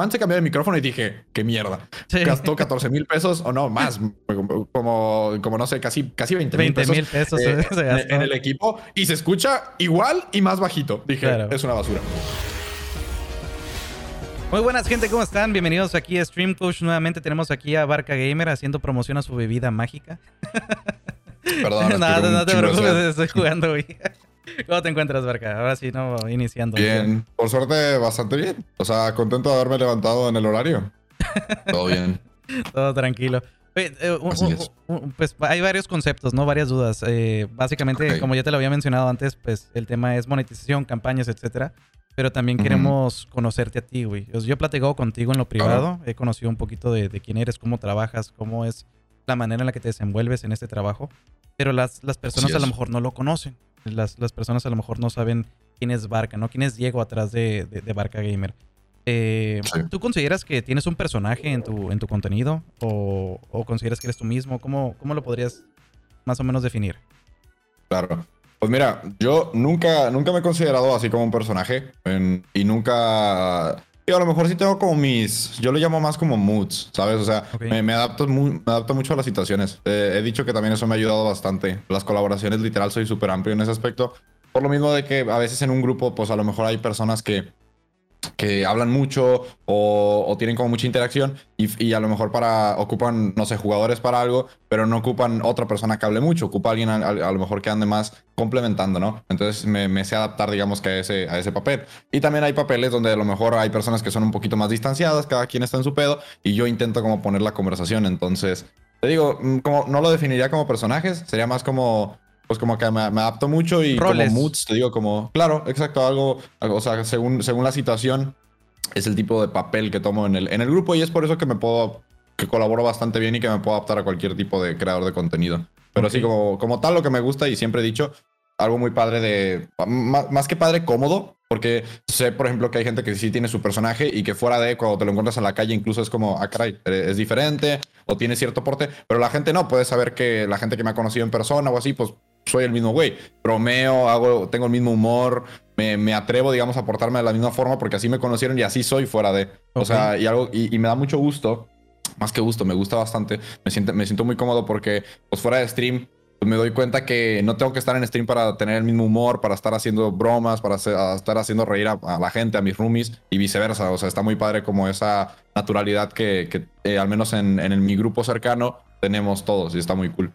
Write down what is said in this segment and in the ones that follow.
Juan se cambió de micrófono y dije, qué mierda. Gastó 14 mil pesos o no, más, como, como no sé, casi, casi 20 mil pesos, pesos eh, en el equipo y se escucha igual y más bajito. Dije, es una basura. Muy buenas gente, ¿cómo están? Bienvenidos aquí a Stream Coach. Nuevamente tenemos aquí a Barca Gamer haciendo promoción a su bebida mágica. Perdón. no, no, te preocupes, estoy jugando hoy. ¿Cómo te encuentras, Barca? Ahora sí, no, iniciando. Bien, por suerte bastante bien. O sea, contento de haberme levantado en el horario. Todo bien. Todo tranquilo. Eh, pues hay varios conceptos, ¿no? Varias dudas. Eh, básicamente, como ya te lo había mencionado antes, pues el tema es monetización, campañas, etcétera. Pero también queremos conocerte a ti, güey. Yo he platicado contigo en lo privado, he conocido un poquito de, quién eres, cómo trabajas, cómo es la manera en la que te desenvuelves en este trabajo. Pero las, las personas a lo mejor no lo conocen. Las, las, personas a lo mejor no saben quién es Barca, ¿no? ¿Quién es Diego atrás de, de, Barca Gamer? Eh, ¿Tú consideras que tienes un personaje en tu, en tu contenido? ¿O, o consideras que eres tú mismo? ¿Cómo, ¿Cómo lo podrías más o menos definir? Claro. Pues mira, yo nunca, nunca me he considerado así como un personaje y nunca... Yo a lo mejor sí tengo como mis... Yo lo llamo más como moods, ¿sabes? O sea, me, adapto me adapto mucho a las situaciones. Eh, he dicho que también eso me ha ayudado bastante. Las colaboraciones, literal, soy súper amplio en ese aspecto. Por lo mismo de que a veces en un grupo, pues a lo mejor hay personas que que hablan mucho o, tienen como mucha interacción y, a lo mejor para ocupan, no sé, jugadores para algo, pero no ocupan otra persona que hable mucho, ocupa alguien a, lo mejor que ande más complementando, ¿no? Entonces me, sé adaptar, digamos, que a ese, a ese papel. Y también hay papeles donde a lo mejor hay personas que son un poquito más distanciadas, cada quien está en su pedo y yo intento como poner la conversación, entonces... Te digo, mm, como no lo definiría como personajes, sería más como pues como que me, adapto mucho y como moods, te digo, como, claro, exacto, algo, o sea, según, según la situación, es el tipo de papel que tomo en el, en el grupo y es por eso que me puedo, que colaboro bastante bien y que me puedo adaptar a cualquier tipo de creador de contenido. Pero sí, como, como tal, lo que me gusta y siempre he dicho, algo muy padre de, más, que padre, cómodo, porque sé, por ejemplo, que hay gente que sí tiene su personaje y que fuera de cuando te lo encuentras en la calle incluso es como, ah, caray, es diferente o tiene cierto porte, pero la gente no, puede saber que la gente que me ha conocido en persona o así, pues soy el mismo güey. Bromeo, hago, tengo el mismo humor, me, atrevo, digamos, a portarme de la misma forma porque así me conocieron y así soy fuera de. O sea, y, algo, y, me da mucho gusto, más que gusto, me gusta bastante. Me siento, me siento muy cómodo porque, pues fuera de stream, pues, me doy cuenta que no tengo que estar en stream para tener el mismo humor, para estar haciendo bromas, para estar haciendo reír a, la gente, a mis roomies y viceversa. O sea, está muy padre como esa naturalidad que, eh, al menos en, en mi grupo cercano tenemos todos y está muy cool.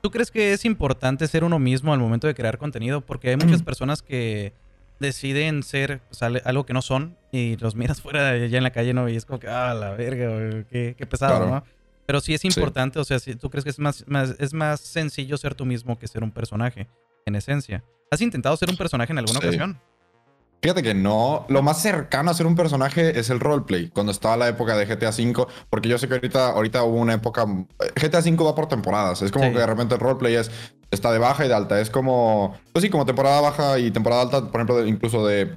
¿Tú crees que es importante ser uno mismo al momento de crear contenido? Porque hay muchas personas que deciden ser pues, algo que no son y los miras fuera de allá en la calle ¿no? y es como que, ah, la verga, qué, pesado, ¿no? Pero sí es importante, o sea, si tú crees que es más, es más sencillo ser tú mismo que ser un personaje, en esencia. ¿Has intentado ser un personaje en alguna ocasión? Fíjate que no. Lo más cercano a ser un personaje es el roleplay. Cuando estaba la época de GTA V. Porque yo sé que ahorita, ahorita hubo una época. GTA V va por temporadas. Es como que de repente el roleplay es, está de baja y de alta. Es como. Pues sí, como temporada baja y temporada alta, por ejemplo, incluso de,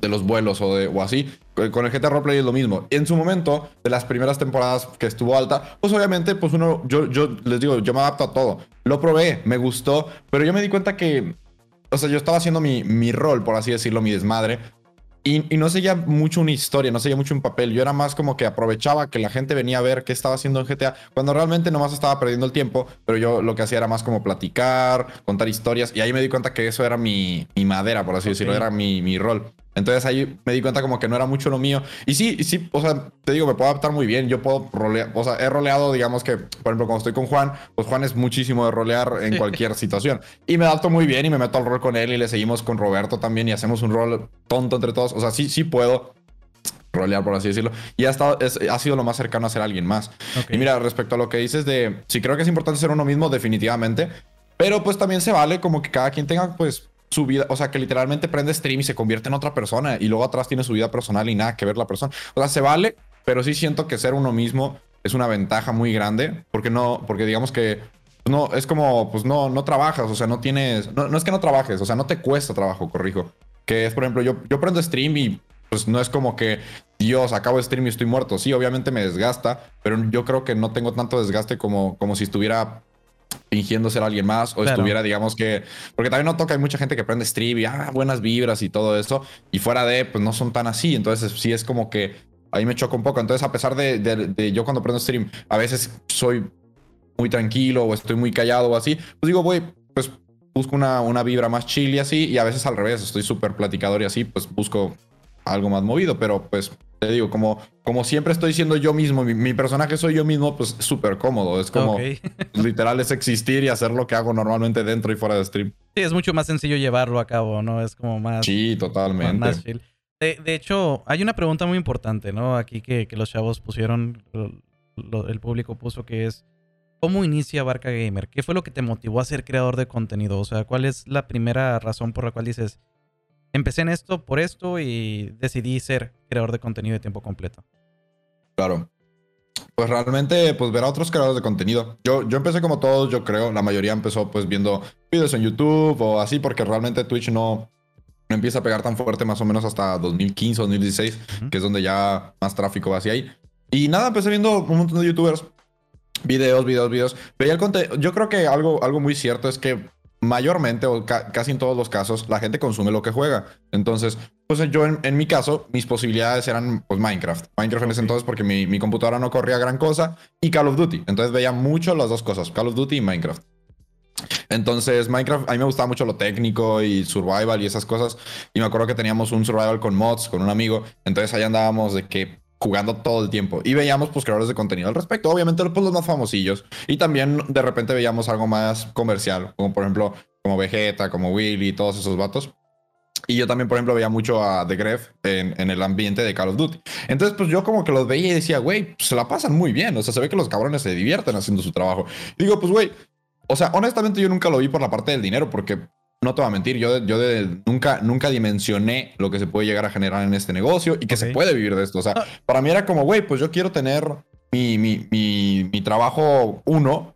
de los vuelos o, de, o así. Con el GTA Roleplay es lo mismo. Y en su momento, de las primeras temporadas que estuvo alta, pues obviamente, pues uno, yo, yo les digo, yo me adapto a todo. Lo probé, me gustó, pero yo me di cuenta que o sea, yo estaba haciendo mi, mi rol, por así decirlo, mi desmadre. Y, y, no seguía mucho una historia, no seguía mucho un papel. Yo era más como que aprovechaba que la gente venía a ver qué estaba haciendo en GTA, cuando realmente nomás estaba perdiendo el tiempo, pero yo lo que hacía era más como platicar, contar historias, y ahí me di cuenta que eso era mi, mi madera, por así decirlo, era mi, mi rol. Entonces ahí me di cuenta como que no era mucho lo mío. Y sí, sí, o sea, te digo, me puedo adaptar muy bien. Yo puedo rolear, o sea, he roleado, digamos que, por ejemplo, cuando estoy con Juan, pues Juan es muchísimo de rolear en cualquier situación. Y me adapto muy bien y me meto al rol con él y le seguimos con Roberto también y hacemos un rol tonto entre todos. O sea, sí, sí puedo rolear, por así decirlo. Y ha, estado, ha sido lo más cercano a ser alguien más. Y mira, respecto a lo que dices de, sí creo que es importante ser uno mismo, definitivamente. Pero pues también se vale como que cada quien tenga pues su vida, o sea, que literalmente prende stream y se convierte en otra persona y luego atrás tiene su vida personal y nada que ver la persona. O sea, se vale, pero sí siento que ser uno mismo es una ventaja muy grande porque no, porque digamos que no, es como, pues no, no trabajas, o sea, no tienes, no, es que no trabajes, o sea, no te cuesta trabajo, corrijo. Que es, por ejemplo, yo, yo prendo stream y pues no es como que, Dios, acabo de stream y estoy muerto. Sí, obviamente me desgasta, pero yo creo que no tengo tanto desgaste como, como si estuviera fingiendo ser alguien más o estuviera, digamos que, porque también no toca, hay mucha gente que prende stream y, ah, buenas vibras y todo eso, y fuera de, pues no son tan así, entonces sí es como que ahí me choca un poco. Entonces, a pesar de, de, yo cuando prendo stream, a veces soy muy tranquilo o estoy muy callado o así, pues digo, voy, pues busco una, una vibra más chill y así, y a veces al revés, estoy súper platicador y así, pues busco algo más movido, pero pues te digo, como, como siempre estoy siendo yo mismo, mi, personaje soy yo mismo, pues súper cómodo. Es como literal es existir y hacer lo que hago normalmente dentro y fuera de stream. Sí, es mucho más sencillo llevarlo a cabo, ¿no? Es como más. Sí, totalmente. Más chill. De, hecho, hay una pregunta muy importante, ¿no? Aquí que, los chavos pusieron, el público puso que es. ¿Cómo inicia Barca Gamer? ¿Qué fue lo que te motivó a ser creador de contenido? O sea, ¿cuál es la primera razón por la cual dices, empecé en esto por esto y decidí ser creador de contenido de tiempo completo. Claro. Pues realmente, pues ver a otros creadores de contenido. Yo, yo empecé como todos, yo creo. La mayoría empezó pues viendo videos en YouTube o así, porque realmente Twitch no, no empieza a pegar tan fuerte más o menos hasta 2015, 2016, que es donde ya más tráfico va hacia ahí. Y nada, empecé viendo un montón de youtubers. Videos, videos, videos. Veía el contenido. Yo creo que algo, algo muy cierto es que mayormente o casi en todos los casos la gente consume lo que juega. Entonces, pues yo en, mi caso, mis posibilidades eran pues Minecraft. Minecraft en ese entonces porque mi, computadora no corría gran cosa y Call of Duty. Entonces veía mucho las dos cosas, Call of Duty y Minecraft. Entonces, Minecraft, a mí me gustaba mucho lo técnico y survival y esas cosas. Y me acuerdo que teníamos un survival con mods, con un amigo. Entonces, ahí andábamos de que jugando todo el tiempo. Y veíamos pues creadores de contenido al respecto. Obviamente pues, los más famosillos. Y también de repente veíamos algo más comercial, como por ejemplo como Vegeta, como Willy, todos esos vatos. Y yo también, por ejemplo, veía mucho a The Gref en, el ambiente de Call of Duty. Entonces, pues yo como que los veía y decía, güey, pues, se la pasan muy bien. O sea, se ve que los cabrones se divierten haciendo su trabajo. digo, pues, güey, o sea, honestamente yo nunca lo vi por la parte del dinero porque no te voy a mentir, yo, yo nunca, nunca dimensioné lo que se puede llegar a generar en este negocio y que se puede vivir de esto. O sea, ah. para mí era como, güey, pues yo quiero tener mi, mi, mi, trabajo uno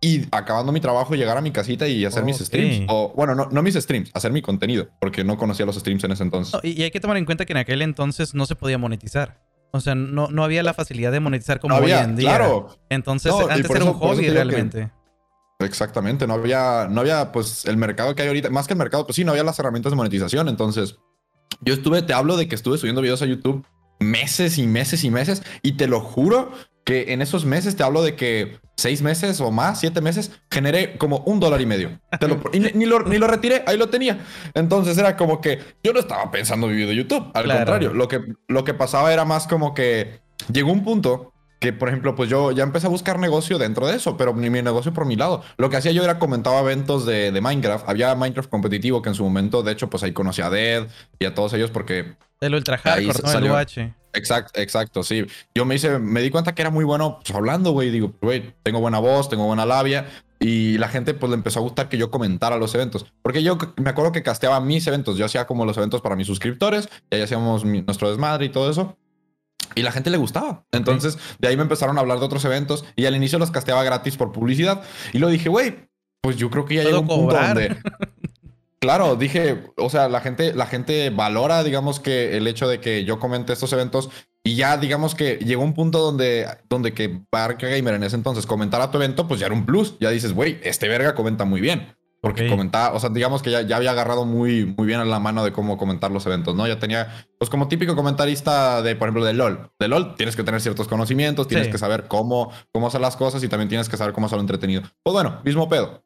y acabando mi trabajo llegar a mi casita y hacer mis streams. O bueno, no, no mis streams, hacer mi contenido, porque no conocía los streams en ese entonces. y, hay que tomar en cuenta que en aquel entonces no se podía monetizar. O sea, no, no había la facilidad de monetizar como hoy en día. Claro. Entonces, antes era un hobby realmente. Exactamente, no había, no había pues el mercado que hay ahorita, más que el mercado, pues sí, no había las herramientas de monetización. Entonces, yo estuve, te hablo de que estuve subiendo videos a YouTube meses y meses y meses, y te lo juro que en esos meses, te hablo de que seis meses o más, siete meses, generé como un dólar y medio. y ni, lo, ni, lo, retiré, ahí lo tenía. Entonces era como que yo no estaba pensando vivir de YouTube, al contrario, lo que, lo que pasaba era más como que llegó un punto que por ejemplo, pues yo ya empecé a buscar negocio dentro de eso, pero ni mi negocio por mi lado. Lo que hacía yo era comentaba eventos de, de, Minecraft. Había Minecraft competitivo que en su momento, de hecho, pues ahí conocí a Dead y a todos ellos porque... El ultra hardcore, salió... el Exacto, exacto, sí. Yo me hice, me di cuenta que era muy bueno pues, hablando, güey. Digo, güey, tengo buena voz, tengo buena labia. Y la gente pues le empezó a gustar que yo comentara los eventos. Porque yo me acuerdo que casteaba mis eventos. Yo hacía como los eventos para mis suscriptores. Y ahí hacíamos nuestro desmadre y todo eso. Y la gente le gustaba. Entonces, de ahí me empezaron a hablar de otros eventos y al inicio los casteaba gratis por publicidad. Y lo dije, güey, pues yo creo que ya llegó un punto donde. Claro, dije, o sea, la gente, la gente valora, digamos, que el hecho de que yo comente estos eventos y ya, digamos que llegó un punto donde, donde que Barca Gamer en ese entonces comentara tu evento, pues ya era un plus. Ya dices, güey, este verga comenta muy bien. Porque comentaba, o sea, digamos que ya, ya había agarrado muy, muy bien a la mano de cómo comentar los eventos, ¿no? Ya tenía, pues como típico comentarista de, por ejemplo, de LOL. De LOL tienes que tener ciertos conocimientos, tienes que saber cómo, cómo hacer las cosas y también tienes que saber cómo hacerlo entretenido. Pues bueno, mismo pedo.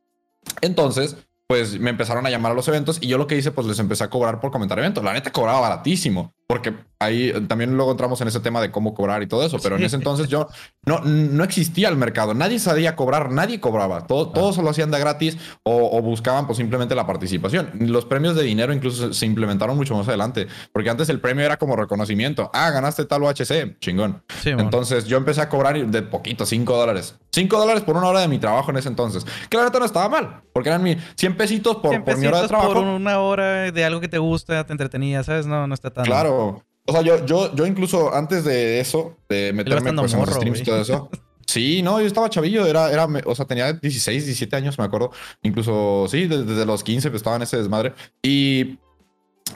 Entonces, pues me empezaron a llamar a los eventos y yo lo que hice, pues les empecé a cobrar por comentar eventos. La neta cobraba baratísimo. Porque ahí también luego entramos en ese tema de cómo cobrar y todo eso, pero en ese entonces yo no, no existía el mercado, nadie sabía cobrar, nadie cobraba, todo, todos lo hacían de gratis o, buscaban pues simplemente la participación. Los premios de dinero incluso se implementaron mucho más adelante, porque antes el premio era como reconocimiento, ah, ganaste tal UHC, chingón. entonces yo empecé a cobrar de poquito, 5 dólares. 5 dólares por una hora de mi trabajo en ese entonces. Que la no estaba mal, porque eran mi 100 pesitos por, por mi hora de trabajo. Por una hora de algo que te gusta, te entretenía, ¿sabes? No, no está tan... Claro. O sea, yo, yo, yo incluso antes de eso, de meterme pues, en los streams y todo eso. Sí, no, yo estaba chavillo, era, era, o sea, tenía 16, 17 años, me acuerdo. Incluso, sí, desde, los 15 pues, estaba en ese desmadre. Y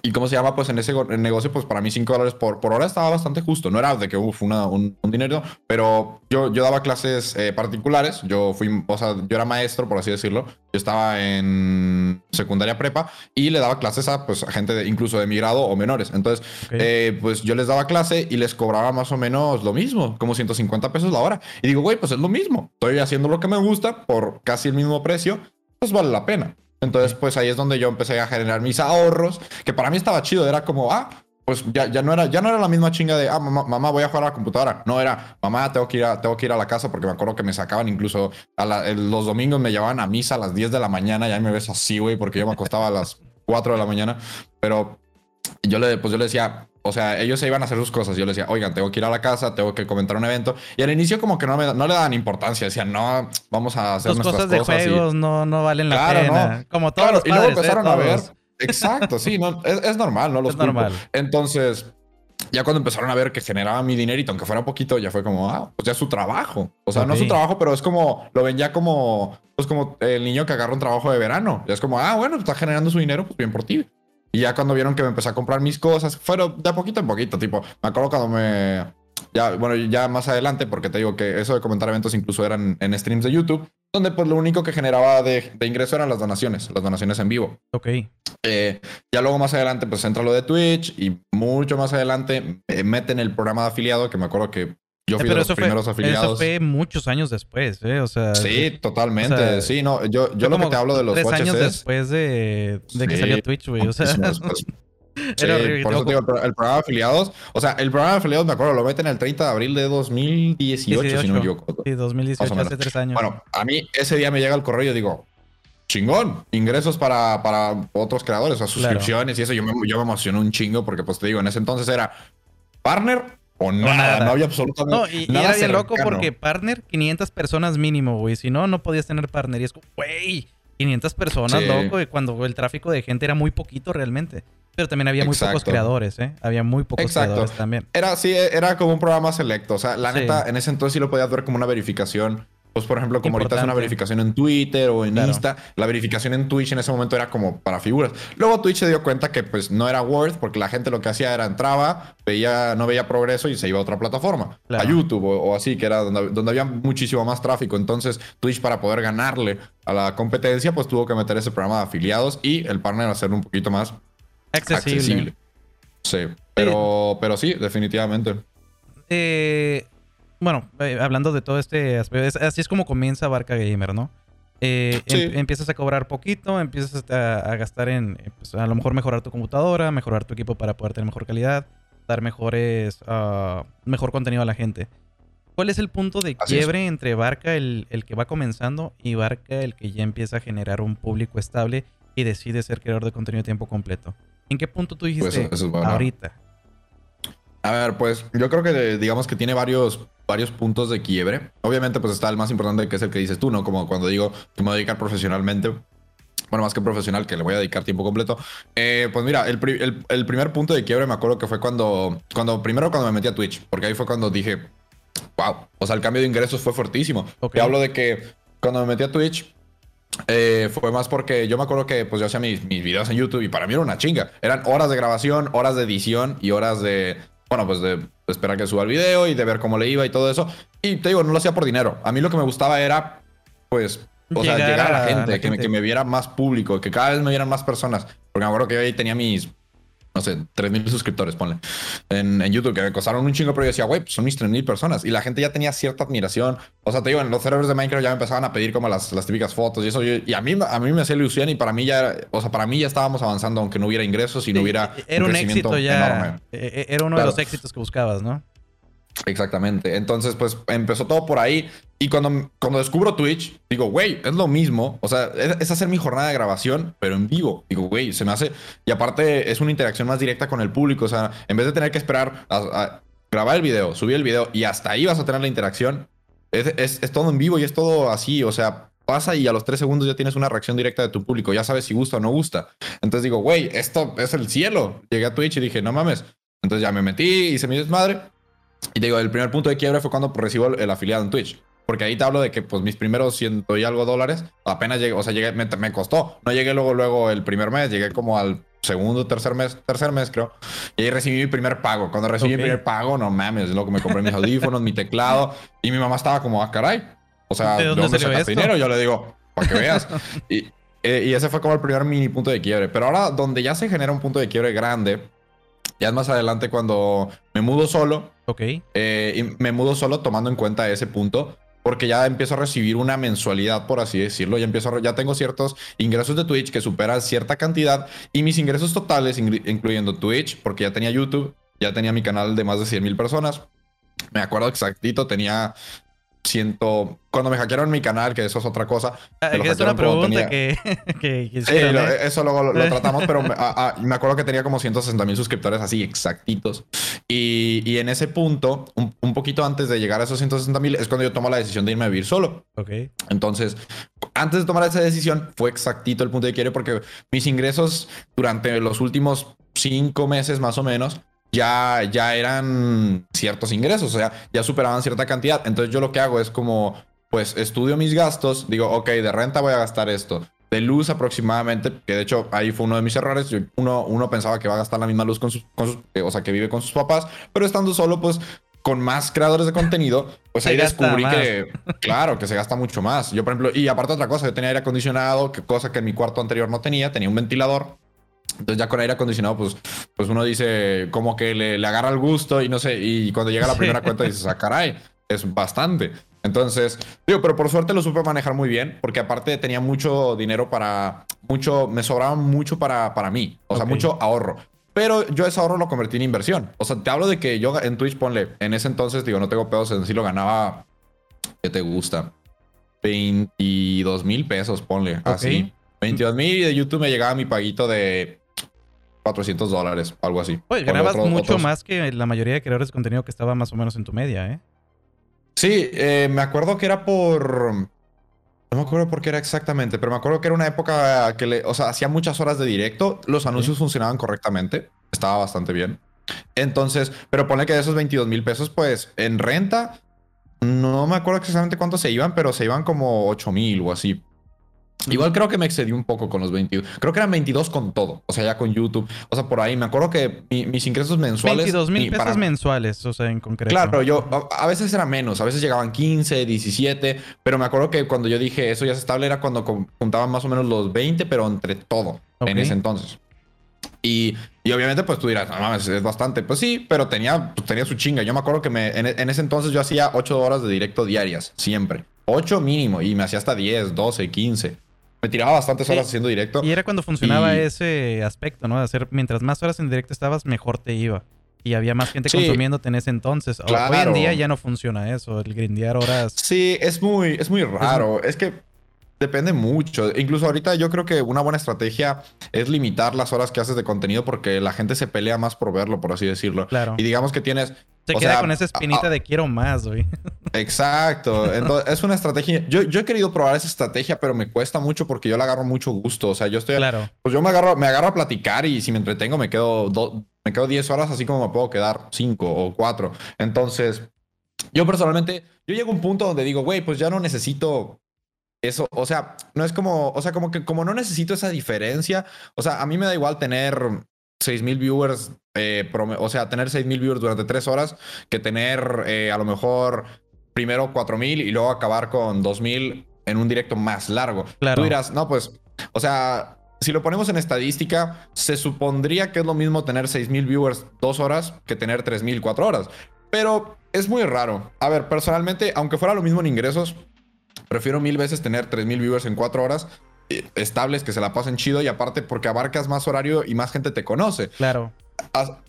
y cómo se llama, pues en ese negocio, pues para mí 5 dólares por, por hora estaba bastante justo. No era de que uf, una, un, dinero, pero yo, yo daba clases eh, particulares. Yo fui, o sea, yo era maestro, por así decirlo. Yo estaba en secundaria prepa y le daba clases a, pues, a gente de, incluso de mi grado o menores. Entonces, eh, pues yo les daba clase y les cobraba más o menos lo mismo, como 150 pesos la hora. Y digo, güey, pues es lo mismo. Estoy haciendo lo que me gusta por casi el mismo precio, pues vale la pena. Entonces, pues ahí es donde yo empecé a generar mis ahorros, que para mí estaba chido, era como, ah, pues ya, ya, no, era, ya no era la misma chinga de, ah, mamá, voy a jugar a la computadora. No era, mamá, tengo que ir a, tengo que ir a la casa porque me acuerdo que me sacaban incluso a los domingos me llevaban a misa a las 10 de la mañana, ya me ves así, güey, porque yo me acostaba a las 4 de la mañana. Pero yo le, pues yo le decía, o sea, ellos se iban a hacer sus cosas. Yo les decía, oigan, tengo que ir a la casa, tengo que comentar un evento. Y al inicio como que no, me, no le daban importancia. Decían, no, vamos a hacer nuestras cosas. de juegos no, no valen la pena. Como todos los padres, Y luego ¿eh? empezaron a ver. Exacto, sí, no, es, normal, ¿no? Los es normal. Entonces, ya cuando empezaron a ver que generaba mi dinerito, aunque fuera poquito, ya fue como, ah, pues ya es su trabajo. O sea, no es su trabajo, pero es como, lo ven ya como, pues como el niño que agarra un trabajo de verano. Ya es como, ah, bueno, está generando su dinero, pues bien por ti. Y ya cuando vieron que me empecé a comprar mis cosas, fueron de poquito en poquito, tipo, me acuerdo cuando me... Ya, bueno, ya más adelante, porque te digo que eso de comentar eventos incluso eran en streams de YouTube, donde pues lo único que generaba de, de ingreso eran las donaciones, las donaciones en vivo. Ok. Eh, ya luego más adelante pues entra lo de Twitch y mucho más adelante meten el programa de afiliado, que me acuerdo que yo fui de los primeros afiliados. Eso fue muchos años después, ¿eh? O sea. Sí, totalmente. sí, no. Yo, yo lo que te hablo de los tres años después de, de que salió Twitch, güey. O sea. Era horrible. Por eso digo, el programa de afiliados. O sea, el programa de afiliados, me acuerdo, lo meten el 30 de abril de 2018, si no me equivoco. Sí, 2018, hace tres años. Bueno, a mí ese día me llega el correo y yo digo, chingón, ingresos para, para otros creadores, o sea, suscripciones y eso. Yo me, yo me emocioné un chingo porque, pues te digo, en ese entonces era partner o nada, no había absolutamente no, y, nada. Y era bien loco porque partner, 500 personas mínimo, güey. Si no, no podías tener partner. Y es como, güey, 500 personas, loco. Y cuando el tráfico de gente era muy poquito realmente. Pero también había muy pocos creadores, ¿eh? Había muy pocos creadores también. Era, sí, era como un programa selecto. O sea, la neta, en ese entonces sí lo podías ver como una verificación pues, por ejemplo, como ahorita es una verificación en Twitter o en Insta, la verificación en Twitch en ese momento era como para figuras. Luego Twitch se dio cuenta que pues no era worth porque la gente lo que hacía era entraba, veía, no veía progreso y se iba a otra plataforma, a YouTube o, así, que era donde, donde había muchísimo más tráfico. Entonces Twitch para poder ganarle a la competencia, pues tuvo que meter ese programa de afiliados y el partner hacerlo un poquito más accesible. Sí, pero, pero sí, definitivamente. Eh, bueno, eh, hablando de todo este aspecto, así es como comienza Barca Gamer, ¿no? Eh, em, empiezas a cobrar poquito, empiezas a, gastar en, eh, pues, a lo mejor mejorar tu computadora, mejorar tu equipo para poder tener mejor calidad, dar mejores, uh, mejor contenido a la gente. ¿Cuál es el punto de quiebre entre Barca, el, el, que va comenzando, y Barca, el que ya empieza a generar un público estable y decide ser creador de contenido a tiempo completo? ¿En qué punto tú dijiste pues ahorita? A ver, pues yo creo que digamos que tiene varios varios puntos de quiebre. Obviamente, pues está el más importante que es el que dices tú, ¿no? Como cuando digo que me voy a dedicar profesionalmente. Bueno, más que profesional, que le voy a dedicar tiempo completo. Eh, pues mira, el, primer punto de quiebre me acuerdo que fue cuando, cuando, primero cuando me metí a Twitch, porque ahí fue cuando dije, wow, o sea, el cambio de ingresos fue fuertísimo. Te hablo de que cuando me metí a Twitch, eh, fue más porque yo me acuerdo que pues yo hacía mis, mis, videos en YouTube y para mí era una chinga. Eran horas de grabación, horas de edición y horas de, bueno, pues de esperar que suba el video y de ver cómo le iba y todo eso. Y te digo, no lo hacía por dinero. A mí lo que me gustaba era, pues, o sea, llegar a la gente, que, Me, que, me, viera más público, que cada vez me vieran más personas. Porque me acuerdo que yo ahí tenía mis no sé, 3.000 suscriptores, ponle, en, en, YouTube, que me costaron un chingo, pero yo decía, güey, pues son mis 3.000 personas. Y la gente ya tenía cierta admiración. O sea, te digo, en los servers de Minecraft ya me empezaban a pedir como las, las típicas fotos y eso. y a mí, a mí me hacía ilusión y para mí ya, o sea, para mí ya estábamos avanzando, aunque no hubiera ingresos y no hubiera. Era un, éxito ya. E, e, era uno de los éxitos que buscabas, ¿no? Exactamente. Entonces, pues empezó todo por ahí. Y cuando, cuando descubro Twitch, digo, güey, es lo mismo. O sea, es, hacer mi jornada de grabación, pero en vivo. Digo, güey, se me hace. Y aparte, es una interacción más directa con el público. O sea, en vez de tener que esperar a, grabar el video, subir el video y hasta ahí vas a tener la interacción, es, todo en vivo y es todo así. O sea, pasa y a los tres segundos ya tienes una reacción directa de tu público. Ya sabes si gusta o no gusta. Entonces digo, güey, esto es el cielo. Llegué a Twitch y dije, no mames. Entonces ya me metí, hice mi desmadre. Y te digo, el primer punto de quiebre fue cuando recibo el, afiliado en Twitch. Porque ahí te hablo de que pues mis primeros ciento y algo dólares apenas llegué, o sea, llegué, me, costó. No llegué luego, luego el primer mes, llegué como al segundo, tercer mes, tercer mes creo. Y ahí recibí mi primer pago. Cuando recibí mi primer pago, no mames, lo que me compré mis audífonos, mi teclado. Y mi mamá estaba como, ah, caray. O sea, ¿de dónde, ¿de dinero? Yo le digo, para que veas. y, eh, y ese fue como el primer mini punto de quiebre. Pero ahora, donde ya se genera un punto de quiebre grande, ya es más adelante cuando me mudo solo. Ok. Eh, y me mudo solo tomando en cuenta ese punto porque ya empiezo a recibir una mensualidad, por así decirlo. Ya empiezo ya tengo ciertos ingresos de Twitch que superan cierta cantidad y mis ingresos totales, incluyendo Twitch, porque ya tenía YouTube, ya tenía mi canal de más de 100 mil personas. Me acuerdo exactito, tenía siento. Cuando me hackearon mi canal, que eso es otra cosa. Ah, es una pregunta que, Sí, ¿eh? eso luego lo, tratamos, pero me, acuerdo que tenía como 160 mil suscriptores así exactitos. Y, y en ese punto, un, poquito antes de llegar a esos 160 mil, es cuando yo tomo la decisión de irme a vivir solo. Ok. Entonces, antes de tomar esa decisión, fue exactito el punto de quiere porque mis ingresos durante los últimos cinco meses más o menos ya, ya eran ciertos ingresos, o sea, ya superaban cierta cantidad. Entonces yo lo que hago es como, pues estudio mis gastos, digo, ok, de renta voy a gastar esto. De luz aproximadamente, que de hecho ahí fue uno de mis errores. Uno, uno pensaba que va a gastar la misma luz con sus, o sea, que vive con sus papás, pero estando solo, pues con más creadores de contenido, pues ahí descubrí que, claro, que se gasta mucho más. Yo, por ejemplo, y aparte otra cosa, yo tenía aire acondicionado, que cosa que en mi cuarto anterior no tenía, tenía un ventilador. Entonces ya con aire acondicionado, pues, pues uno dice como que le, le agarra el gusto y no sé, y cuando llega la primera cuenta dices, ah, caray, es bastante. Entonces, digo, pero por suerte lo supe manejar muy bien, porque aparte tenía mucho dinero para, mucho, me sobraba mucho para, para mí, o sea, mucho ahorro. Pero yo ese ahorro lo convertí en inversión. O sea, te hablo de que yo en Twitch, ponle, en ese entonces, digo, no tengo pedos en si lo ganaba, ¿qué te gusta? 22 mil pesos, ponle, así. 22 mil y de YouTube me llegaba mi paguito de 400 dólares, algo así. Oye, ganabas mucho más que la mayoría de creadores de contenido que estaba más o menos en tu media, ¿eh? Sí, eh, me acuerdo que era por... No me acuerdo por qué era exactamente, pero me acuerdo que era una época que le... O sea, hacía muchas horas de directo, los anuncios funcionaban correctamente, estaba bastante bien. Entonces, pero pone que de esos 22 mil pesos, pues en renta, no me acuerdo exactamente cuántos se iban, pero se iban como 8 mil o así. Igual creo que me excedí un poco con los 22. Creo que eran 22 con todo. O sea, ya con YouTube. O sea, por ahí me acuerdo que mis ingresos mensuales. 22 mil pesos mensuales, o sea, en concreto. Claro, yo a, veces era menos. A veces llegaban 15, 17. Pero me acuerdo que cuando yo dije eso ya es estable era cuando juntaban más o menos los 20, pero entre todo en ese entonces. Y, y, obviamente, pues tú dirás, no mames, es bastante. Pues sí, pero tenía, pues, tenía su chinga. Yo me acuerdo que me, en, en ese entonces yo hacía 8 horas de directo diarias, siempre. 8 mínimo. Y me hacía hasta 10, 12, 15. Me tiraba bastantes horas haciendo directo. Y era cuando funcionaba ese aspecto, ¿no? De hacer, mientras más horas en directo estabas, mejor te iba. Y había más gente consumiéndote en ese entonces. Hoy en día ya no funciona eso, el grindear horas. Sí, es muy, es muy raro. es que Depende mucho. Incluso ahorita yo creo que una buena estrategia es limitar las horas que haces de contenido porque la gente se pelea más por verlo, por así decirlo. Claro. Y digamos que tienes. Se queda con esa espinita de quiero más, güey. Exacto. Entonces, es una estrategia. Yo, yo he querido probar esa estrategia, pero me cuesta mucho porque yo le agarro mucho gusto. O sea, yo estoy. Claro. Pues yo me agarro, me agarro a platicar y si me entretengo me quedo, me quedo 10 horas, así como me puedo quedar 5 o 4. Entonces, yo personalmente, yo llego a un punto donde digo, güey, pues ya no necesito eso, o sea, no es como, o sea, como que como no necesito esa diferencia, o sea, a mí me da igual tener 6000 viewers, eh, o sea, tener 6000 viewers durante tres horas que tener eh, a lo mejor primero 4000 y luego acabar con 2000 en un directo más largo. Claro. Tú dirás, no, pues, o sea, si lo ponemos en estadística, se supondría que es lo mismo tener 6000 viewers dos horas que tener 3000 cuatro horas. Pero es muy raro. A ver, personalmente, aunque fuera lo mismo en ingresos, Prefiero mil veces tener 3000 viewers en cuatro horas eh, estables que se la pasen chido y aparte porque abarcas más horario y más gente te conoce. Claro.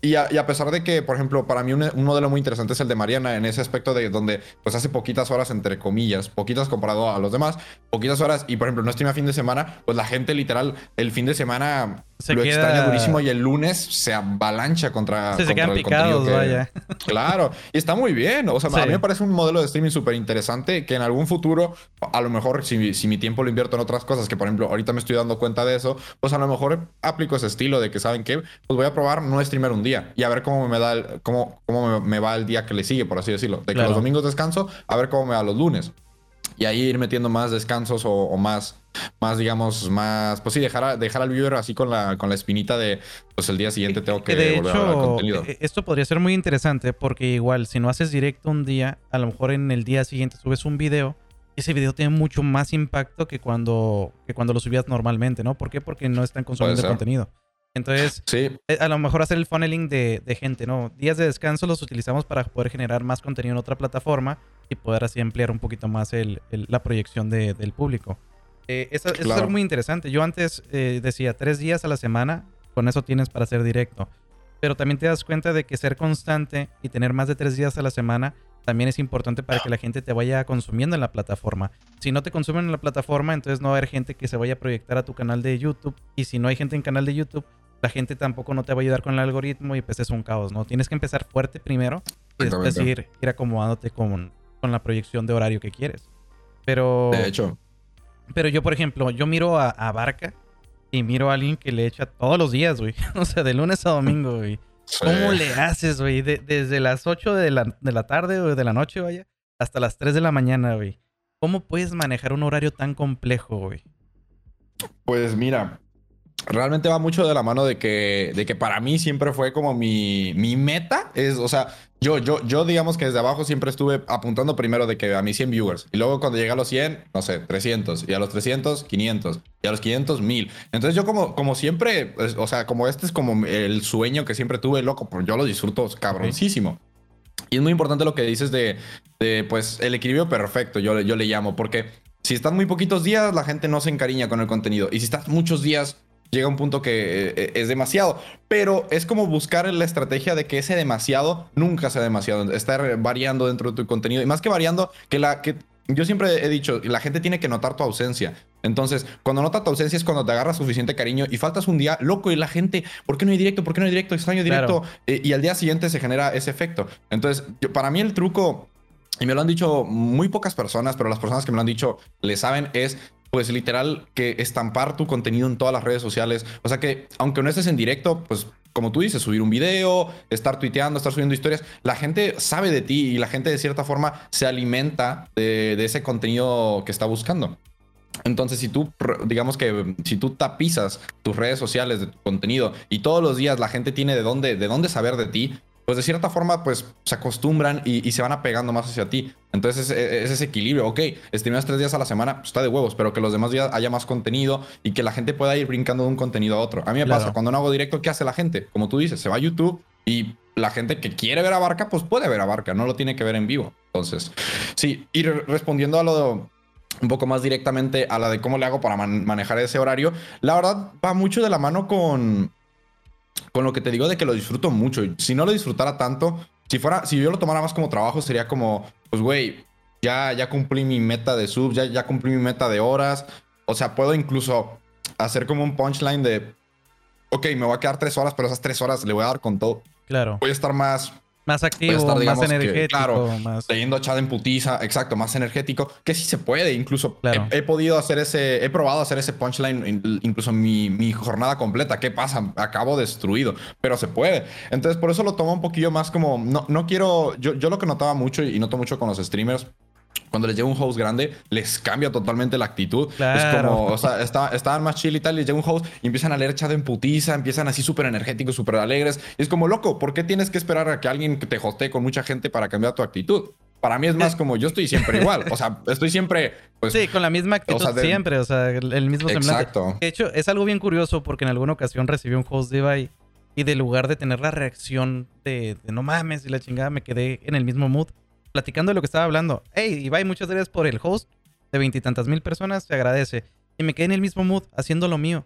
Y a, pesar de que, por ejemplo, para mí un, modelo muy interesante es el de Mariana en ese aspecto de donde pues hace poquitas horas, entre comillas, poquitas comparado a los demás, poquitas horas y, por ejemplo, no streama fin de semana, pues la gente literal el fin de semana lo extraña durísimo y el lunes se avalancha contra, se quedan picados, vaya. Claro, y está muy bien. O sea, a mí me parece un modelo de streaming súper interesante que en algún futuro, a lo mejor, si, si mi tiempo lo invierto en otras cosas, que por ejemplo, ahorita me estoy dando cuenta de eso, pues a lo mejor aplico ese estilo de que, ¿saben qué? Pues voy a probar no streamer un día y a ver cómo me da el, cómo, cómo me, va el día que le sigue, por así decirlo. De que los domingos descanso, a ver cómo me va los lunes. Y ahí ir metiendo más descansos o, más más digamos, más, pues sí, dejar, dejar al viewer así con la, con la espinita de, pues el día siguiente tengo que de volver hecho, a contenido. E, esto podría ser muy interesante porque igual, si no haces directo un día, a lo mejor en el día siguiente subes un video ese video tiene mucho más impacto que cuando, que cuando lo subías normalmente, ¿no? ¿Por qué? Porque no están consumiendo contenido. Entonces, eh, a lo mejor hacer el funneling de, de, gente, ¿no? Días de descanso los utilizamos para poder generar más contenido en otra plataforma y poder así ampliar un poquito más el, la proyección de, del público. Eh, eso, es algo muy interesante. Yo antes eh, decía tres días a la semana, con eso tienes para hacer directo. Pero también te das cuenta de que ser constante y tener más de tres días a la semana también es importante para que la gente te vaya consumiendo en la plataforma. Si no te consumen en la plataforma, entonces no va a haber gente que se vaya a proyectar a tu canal de YouTube. Y si no hay gente en canal de YouTube, la gente tampoco no te va a ayudar con el algoritmo y pues es un caos, ¿no? Tienes que empezar fuerte primero y después ir, ir acomodándote con, con la proyección de horario que quieres. Pero... De hecho. Pero yo, por ejemplo, yo miro a, a Barca y miro a alguien que le echa todos los días, güey. o sea, de lunes a domingo, güey. ¿Cómo le haces, güey? desde las 8 de la, de la tarde o de la noche, vaya, hasta las 3 de la mañana, güey. ¿Cómo puedes manejar un horario tan complejo, güey? Pues mira, realmente va mucho de la mano de que, de que para mí siempre fue como mi, mi meta. Es, o sea, yo, yo, yo digamos que desde abajo siempre estuve apuntando primero de que a mis 100 viewers. Y luego cuando llegué a los 100, no sé, 300. Y a los 300, 500. Y a los 500, 1000. Entonces yo como, como siempre, o sea, como este es como el sueño que siempre tuve, loco, pues yo lo disfruto cabroncísimo. Y es muy importante lo que dices de, de pues, el equilibrio perfecto, yo, yo le llamo, porque si estás muy poquitos días, la gente no se encariña con el contenido. Y si estás muchos días, llega un punto que eh, es demasiado. Pero es como buscar la estrategia de que ese demasiado nunca sea demasiado. Estar variando dentro de tu contenido. Y más que variando, que la que yo siempre he dicho, la gente tiene que notar tu ausencia. Entonces, cuando nota tu ausencia es cuando te agarras suficiente cariño y faltas un día loco y la gente, ¿por qué no hay directo? ¿Por qué no hay directo? Extraño directo. Eh, y al día siguiente se genera ese efecto. Entonces, para mí el truco, y me lo han dicho muy pocas personas, pero las personas que me lo han dicho le saben, es pues literal que estampar tu contenido en todas las redes sociales. O sea que aunque no estés en directo, pues como tú dices, subir un video, estar tuiteando, estar subiendo historias, la gente sabe de ti y la gente de cierta forma se alimenta de, ese contenido que está buscando. Entonces, si tú, digamos que si tú tapizas tus redes sociales de tu contenido y todos los días la gente tiene de dónde, de dónde saber de ti, pues de cierta forma, pues se acostumbran y, se van apegando más hacia ti. Entonces es, ese equilibrio. Ok, streameas tres días a la semana, pues está de huevos, pero que los demás días haya más contenido y que la gente pueda ir brincando de un contenido a otro. A mí me pasa, cuando no hago directo, ¿qué hace la gente? Como tú dices, se va a YouTube y la gente que quiere ver a Barca, pues puede ver a Barca, no lo tiene que ver en vivo. Entonces, sí, ir respondiendo a lo un poco más directamente a la de cómo le hago para manejar ese horario, la verdad va mucho de la mano con con lo que te digo de que lo disfruto mucho. Si no lo disfrutara tanto, si fuera, si yo lo tomara más como trabajo, sería como, pues, güey, ya, ya cumplí mi meta de subs, ya, ya cumplí mi meta de horas. O sea, puedo incluso hacer como un punchline de, ok, me voy a quedar tres horas, pero esas tres horas le voy a dar con todo. Claro. Voy a estar más más activo, más energético. claro, más... leyendo chat en putiza, exacto, más energético, que sí se puede. Incluso he, podido hacer ese, he probado hacer ese punchline, incluso mi, mi, jornada completa. ¿Qué pasa? Acabo destruido, pero se puede. Entonces, por eso lo tomo un poquillo más como, no, no quiero, yo, yo lo que notaba mucho y noto mucho con los streamers cuando les llega un host grande, les cambia totalmente la actitud. Es como, o sea, estaban más chill y tal, les llega un host y empiezan a leer chat en putiza, empiezan así súper energéticos, súper alegres. Y es como, loco, ¿por qué tienes que esperar a que alguien te hostee con mucha gente para cambiar tu actitud? Para mí es más como yo estoy siempre igual. O sea, estoy siempre. Pues, sí, con la misma actitud siempre. O sea, el, mismo semblante. Exacto. De hecho, es algo bien curioso porque en alguna ocasión recibí un host de Ibai y de lugar de tener la reacción de, de no mames y la chingada, me quedé en el mismo mood platicando de lo que estaba hablando. Hey, Ibai, muchas gracias por el host de veintitantas mil personas, se agradece. Y me quedé en el mismo mood haciendo lo mío.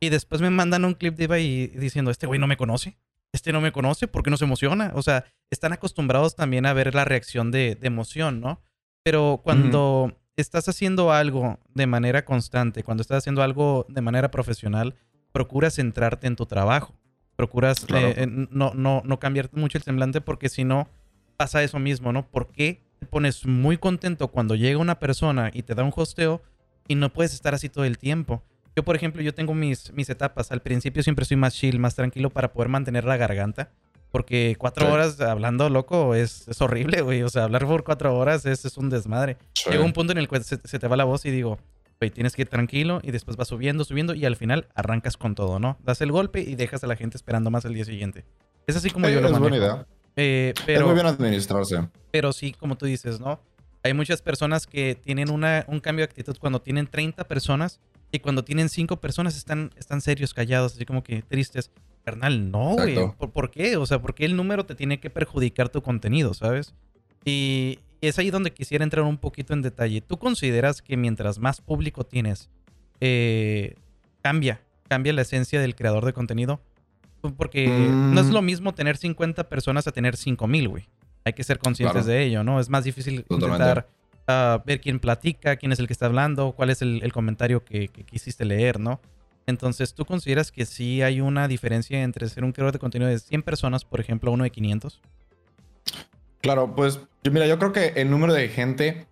Y después me mandan un clip de Ibai diciendo, este güey no me conoce. Este no me conoce, ¿por qué no se emociona? O sea, están acostumbrados también a ver la reacción de, emoción, ¿no? Pero cuando estás haciendo algo de manera constante, cuando estás haciendo algo de manera profesional, procuras centrarte en tu trabajo. Procuras eh, no, no, no cambiar mucho el semblante porque si no, pasa eso mismo, ¿no? ¿Por qué te pones muy contento cuando llega una persona y te da un hosteo y no puedes estar así todo el tiempo? Yo, por ejemplo, yo tengo mis, mis etapas. Al principio siempre soy más chill, más tranquilo para poder mantener la garganta. Porque cuatro horas hablando loco es, es, horrible, güey. O sea, hablar por cuatro horas es, es un desmadre. Llega un punto en el que se, te va la voz y digo, tienes que ir tranquilo y después vas subiendo, subiendo y al final arrancas con todo, ¿no? Das el golpe y dejas a la gente esperando más el día siguiente. Es así como yo lo manejo. Es buena idea. Eh, pero, es muy bien administrarse. Pero sí, como tú dices, ¿no? Hay muchas personas que tienen una, un cambio de actitud cuando tienen 30 personas y cuando tienen 5 personas están, están serios, callados, así como que tristes. Carnal, no, güey. ¿Por, qué? O sea, ¿por qué el número te tiene que perjudicar tu contenido, sabes? Y es ahí donde quisiera entrar un poquito en detalle. ¿Tú consideras que mientras más público tienes, eh, cambia, cambia la esencia del creador de contenido? Porque no es mm. lo mismo tener 50 personas a tener 5000, güey. Hay que ser conscientes de ello, ¿no? Es más difícil intentar ah, ver quién platica, quién es el que está hablando, cuál es el, comentario que, quisiste leer, ¿no? Entonces, ¿tú consideras que sí hay una diferencia entre ser un creador de contenido de 100 personas, por ejemplo, a uno de 500? Claro, pues mira, yo creo que el número de gente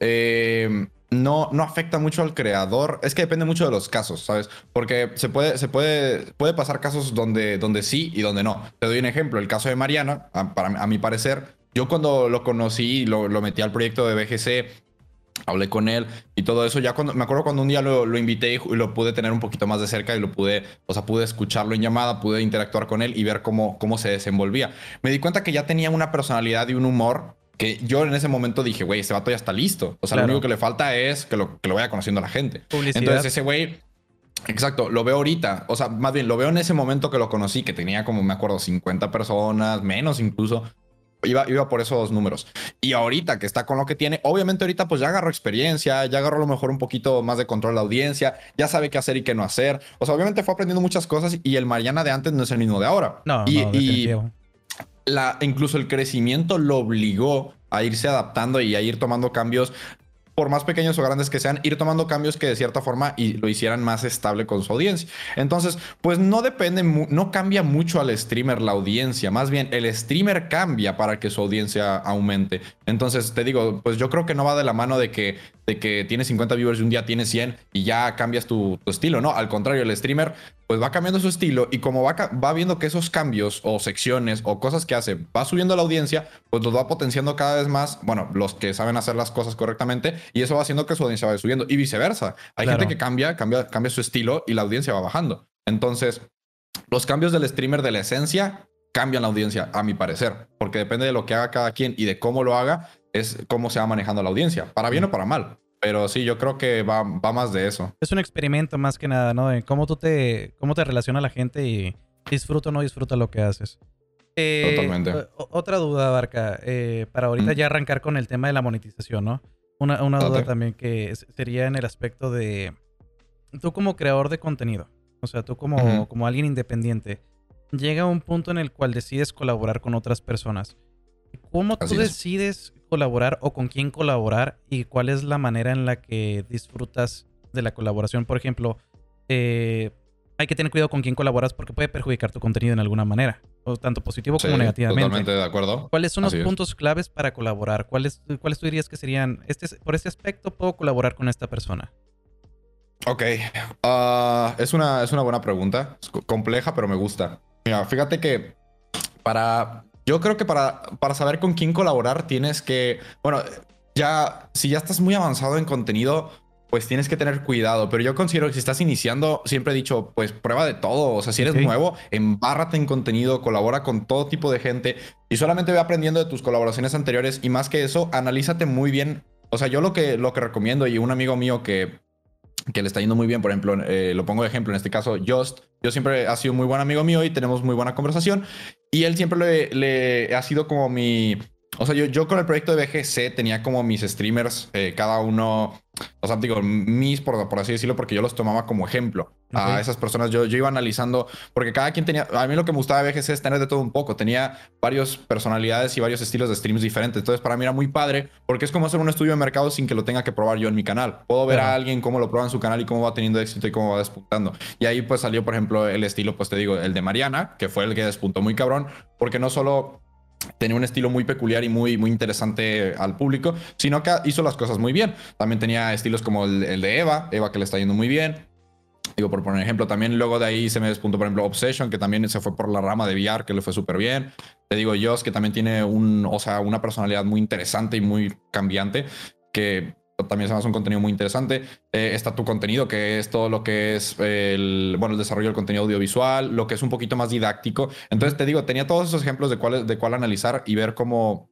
eh, no, no afecta mucho al creador. Es que depende mucho de los casos, ¿sabes? Porque se puede, se puede, puede pasar casos donde, donde sí y donde no. Te doy un ejemplo. El caso de Mariana, a, para, a mi parecer, yo cuando lo conocí, lo, metí al proyecto de BGC, hablé con él y todo eso. Ya cuando me acuerdo cuando un día lo, lo, invité y lo pude tener un poquito más de cerca y lo pude, o sea, pude escucharlo en llamada, pude interactuar con él y ver cómo, cómo se desenvolvía. Me di cuenta que ya tenía una personalidad y un humor que yo en ese momento dije, güey, ese vato ya está listo. O sea, lo único que le falta es que lo, que lo vaya conociendo a la gente. Entonces ese güey, exacto, lo veo ahorita. O sea, más bien, lo veo en ese momento que lo conocí, que tenía como, me acuerdo, 50 personas, menos incluso. Iba, iba por esos números. Y ahorita que está con lo que tiene, obviamente ahorita pues ya agarró experiencia, ya agarró a lo mejor un poquito más de control de la audiencia, ya sabe qué hacer y qué no hacer. O sea, obviamente fue aprendiendo muchas cosas y el Mariana de antes no es el mismo de ahora. No, y, no, y la, incluso el crecimiento lo obligó a irse adaptando y a ir tomando cambios por más pequeños o grandes que sean, ir tomando cambios que de cierta forma y lo hicieran más estable con su audiencia. Entonces, pues no depende, no cambia mucho al streamer la audiencia, más bien el streamer cambia para que su audiencia aumente. Entonces, te digo, pues yo creo que no va de la mano de que, de que tienes 50 viewers y un día tienes 100 y ya cambias tu, tu estilo, ¿no? Al contrario, el streamer pues va cambiando su estilo y como va, va viendo que esos cambios o secciones o cosas que hace va subiendo la audiencia, pues los va potenciando cada vez más, bueno, los que saben hacer las cosas correctamente y eso va haciendo que su audiencia vaya subiendo y viceversa. Hay gente que cambia, cambia, cambia su estilo y la audiencia va bajando. Entonces, los cambios del streamer de la esencia cambian la audiencia, a mi parecer, porque depende de lo que haga cada quien y de cómo lo haga, es cómo se va manejando la audiencia, para bien o para mal. Pero sí, yo creo que va, va más de eso. Es un experimento más que nada, ¿no? De cómo tú te, cómo te relaciona la gente y disfruta o no disfruta lo que haces. Eh, Totalmente. Otra duda, Barca, eh, para ahorita ya arrancar con el tema de la monetización, ¿no? Una, una duda también que sería en el aspecto de tú como creador de contenido, o sea, tú como, como alguien independiente, llega un punto en el cual decides colaborar con otras personas. ¿Cómo tú decides colaborar o con quién colaborar y cuál es la manera en la que disfrutas de la colaboración? Por ejemplo, eh, hay que tener cuidado con quién colaboras porque puede perjudicar tu contenido en alguna manera, o tanto positivo como negativamente. Totalmente de acuerdo. ¿Cuáles son los puntos claves para colaborar? ¿Cuáles, ¿Cuáles tú dirías que serían, este, por este aspecto puedo colaborar con esta persona? Ok, ah, es, una, es una buena pregunta, es compleja, pero me gusta. Mira, fíjate que para yo creo que para, para saber con quién colaborar tienes que, bueno, ya, si ya estás muy avanzado en contenido, pues tienes que tener cuidado. Pero yo considero que si estás iniciando, siempre he dicho, pues prueba de todo. O sea, si eres nuevo, embárrate en contenido, colabora con todo tipo de gente y solamente ve aprendiendo de tus colaboraciones anteriores. Y más que eso, analízate muy bien. O sea, yo lo que, lo que recomiendo y un amigo mío que que le está yendo muy bien, por ejemplo, eh, lo pongo de ejemplo, en este caso, Just, yo siempre ha sido muy buen amigo mío y tenemos muy buena conversación, y él siempre le, le ha sido como mi, o sea, yo, yo con el proyecto de BGC tenía como mis streamers, eh, cada uno, o sea, digo, mis, por, por, así decirlo, porque yo los tomaba como ejemplo. A esas personas yo, yo iba analizando, porque cada quien tenía, a mí lo que me gustaba de BGC es tener de todo un poco, tenía varias personalidades y varios estilos de streams diferentes. Entonces, para mí era muy padre, porque es como hacer un estudio de mercado sin que lo tenga que probar yo en mi canal. Puedo ver a alguien cómo lo prueba en su canal y cómo va teniendo éxito y cómo va despuntando. Y ahí pues salió, por ejemplo, el estilo, pues te digo, el de Mariana, que fue el que despuntó muy cabrón, porque no solo tenía un estilo muy peculiar y muy, muy interesante al público, sino que hizo las cosas muy bien. También tenía estilos como el, de Eva, Eva que le está yendo muy bien. Digo, por poner ejemplo, también luego de ahí se me despuntó, por ejemplo, Obsession, que también se fue por la rama de VR, que le fue súper bien. Te digo, Joss, que también tiene un, o sea, una personalidad muy interesante y muy cambiante, que también se hace un contenido muy interesante. Eh, está tu contenido, que es todo lo que es el, bueno, el desarrollo del contenido audiovisual, lo que es un poquito más didáctico. Entonces, te digo, tenía todos esos ejemplos de cuál, de cuál analizar y ver cómo,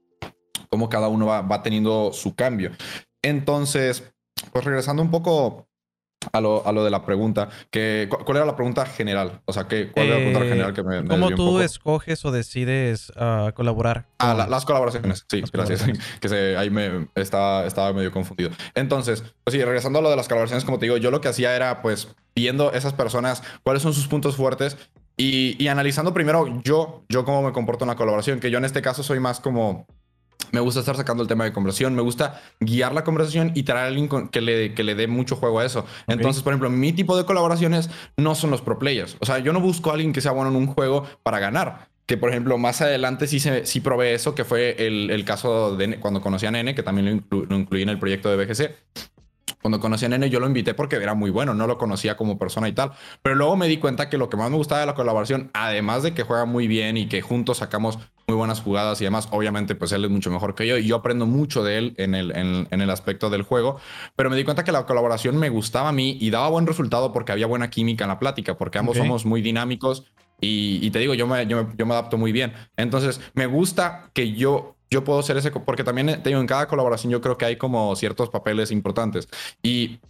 cómo cada uno va, va teniendo su cambio. Entonces, pues regresando un poco a lo, a lo de la pregunta, que, ¿cuál era la pregunta general? O sea, ¿qué, ¿cuál era la pregunta general que me, me ¿Cómo tú escoges o decides uh, colaborar? Ah, las colaboraciones. Sí, gracias. que se, ahí me estaba, estaba medio confundido. Entonces, pues sí, regresando a lo de las colaboraciones, como te digo, yo lo que hacía era, pues, viendo esas personas, cuáles son sus puntos fuertes y, y analizando primero yo, yo cómo me comporto en la colaboración, que yo en este caso soy más como me gusta estar sacando el tema de conversación, me gusta guiar la conversación y traer a alguien que le, que le dé mucho juego a eso. Entonces, por ejemplo, mi tipo de colaboraciones no son los pro players. O sea, yo no busco a alguien que sea bueno en un juego para ganar. Que, por ejemplo, más adelante sí, se, sí probé eso, que fue el, el caso de cuando conocí a Nene, que también lo, lo incluí en el proyecto de BGC. Cuando conocí a Nene, yo lo invité porque era muy bueno, no lo conocía como persona y tal. Pero luego me di cuenta que lo que más me gustaba de la colaboración, además de que juega muy bien y que juntos sacamos muy buenas jugadas y demás, obviamente, pues él es mucho mejor que yo y yo aprendo mucho de él en el, en, el aspecto del juego. Pero me di cuenta que la colaboración me gustaba a mí y daba buen resultado porque había buena química en la plática, porque ambos somos muy dinámicos y, te digo, yo me, yo me, yo me adapto muy bien. Entonces, me gusta que yo yo puedo ser ese, porque también tengo en cada colaboración yo creo que hay como ciertos papeles importantes. Y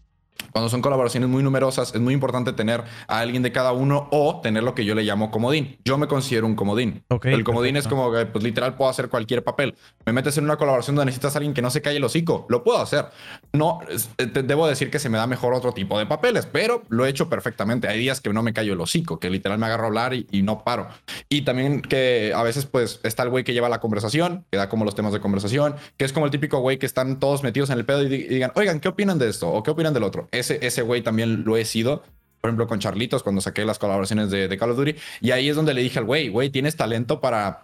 cuando son colaboraciones muy numerosas, es muy importante tener a alguien de cada uno o tener lo que yo le llamo comodín. Yo me considero un comodín. el comodín es como que, pues literal, puedo hacer cualquier papel. Me metes en una colaboración donde necesitas a alguien que no se calle el hocico. Lo puedo hacer. No, eh, te debo decir que se me da mejor otro tipo de papeles, pero lo he hecho perfectamente. Hay días que no me callo el hocico, que literal me agarro a hablar y, y no paro. Y también que a veces, pues, está el güey que lleva la conversación, que da como los temas de conversación, que es como el típico güey que están todos metidos en el pedo y digan, oigan, ¿qué opinan de esto? ¿O qué opinan del otro? Ese, ese güey también lo he sido. Por ejemplo, con Charlitos, cuando saqué las colaboraciones de, de Call of Duty. Y ahí es donde le dije al güey, güey, tienes talento para,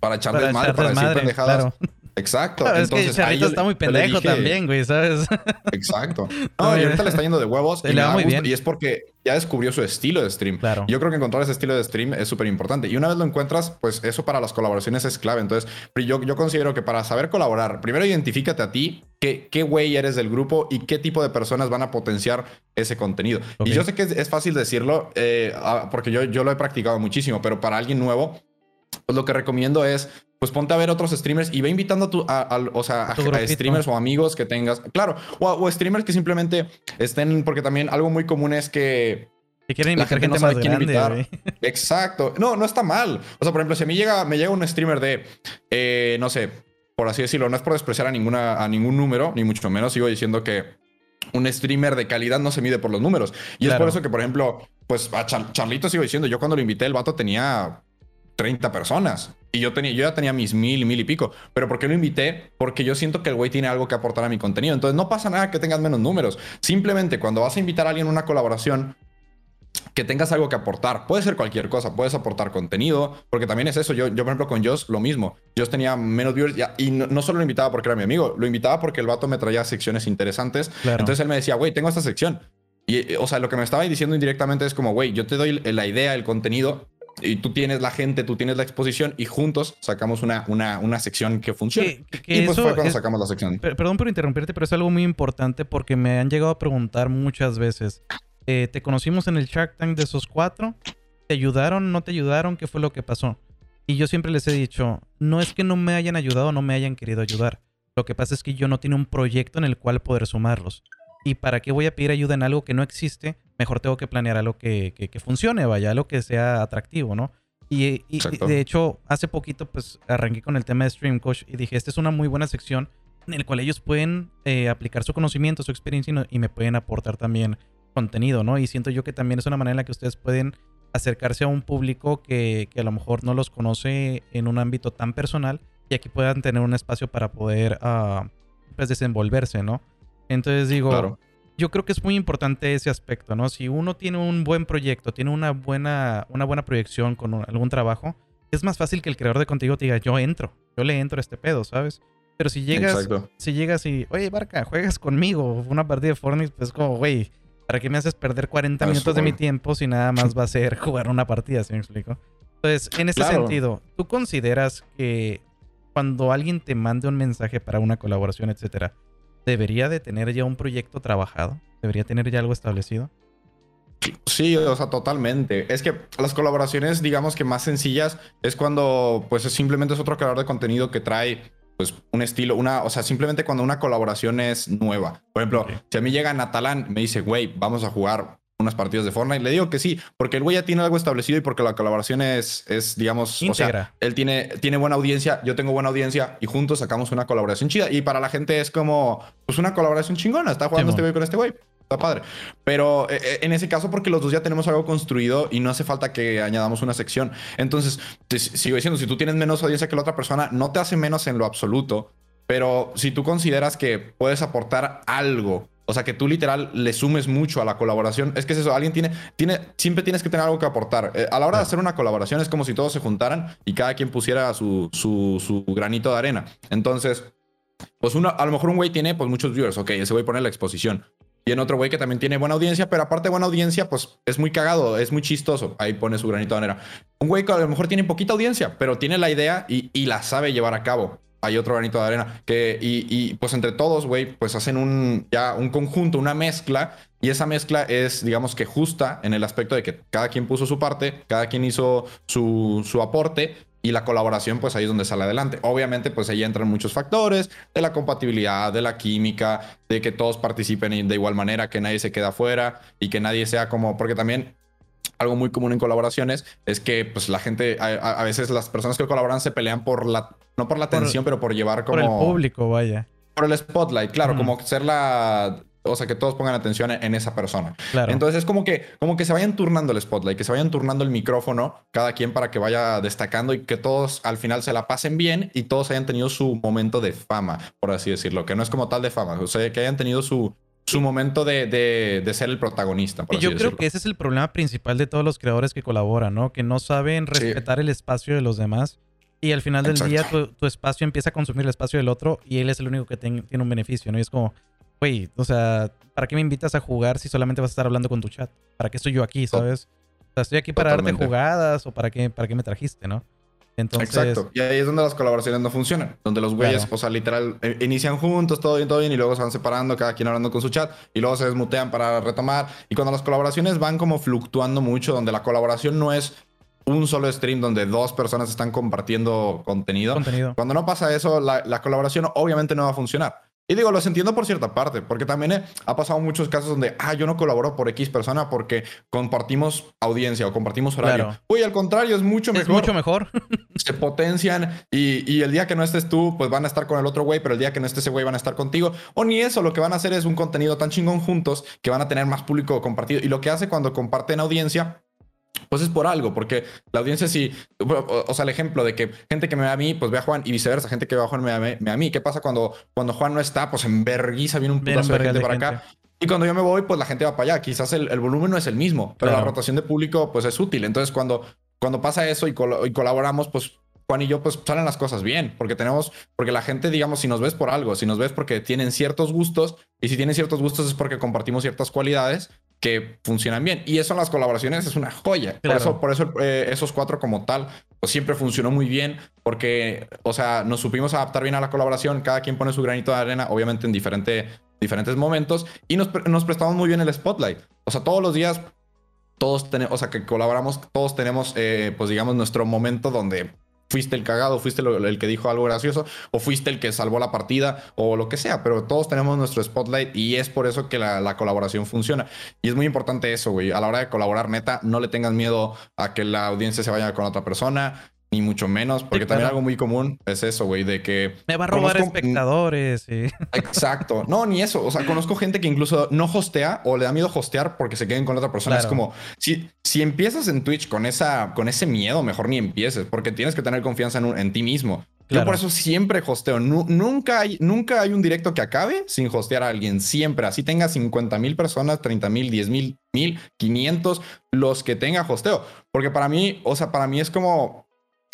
para echar para desmadre, para decir pendejadas. Exacto. Entonces, es que Charlitos está muy pendejo también, güey, ¿sabes? Exacto. No, y ahorita le está yendo de huevos. y, le da muy bien. y es porque ya descubrió su estilo de stream. Claro. Yo creo que encontrar ese estilo de stream es súper importante. Y una vez lo encuentras, pues eso para las colaboraciones es clave. Entonces, yo, yo considero que para saber colaborar, primero identifícate a ti, qué, qué güey eres del grupo y qué tipo de personas van a potenciar ese contenido. Y yo sé que es, fácil decirlo, eh, ah, porque yo, yo lo he practicado muchísimo, pero para alguien nuevo, pues lo que recomiendo es pues ponte a ver otros streamers y ve invitando a, tu, a, o sea, a, streamers o amigos que tengas. Claro, o, streamers que simplemente estén, porque también algo muy común es que... Que quieren invitar gente, más grande, Exacto. No, no está mal. O sea, por ejemplo, si a mí llega, me llega un streamer de, eh, no sé, por así decirlo, no es por despreciar a, ninguna, a ningún número, ni mucho menos, sigo diciendo que un streamer de calidad no se mide por los números. Y es por eso que, por ejemplo, pues a Charlito sigo diciendo, yo cuando lo invité, el vato tenía 30 personas. Y yo, tenía, yo ya tenía mis mil, mil y pico. Pero ¿por qué lo invité? Porque yo siento que el güey tiene algo que aportar a mi contenido. Entonces no pasa nada que tengas menos números. Simplemente cuando vas a invitar a alguien a una colaboración, que tengas algo que aportar. Puede ser cualquier cosa, puedes aportar contenido, porque también es eso. Yo, yo por ejemplo, con Joss lo mismo. Joss tenía menos viewers y no, solo lo invitaba porque era mi amigo, lo invitaba porque el vato me traía secciones interesantes. Entonces él me decía, güey, tengo esta sección. Y, o sea, lo que me estaba diciendo indirectamente es como, güey, yo te doy la idea, el contenido, y tú tienes la gente, tú tienes la exposición y juntos sacamos una, una, una sección que funcione. y pues fue cuando sacamos la sección. Perdón por interrumpirte, pero es algo muy importante porque me han llegado a preguntar muchas veces. Eh, ¿Te conocimos en el Shark Tank de esos cuatro? ¿Te ayudaron? ¿No te ayudaron? ¿Qué fue lo que pasó? Y yo siempre les he dicho, no es que no me hayan ayudado o no me hayan querido ayudar. Lo que pasa es que yo no tengo un proyecto en el cual poder sumarlos. ¿Y para qué voy a pedir ayuda en algo que no existe mejor tengo que planear algo que, que, funcione, vaya, algo que sea atractivo, ¿no? Y, de hecho, hace poquito, pues arranqué con el tema de Stream Coach y dije, esta es una muy buena sección en la cual ellos pueden eh, aplicar su conocimiento, su experiencia y, me pueden aportar también contenido, ¿no? Y siento yo que también es una manera en la que ustedes pueden acercarse a un público que, que a lo mejor no los conoce en un ámbito tan personal y aquí puedan tener un espacio para poder, uh, pues, desenvolverse, ¿no? Entonces digo, claro yo creo que es muy importante ese aspecto, ¿no? Si uno tiene un buen proyecto, tiene una buena, una buena proyección con algún trabajo, es más fácil que el creador de contenido te diga, yo entro, yo le entro a este pedo, ¿sabes? Pero si llegas, si llegas y, oye, Barca, juegas conmigo una partida de Fortnite, pues como, güey, ¿para qué me haces perder 40 minutos de mi tiempo si nada más va a ser jugar una partida, ¿sí me explico? Entonces, en ese sentido, ¿tú consideras que cuando alguien te mande un mensaje para una colaboración, etcétera, debería de tener ya un proyecto trabajado, debería tener ya algo establecido. Sí, o sea, totalmente. Es que las colaboraciones, digamos que más sencillas, es cuando pues simplemente es otro creador de contenido que trae pues un estilo, una, o sea, simplemente cuando una colaboración es nueva. Por ejemplo, si a mí llega Natalán, me dice, güey, vamos a jugar unas partidas de Fortnite, le digo que sí, porque el güey ya tiene algo establecido y porque la colaboración es, es digamos, o sea, él tiene, tiene buena audiencia, yo tengo buena audiencia y juntos sacamos una colaboración chida. Y para la gente es como, pues una colaboración chingona, está jugando este güey con este güey. Está padre. Pero eh, eh, en ese caso, porque los dos ya tenemos algo construido y no hace falta que añadamos una sección. Entonces, sigo diciendo, si tú tienes menos audiencia que la otra persona, no te hace menos en lo absoluto. Pero si tú consideras que puedes aportar algo o sea, que tú literal le sumes mucho a la colaboración. Es que es eso, alguien tiene, tiene, siempre tienes que tener algo que aportar. Eh, a la hora de hacer una colaboración es como si todos se juntaran y cada quien pusiera su, su, granito de arena. Entonces, pues uno, a lo mejor un güey tiene pues muchos viewers, ok, ese güey pone la exposición. Y en otro güey que también tiene buena audiencia, pero aparte de buena audiencia, pues es muy cagado, es muy chistoso. Ahí pone su granito de arena. Un güey que a lo mejor tiene poquita audiencia, pero tiene la idea y, y la sabe llevar a cabo hay otro granito de arena. Que, y, pues entre todos, güey, pues hacen un, ya un conjunto, una mezcla. Y esa mezcla es, digamos que justa en el aspecto de que cada quien puso su parte, cada quien hizo su, su aporte. Y la colaboración, pues ahí es donde sale adelante. Obviamente, pues ahí entran muchos factores de la compatibilidad, de la química, de que todos participen de igual manera, que nadie se quede afuera y que nadie sea como, porque también algo muy común en colaboraciones es que pues la gente, a, veces las personas que colaboran se pelean por la, no por la atención, pero por llevar como... Por el público, vaya. Por el spotlight, claro, como ser la... O sea, que todos pongan atención en esa persona. Claro. Entonces es como que, como que se vayan turnando el spotlight, que se vayan turnando el micrófono, cada quien para que vaya destacando y que todos al final se la pasen bien y todos hayan tenido su momento de fama, por así decirlo, que no es como tal de fama, o sea, que hayan tenido su, su momento de, ser el protagonista. y yo creo que ese es el problema principal de todos los creadores que colaboran, ¿no? Que no saben respetar el espacio de los demás. Y al final del día tu, espacio empieza a consumir el espacio del otro y él es el único que tiene un beneficio, ¿no? Y es como, güey, o sea, ¿para qué me invitas a jugar si solamente vas a estar hablando con tu chat? ¿Para qué estoy yo aquí, sabes? O sea, estoy aquí para darte jugadas o para qué, para qué me trajiste, ¿no? Exacto. Y ahí es donde las colaboraciones no funcionan. Donde los güeyes, o sea, literal, eh, inician juntos, todo bien, todo bien, y luego se van separando, cada quien hablando con su chat, y luego se desmutean para retomar. Y cuando las colaboraciones van como fluctuando mucho, donde la colaboración no es un solo stream donde dos personas están compartiendo contenido. contenido. Cuando no pasa eso, la, la colaboración obviamente no va a funcionar. Y digo, los entiendo por cierta parte, porque también eh, ha pasado muchos casos donde, ah, yo no colaboro por X persona porque compartimos audiencia o compartimos horario. Uy, al contrario, es mucho mejor. Es mucho mejor. Se potencian y, y, el día que no estés tú, pues van a estar con el otro güey, pero el día que no esté ese güey van a estar contigo. O ni eso, lo que van a hacer es un contenido tan chingón juntos que van a tener más público compartido. Y lo que hace cuando comparten audiencia pues es por algo, porque la audiencia sí, o, sea, el ejemplo de que gente que me ve a mí, pues ve a Juan y viceversa, gente que ve a Juan me ve, a mí. ¿Qué pasa cuando, cuando Juan no está? Pues en verguiza viene un putazo de gente para acá. Y cuando yo me voy, pues la gente va para allá. Quizás el, volumen no es el mismo, pero la rotación de público, pues es útil. Entonces, cuando, cuando pasa eso y, y colaboramos, pues Juan y yo, pues salen las cosas bien, porque tenemos, porque la gente, digamos, si nos ves por algo, si nos ves porque tienen ciertos gustos, y si tienen ciertos gustos es porque compartimos ciertas cualidades, que funcionan bien. Y eso en las colaboraciones es una joya. Por eso, por eso eh, esos cuatro como tal, pues siempre funcionó muy bien, porque, o sea, nos supimos adaptar bien a la colaboración, cada quien pone su granito de arena, obviamente en diferente, diferentes momentos, y nos, nos prestamos muy bien el spotlight. O sea, todos los días, todos tenemos, o sea, que colaboramos, todos tenemos, eh, pues digamos, nuestro momento donde fuiste el cagado, fuiste el que dijo algo gracioso, o fuiste el que salvó la partida, o lo que sea, pero todos tenemos nuestro spotlight y es por eso que la, la colaboración funciona. Y es muy importante eso, güey. A la hora de colaborar, neta, no le tengas miedo a que la audiencia se vaya con otra persona ni mucho menos, porque también algo muy común es eso, güey, de que... Me va a robar espectadores. Sí. Exacto. No, ni eso. O sea, conozco gente que incluso no hostea o le da miedo hostear porque se queden con otra persona. Es como, si, si empiezas en Twitch con, esa, con ese miedo, mejor ni empieces, porque tienes que tener confianza en, en ti mismo. Yo por eso siempre hosteo. nunca, hay, nunca hay un directo que acabe sin hostear a alguien. Siempre. Así tenga 50 mil personas, 30 mil, 10 mil, 500, los que tenga hosteo. Porque para mí, o sea, para mí es como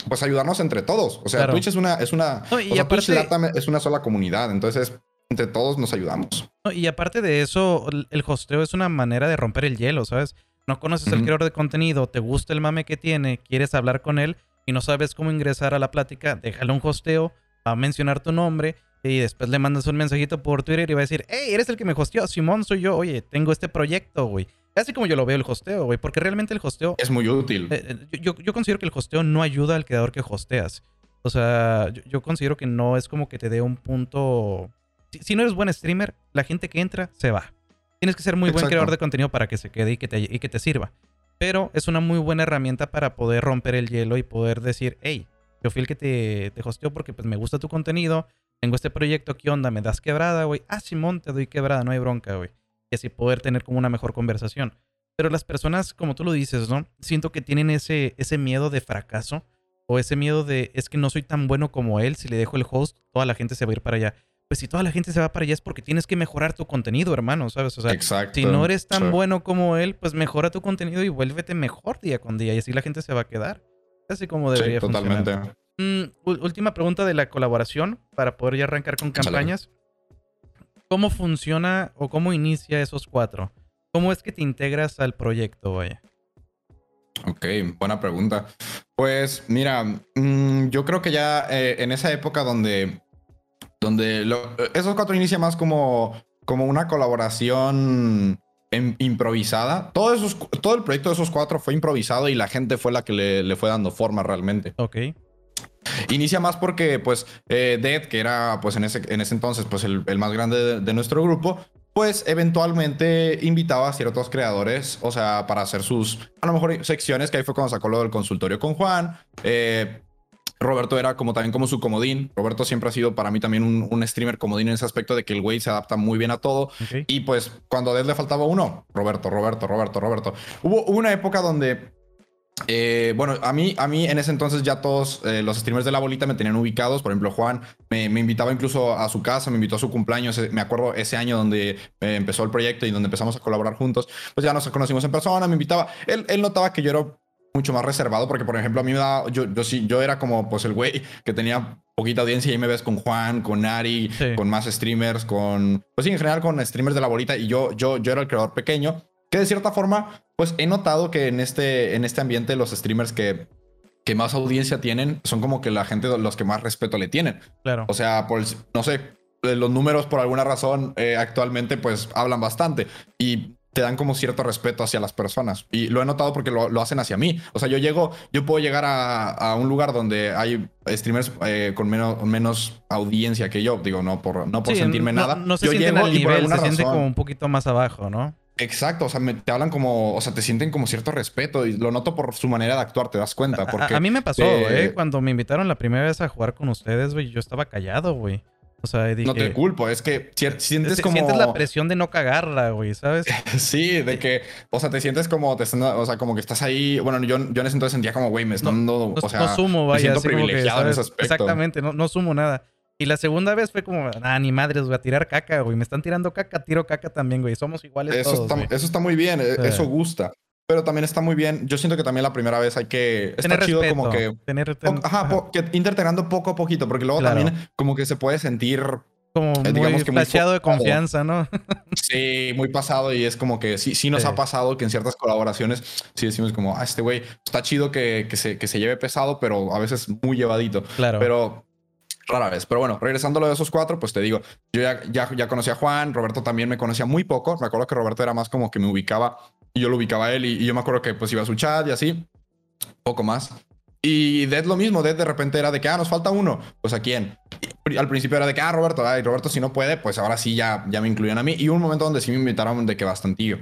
pues ayudarnos entre todos. O sea, Twitch es una, es una, y aparte, es una sola comunidad, entonces entre todos nos ayudamos. y aparte de eso, el hosteo es una manera de romper el hielo, ¿sabes? No conoces al creador de contenido, te gusta el mame que tiene, quieres hablar con él y no sabes cómo ingresar a la plática, déjale un hosteo, va a mencionar tu nombre Y después le mandas un mensajito por Twitter y va a decir, hey, eres el que me hosteó, Simón, soy yo, oye, tengo este proyecto, güey. Así como yo lo veo el hosteo, güey, porque realmente el hosteo... Es muy útil. Eh, eh, yo, yo, considero que el hosteo no ayuda al creador que hosteas. O sea, yo, considero que no es como que te dé un punto... Si, no eres buen streamer, la gente que entra se va. Tienes que ser muy buen creador de contenido para que se quede y que, te, y que te sirva. Pero es una muy buena herramienta para poder romper el hielo y poder decir, hey, yo fui el que te, te hosteo porque pues me gusta tu contenido, tengo este proyecto, ¿qué onda? ¿Me das quebrada, güey? Ah, Simón, te doy quebrada, no hay bronca, güey y así poder tener como una mejor conversación. Pero las personas, como tú lo dices, ¿no? Siento que tienen ese, ese miedo de fracaso o ese miedo de es que no soy tan bueno como él, si le dejo el host, toda la gente se va a ir para allá. Pues si toda la gente se va para allá es porque tienes que mejorar tu contenido, hermano, ¿sabes? O sea, si no eres tan bueno como él, pues mejora tu contenido y vuélvete mejor día con día y así la gente se va a quedar. Así como debería sí, totalmente. Mm, última pregunta de la colaboración para poder ya arrancar con campañas. ¿Cómo funciona o cómo inicia esos cuatro? ¿Cómo es que te integras al proyecto, vaya? Ok, buena pregunta. Pues mira, mm, yo creo que ya eh, en esa época donde, donde esos cuatro inicia más como, como una colaboración improvisada. Todo, esos, todo el proyecto de esos cuatro fue improvisado y la gente fue la que le, le fue dando forma realmente. Ok. Inicia más porque, pues, eh, Dead, que era, pues, en ese, en ese entonces, pues, el, más grande de, nuestro grupo, pues, eventualmente invitaba a ciertos creadores, o sea, para hacer sus, a lo mejor, secciones, que ahí fue cuando sacó lo del consultorio con Juan. Eh, Roberto era como también como su comodín. Roberto siempre ha sido para mí también un, streamer comodín en ese aspecto de que el güey se adapta muy bien a todo. Y pues cuando a Dead le faltaba uno, Roberto, Roberto, Roberto, Roberto. hubo una época donde eh, bueno, a mí, a mí en ese entonces ya todos eh, los streamers de la bolita me tenían ubicados. Por ejemplo, Juan me, invitaba incluso a su casa, me invitó a su cumpleaños. Me acuerdo ese año donde eh, empezó el proyecto y donde empezamos a colaborar juntos. Pues ya nos conocimos en persona, me invitaba. Él, él notaba que yo era mucho más reservado porque, por ejemplo, a mí me da, yo, yo sí, yo era como pues el güey que tenía poquita audiencia y ahí me ves con Juan, con Ari, con más streamers, con, pues sí, en general con streamers de la bolita y yo, yo, yo era el creador pequeño que de cierta forma, pues he notado que en este, en este ambiente los streamers que, que más audiencia tienen son como que la gente, los que más respeto le tienen. Claro. O sea, por no sé, los números por alguna razón eh, actualmente pues hablan bastante. Y te dan como cierto respeto hacia las personas. Y lo he notado porque lo, hacen hacia mí. O sea, yo llego, yo puedo llegar a, un lugar donde hay streamers eh, con menos, menos audiencia que yo. Digo, no por, no por sentirme nada. No se yo sienten al nivel, se siente como un poquito más abajo, ¿no? Exacto, o sea, te hablan como, o sea, te sienten como cierto respeto y lo noto por su manera de actuar, te das cuenta. Porque a, mí me pasó, ¿eh? Cuando me invitaron la primera vez a jugar con ustedes, güey, yo estaba callado, güey. O sea, dije, no te culpo, es que sientes como... Sientes la presión de no cagarla, güey, ¿sabes? sí, de que, o sea, te sientes como, te o sea, como que estás ahí... Bueno, yo, yo en ese entonces sentía como, güey, me están dando... o sea, no sumo, vaya. Me siento privilegiado en ese aspecto. Exactamente, no, no sumo nada. Y la segunda vez fue como, ah, ni madres, voy a tirar caca, güey. Me están tirando caca, tiro caca también, güey. Somos iguales eso todos, está, Eso está muy bien, e, eso gusta. Pero también está muy bien. Yo siento que también la primera vez hay que. Está chido como que. Tener, ajá, integrando poco a poquito, porque luego también como que se puede sentir. Como eh, muy flasheado de confianza, ¿no? sí, muy pasado y es como que sí, sí nos ha pasado que en ciertas colaboraciones sí decimos como, ah, este güey está chido que, que, se, que se lleve pesado, pero a veces muy llevadito. Claro. Pero rara vez. Pero bueno, regresando a lo de esos cuatro, pues te digo, yo ya, ya, ya conocí a Juan, Roberto también me conocía muy poco. Me acuerdo que Roberto era más como que me ubicaba y yo lo ubicaba a él y, yo me acuerdo que pues iba a su chat y así, poco más. Y Dead lo mismo, Dead de repente era de que, ah, nos falta uno. Pues a quién. al principio era de que, ah, Roberto, ay, Roberto si no puede, pues ahora sí ya, ya me incluían a mí. Y un momento donde sí me invitaron de que bastantillo.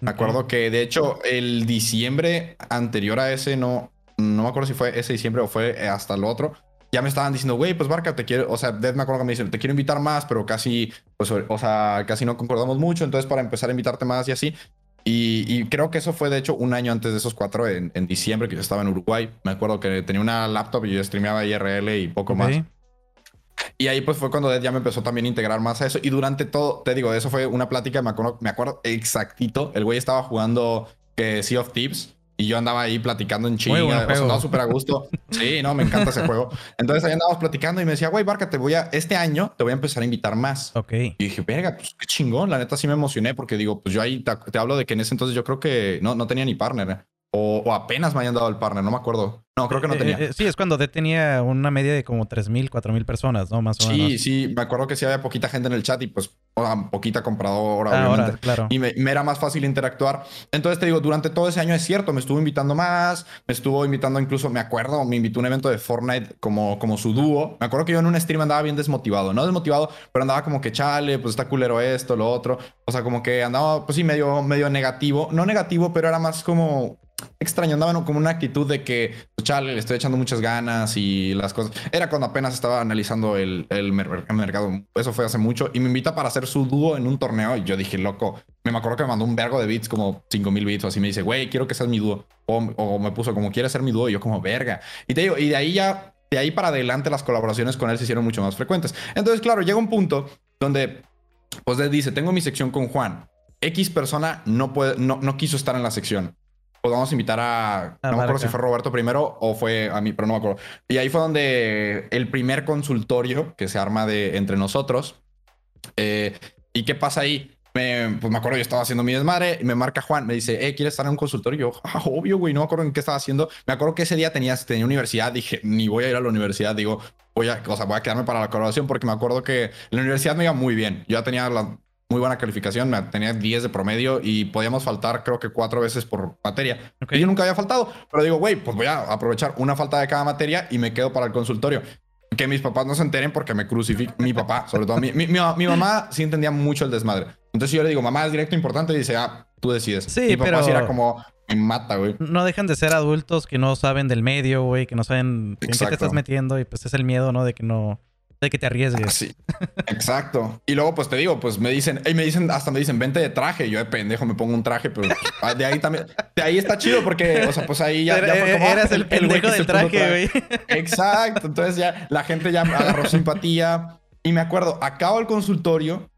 Me acuerdo que de hecho el diciembre anterior a ese, no, no me acuerdo si fue ese diciembre o fue hasta el otro, ya me estaban diciendo, güey, pues Barca, te quiero, o sea, Dead me acuerdo que me dice, te quiero invitar más, pero casi, pues, o sea, casi no concordamos mucho, entonces para empezar a invitarte más y así. Y, creo que eso fue, de hecho, un año antes de esos cuatro, en, diciembre, que yo estaba en Uruguay. Me acuerdo que tenía una laptop y yo streameaba IRL y poco más. Y ahí pues fue cuando Dead ya me empezó también a integrar más a eso. Y durante todo, te digo, eso fue una plática, me acuerdo, me acuerdo exactito. El güey estaba jugando que Sea of Thieves y yo andaba ahí platicando en chinga, o sea, andaba súper a gusto. Sí, no, me encanta ese juego. Entonces ahí andábamos platicando y me decía, güey, Barca, te voy a, este año te voy a empezar a invitar más. Ok. Y dije, verga, pues qué chingón. La neta sí me emocioné porque digo, pues yo ahí te, hablo de que en ese entonces yo creo que no, no tenía ni partner. O, apenas me hayan dado el partner, no me acuerdo. No, creo que no eh, tenía. Eh, sí, es cuando D tenía una media de como 3.000, 4.000 personas, ¿no? Más o menos. Sí, sí, me acuerdo que sí había poquita gente en el chat y pues poquita compradora, ah, obviamente. claro. Y me, era más fácil interactuar. Entonces te digo, durante todo ese año es cierto, me estuvo invitando más, me estuvo invitando incluso, me acuerdo, me invitó a un evento de Fortnite como, como su dúo. Me acuerdo que yo en un stream andaba bien desmotivado, no desmotivado, pero andaba como que chale, pues está culero esto, lo otro. O sea, como que andaba, pues sí, medio, medio negativo. No negativo, pero era más como extraño, andaban como una actitud de que, pues, chale, le estoy echando muchas ganas y las cosas. Era cuando apenas estaba analizando el, el, mercado. Eso fue hace mucho. Y me invita para hacer su dúo en un torneo. Y yo dije, loco, me acuerdo que me mandó un vergo de bits, como 5000 bits o así. Me dice, güey, quiero que seas mi dúo. O, me puso como, ¿quieres ser mi dúo? Y yo, como, verga. Y te digo, y de ahí ya, de ahí para adelante, las colaboraciones con él se hicieron mucho más frecuentes. Entonces, claro, llega un punto donde, pues, dice, tengo mi sección con Juan. X persona no, puede, no, no quiso estar en la sección pues invitar a. no me acuerdo si fue Roberto primero o fue a mí, pero no me acuerdo. Y ahí fue donde el primer consultorio que se arma de entre nosotros. Eh, ¿Y qué pasa ahí? Me, pues me acuerdo, yo estaba haciendo mi desmadre y me marca Juan, me dice, eh, ¿quieres estar en un consultorio? Y yo, ah, obvio, güey, no me acuerdo en qué estaba haciendo. Me acuerdo que ese día tenía, tenía universidad, dije, ni voy a ir a la universidad, digo, voy a, o sea, voy a quedarme para la colaboración porque me acuerdo que la universidad me iba muy bien. Yo ya tenía la, muy buena calificación, tenía 10 de promedio y podíamos faltar creo que cuatro veces por materia. Y yo nunca había faltado, pero digo, güey, pues voy a aprovechar una falta de cada materia y me quedo para el consultorio. Que mis papás no se enteren porque me crucifican, mi papá, sobre todo. Mi, mi, mi, mamá sí entendía mucho el desmadre. Entonces yo le digo, mamá, es directo importante y dice, ah, tú decides. Sí, mi papá sí era como, me mata, güey. No dejan de ser adultos que no saben del medio, güey, que no saben en qué te estás metiendo y pues es el miedo, ¿no? De que no de que te arriesgues. Sí, exacto. Y luego, pues te digo, pues me dicen, y me dicen, hasta me dicen, vente de traje. Yo de pendejo me pongo un traje, pero ah, de ahí también, de ahí está chido porque, o sea, pues ahí ya, ya fue como, ah, Eras el, pendejo del traje, güey. Exacto. Entonces ya la gente ya agarró simpatía. Y me acuerdo, acabo el consultorio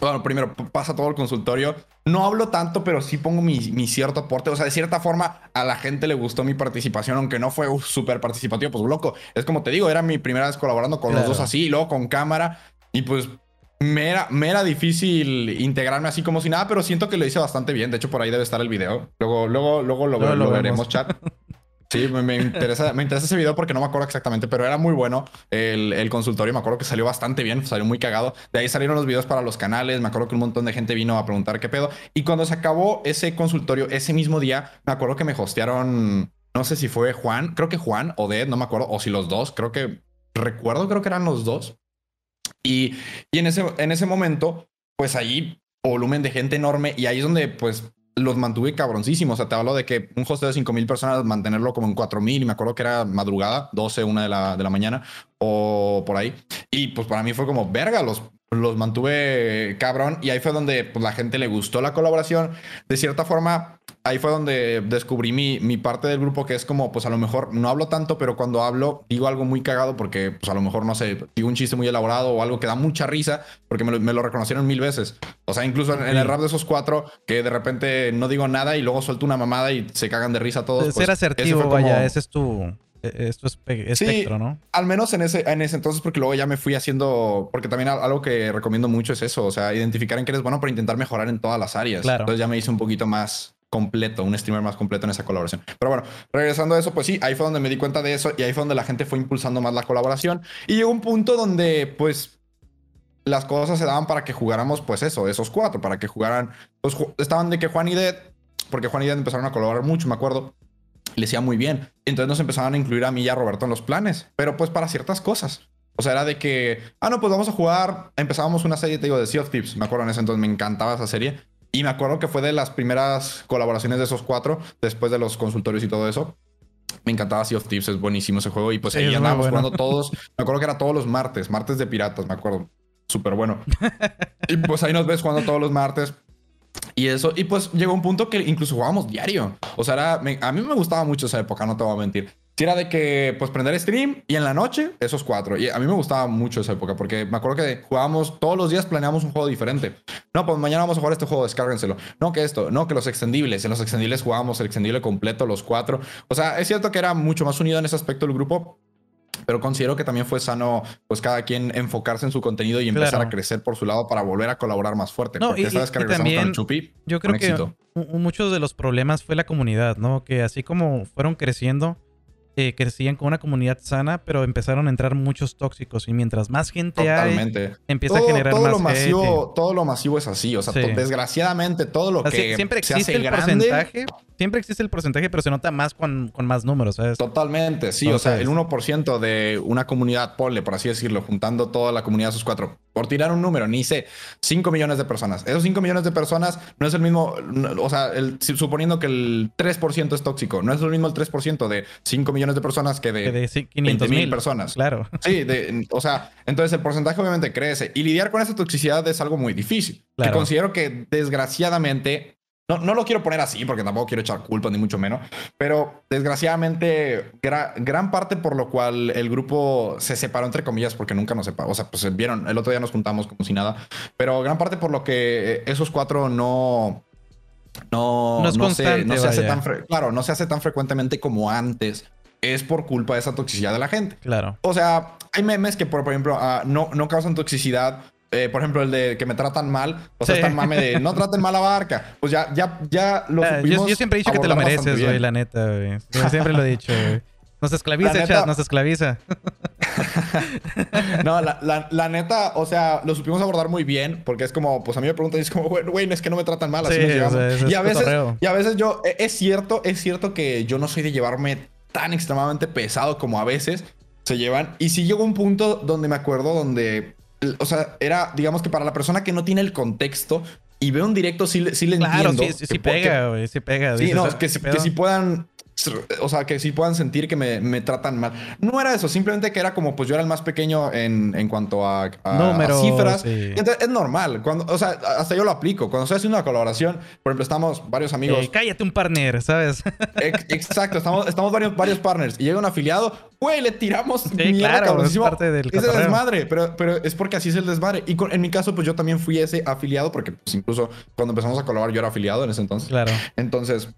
bueno, primero pasa todo el consultorio. No hablo tanto, pero sí pongo mi, cierto aporte. O sea, de cierta forma, a la gente le gustó mi participación, aunque no fue súper participativo. Pues loco, es como te digo, era mi primera vez colaborando con los dos así, y luego con cámara. Y pues me era, me era difícil integrarme así como si nada, pero siento que lo hice bastante bien. De hecho, por ahí debe estar el video. Luego, luego, luego lo, lo veremos, chat. Sí, me, interesa, me interesa ese video porque no me acuerdo exactamente, pero era muy bueno el, el, consultorio. Me acuerdo que salió bastante bien, salió muy cagado. De ahí salieron los videos para los canales. Me acuerdo que un montón de gente vino a preguntar qué pedo. Y cuando se acabó ese consultorio, ese mismo día, me acuerdo que me hostearon, no sé si fue Juan, creo que Juan o Ded, no me acuerdo, o si los dos, creo que recuerdo, creo que eran los dos. Y, y en, ese, en ese momento, pues ahí volumen de gente enorme y ahí es donde pues los mantuve cabroncísimos. O sea, te hablo de que un hosteo de 5000 personas, mantenerlo como en 4000, y me acuerdo que era madrugada, 12, 1 de la, de la mañana, o por ahí. Y pues para mí fue como, verga, los, los mantuve cabrón. Y ahí fue donde pues, la gente le gustó la colaboración. De cierta forma, ahí fue donde descubrí mi, mi, parte del grupo que es como, pues a lo mejor no hablo tanto, pero cuando hablo digo algo muy cagado porque, pues a lo mejor, no sé, digo un chiste muy elaborado o algo que da mucha risa porque me lo, me lo reconocieron mil veces. O sea, incluso en, el rap de esos cuatro que de repente no digo nada y luego suelto una mamada y se cagan de risa todos. Ser pues, asertivo, vaya, ese es tu... E, esto es espectro, ¿no? Al menos en ese, en ese entonces, porque luego ya me fui haciendo. Porque también algo que recomiendo mucho es eso. O sea, identificar en qué eres bueno para intentar mejorar en todas las áreas. Claro. Entonces ya me hice un poquito más completo, un streamer más completo en esa colaboración. Pero bueno, regresando a eso, pues sí, ahí fue donde me di cuenta de eso y ahí fue donde la gente fue impulsando más la colaboración. Y llegó un punto donde, pues, las cosas se daban para que jugáramos, pues eso, esos cuatro, para que jugaran. Pues estaban de que Juan y Dead, porque Juan y Dead empezaron a colaborar mucho, me acuerdo. Le decía muy bien. Entonces nos empezaban a incluir a mí y a Roberto en los planes, pero pues para ciertas cosas. O sea, era de que, ah, no, pues vamos a jugar. Empezábamos una serie, te digo, de Sea of Tips. Me acuerdo en ese entonces, me encantaba esa serie. Y me acuerdo que fue de las primeras colaboraciones de esos cuatro, después de los consultorios y todo eso. Me encantaba Sea of Thieves, es buenísimo ese juego. Y pues ahí andábamos jugando todos. Me acuerdo que era todos los martes, martes de piratas, me acuerdo. Súper bueno. y pues ahí nos ves jugando todos los martes. Y eso, y pues llegó un punto que incluso jugábamos diario. O sea, era, a mí me gustaba mucho esa época, no te voy a mentir. Si era de que, pues, prender stream y en la noche, esos cuatro. Y a mí me gustaba mucho esa época porque me acuerdo que jugábamos todos los días, planeábamos un juego diferente. No, pues mañana vamos a jugar este juego, descárguenselo. No, que esto, no, que los extendibles. En los extendibles jugábamos el extendible completo, los cuatro. O sea, es cierto que era mucho más unido en ese aspecto el grupo, pero considero que también fue sano, pues cada quien enfocarse en su contenido y empezar a crecer por su lado para volver a colaborar más fuerte. No, porque sabes que regresamos con el Chupi. Yo creo que muchos de los problemas fue la comunidad, ¿no? Que así como fueron creciendo, eh, crecían con una comunidad sana, pero empezaron a entrar muchos tóxicos. Y mientras más gente hay, empieza a generar todo más lo masivo, Todo lo masivo es así, o sea, desgraciadamente todo lo que siempre existe se hace el grande, porcentaje, siempre existe el porcentaje, pero se nota más con, con más números, ¿sabes? Totalmente, sí, o sea, el 1% de una comunidad, pole, por así decirlo, juntando toda la comunidad, sus cuatro, por tirar un número, ni sé, 5 millones de personas. Esos 5 millones de personas no es el mismo, o sea, el, suponiendo que el 3% es tóxico, no es lo mismo el 3% de 5 millones de personas que de, de 500 mil personas. Claro. Sí, o sea, entonces el porcentaje obviamente crece y lidiar con esa toxicidad es algo muy difícil. Claro. Que considero que desgraciadamente no, no, lo quiero poner así porque tampoco quiero echar culpa ni mucho menos, pero desgraciadamente gran parte por lo cual el grupo se separó entre comillas porque nunca nos separó, o sea, pues vieron, el otro día nos juntamos como si nada, pero gran parte por lo que esos cuatro no no, no, no, se, no se hace tan claro, no se hace tan frecuentemente como antes. Es por culpa de esa toxicidad de la gente. Claro. O sea, hay memes que, por, ejemplo, ah, no, no causan toxicidad eh, por ejemplo, el de que me tratan mal, o sea, sí. mame de no traten mal a Barca. Pues ya, ya, ya lo ah, supimos yo, siempre he dicho que te lo mereces, güey, la neta, güey. Yo siempre lo he dicho, güey. Nos esclaviza, chat, nos esclaviza. no, la, la, neta, o sea, lo supimos abordar muy bien, porque es como, pues a mí me preguntan y es como, güey, es que no me tratan mal, así nos llevamos. y, a veces, y a veces yo, e, es cierto, es cierto que yo no soy de llevarme tan extremadamente pesado como a veces se llevan. Y sí llegó un punto donde me acuerdo donde o sea, era, digamos que para la persona que no tiene el contexto y ve un directo, sí, sí le claro, entiendo. Sí, sí, pega, güey, sí pega. Sí, no, que, que si puedan o sea, que sí puedan sentir que me, me, tratan mal. No era eso, simplemente que era como, pues yo era el más pequeño en, en cuanto a, cifras. Entonces, es normal. Cuando, o sea, hasta yo lo aplico. Cuando estoy haciendo una colaboración, por ejemplo, estamos varios amigos. Eh, cállate un partner, ¿sabes? exacto, estamos, estamos varios, varios partners. Y llega un afiliado, güey, le tiramos sí, claro, es parte del Es desmadre, pero, pero es porque así es el desmadre. Y en mi caso, pues yo también fui ese afiliado, porque pues, incluso cuando empezamos a colaborar, yo era afiliado en ese entonces. Claro. Entonces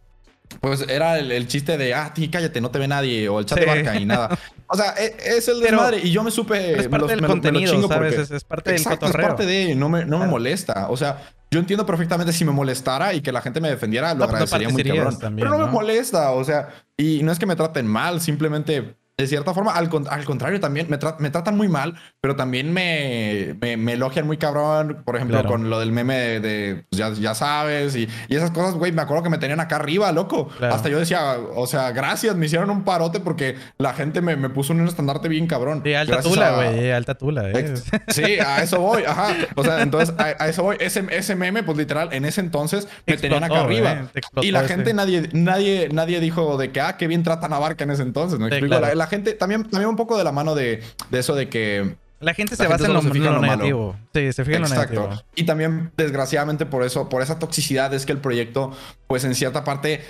pues era el, chiste de, ah, ti cállate, no te ve nadie, o el chat de barca y nada. O sea, e, es, el desmadre. Y yo me supe. Es parte del contenido, ¿sabes? es, parte del cotorreo. Es parte de. No me, no me molesta. O sea, yo entiendo perfectamente si me molestara y que la gente me defendiera, lo agradecería muy cabrón. pero no, me molesta. O sea, y no es que me traten mal, simplemente de cierta forma, al, contrario, también me, me, tratan muy mal, pero también me, me, elogian muy cabrón. Por ejemplo, con lo del meme de, pues, ya, ya, sabes y, y, esas cosas, güey. Me acuerdo que me tenían acá arriba, loco. Hasta yo decía, o sea, gracias, me hicieron un parote porque la gente me, me puso un estandarte bien cabrón. Sí, alta tula, güey, alta tula. Eh. Sí, a eso voy, ajá. O sea, entonces a, eso voy. Ese, ese meme, pues literal, en ese entonces me tenían acá arriba. Eh, y la gente, nadie, nadie, nadie dijo de que, ah, qué bien tratan a Barca en ese entonces. ¿Me explico? la, gente también, también un poco de la mano de, de eso de que la gente se basa en lo, negativo. Sí, se fija en lo negativo. Y también, desgraciadamente, por eso, por esa toxicidad, es que el proyecto, pues en cierta parte,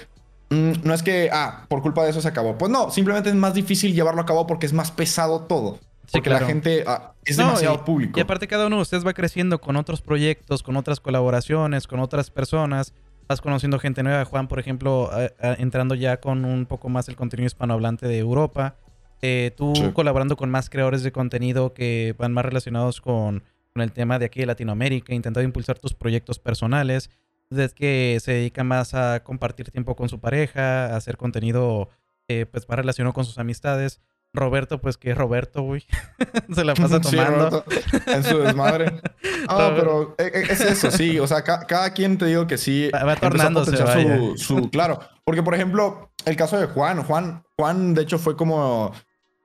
mm, no es que, ah, por culpa de eso se acabó. Pues no, simplemente es más difícil llevarlo a cabo porque es más pesado todo. Porque la gente ah, es demasiado público. Y aparte, cada uno de ustedes va creciendo con otros proyectos, con otras colaboraciones, con otras personas. Vas conociendo gente nueva. Juan, por ejemplo, entrando ya con un poco más el contenido hispanohablante de Europa. Eh, tú colaborando con más creadores de contenido que van más relacionados con, el tema de aquí de Latinoamérica, intentando impulsar tus proyectos personales, desde que se dedica más a compartir tiempo con su pareja, a hacer contenido eh, pues más relacionado con sus amistades. Roberto, pues que es Roberto, güey. Se la pasa tomando. en su desmadre. Ah, pero e, e, es eso, sí. O sea, cada quien te digo que sí. Va, tornándose. Su, su, claro. Porque, por ejemplo, el caso de Juan. Juan, Juan, de hecho, fue como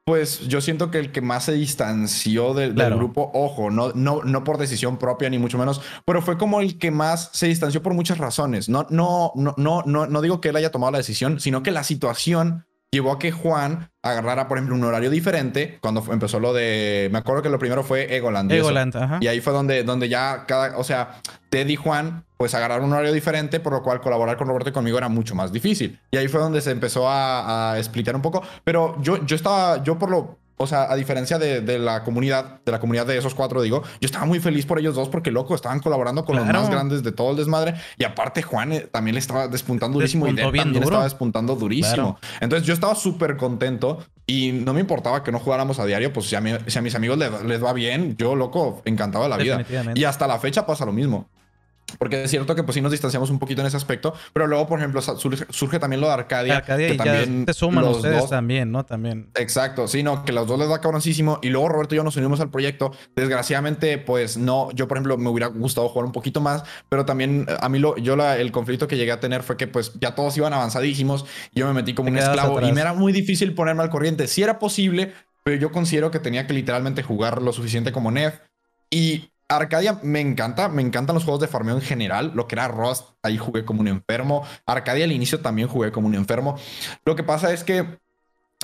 pues yo siento que el que más se distanció del, grupo, ojo, no, no, no por decisión propia ni mucho menos, pero fue como el que más se distanció por muchas razones. No, no, no, no, no, no digo que él haya tomado la decisión, sino que la situación llevó a que Juan agarrara, por ejemplo, un horario diferente cuando empezó lo de. Me acuerdo que lo primero fue Egoland. Y Egoland, ajá. Y ahí fue donde, donde ya cada. O sea, Ted y Juan, pues agarraron un horario diferente, por lo cual colaborar con Roberto y conmigo era mucho más difícil. Y ahí fue donde se empezó a, a explicar un poco. Pero yo, yo estaba. Yo por lo o sea, a diferencia de, la comunidad, de la comunidad de esos cuatro, digo, yo estaba muy feliz por ellos dos porque, loco, estaban colaborando con los más grandes de todo el desmadre. Y aparte, Juan eh, también le estaba despuntando durísimo y también estaba despuntando durísimo. Entonces, yo estaba súper contento y no me importaba que no jugáramos a diario, pues si a, si a mis amigos les, les, va bien, yo, loco, encantado de la vida. Y hasta la fecha pasa lo mismo. Porque es cierto que pues sí nos distanciamos un poquito en ese aspecto, pero luego, por ejemplo, surge, también lo de Arcadia. Arcadia que y también te suman ustedes también, ¿no? También. Exacto, sí, no, que los dos les da cabroncísimo. Y luego Roberto y yo nos unimos al proyecto. Desgraciadamente, pues no, yo por ejemplo me hubiera gustado jugar un poquito más, pero también a mí lo, yo la, el conflicto que llegué a tener fue que pues ya todos iban avanzadísimos y yo me metí como un esclavo y me era muy difícil ponerme al corriente. Si era posible, pero yo considero que tenía que literalmente jugar lo suficiente como Nef. Y Arcadia me encanta, me encantan los juegos de farmeo en general. Lo que era Rust, ahí jugué como un enfermo. Arcadia al inicio también jugué como un enfermo. Lo que pasa es que,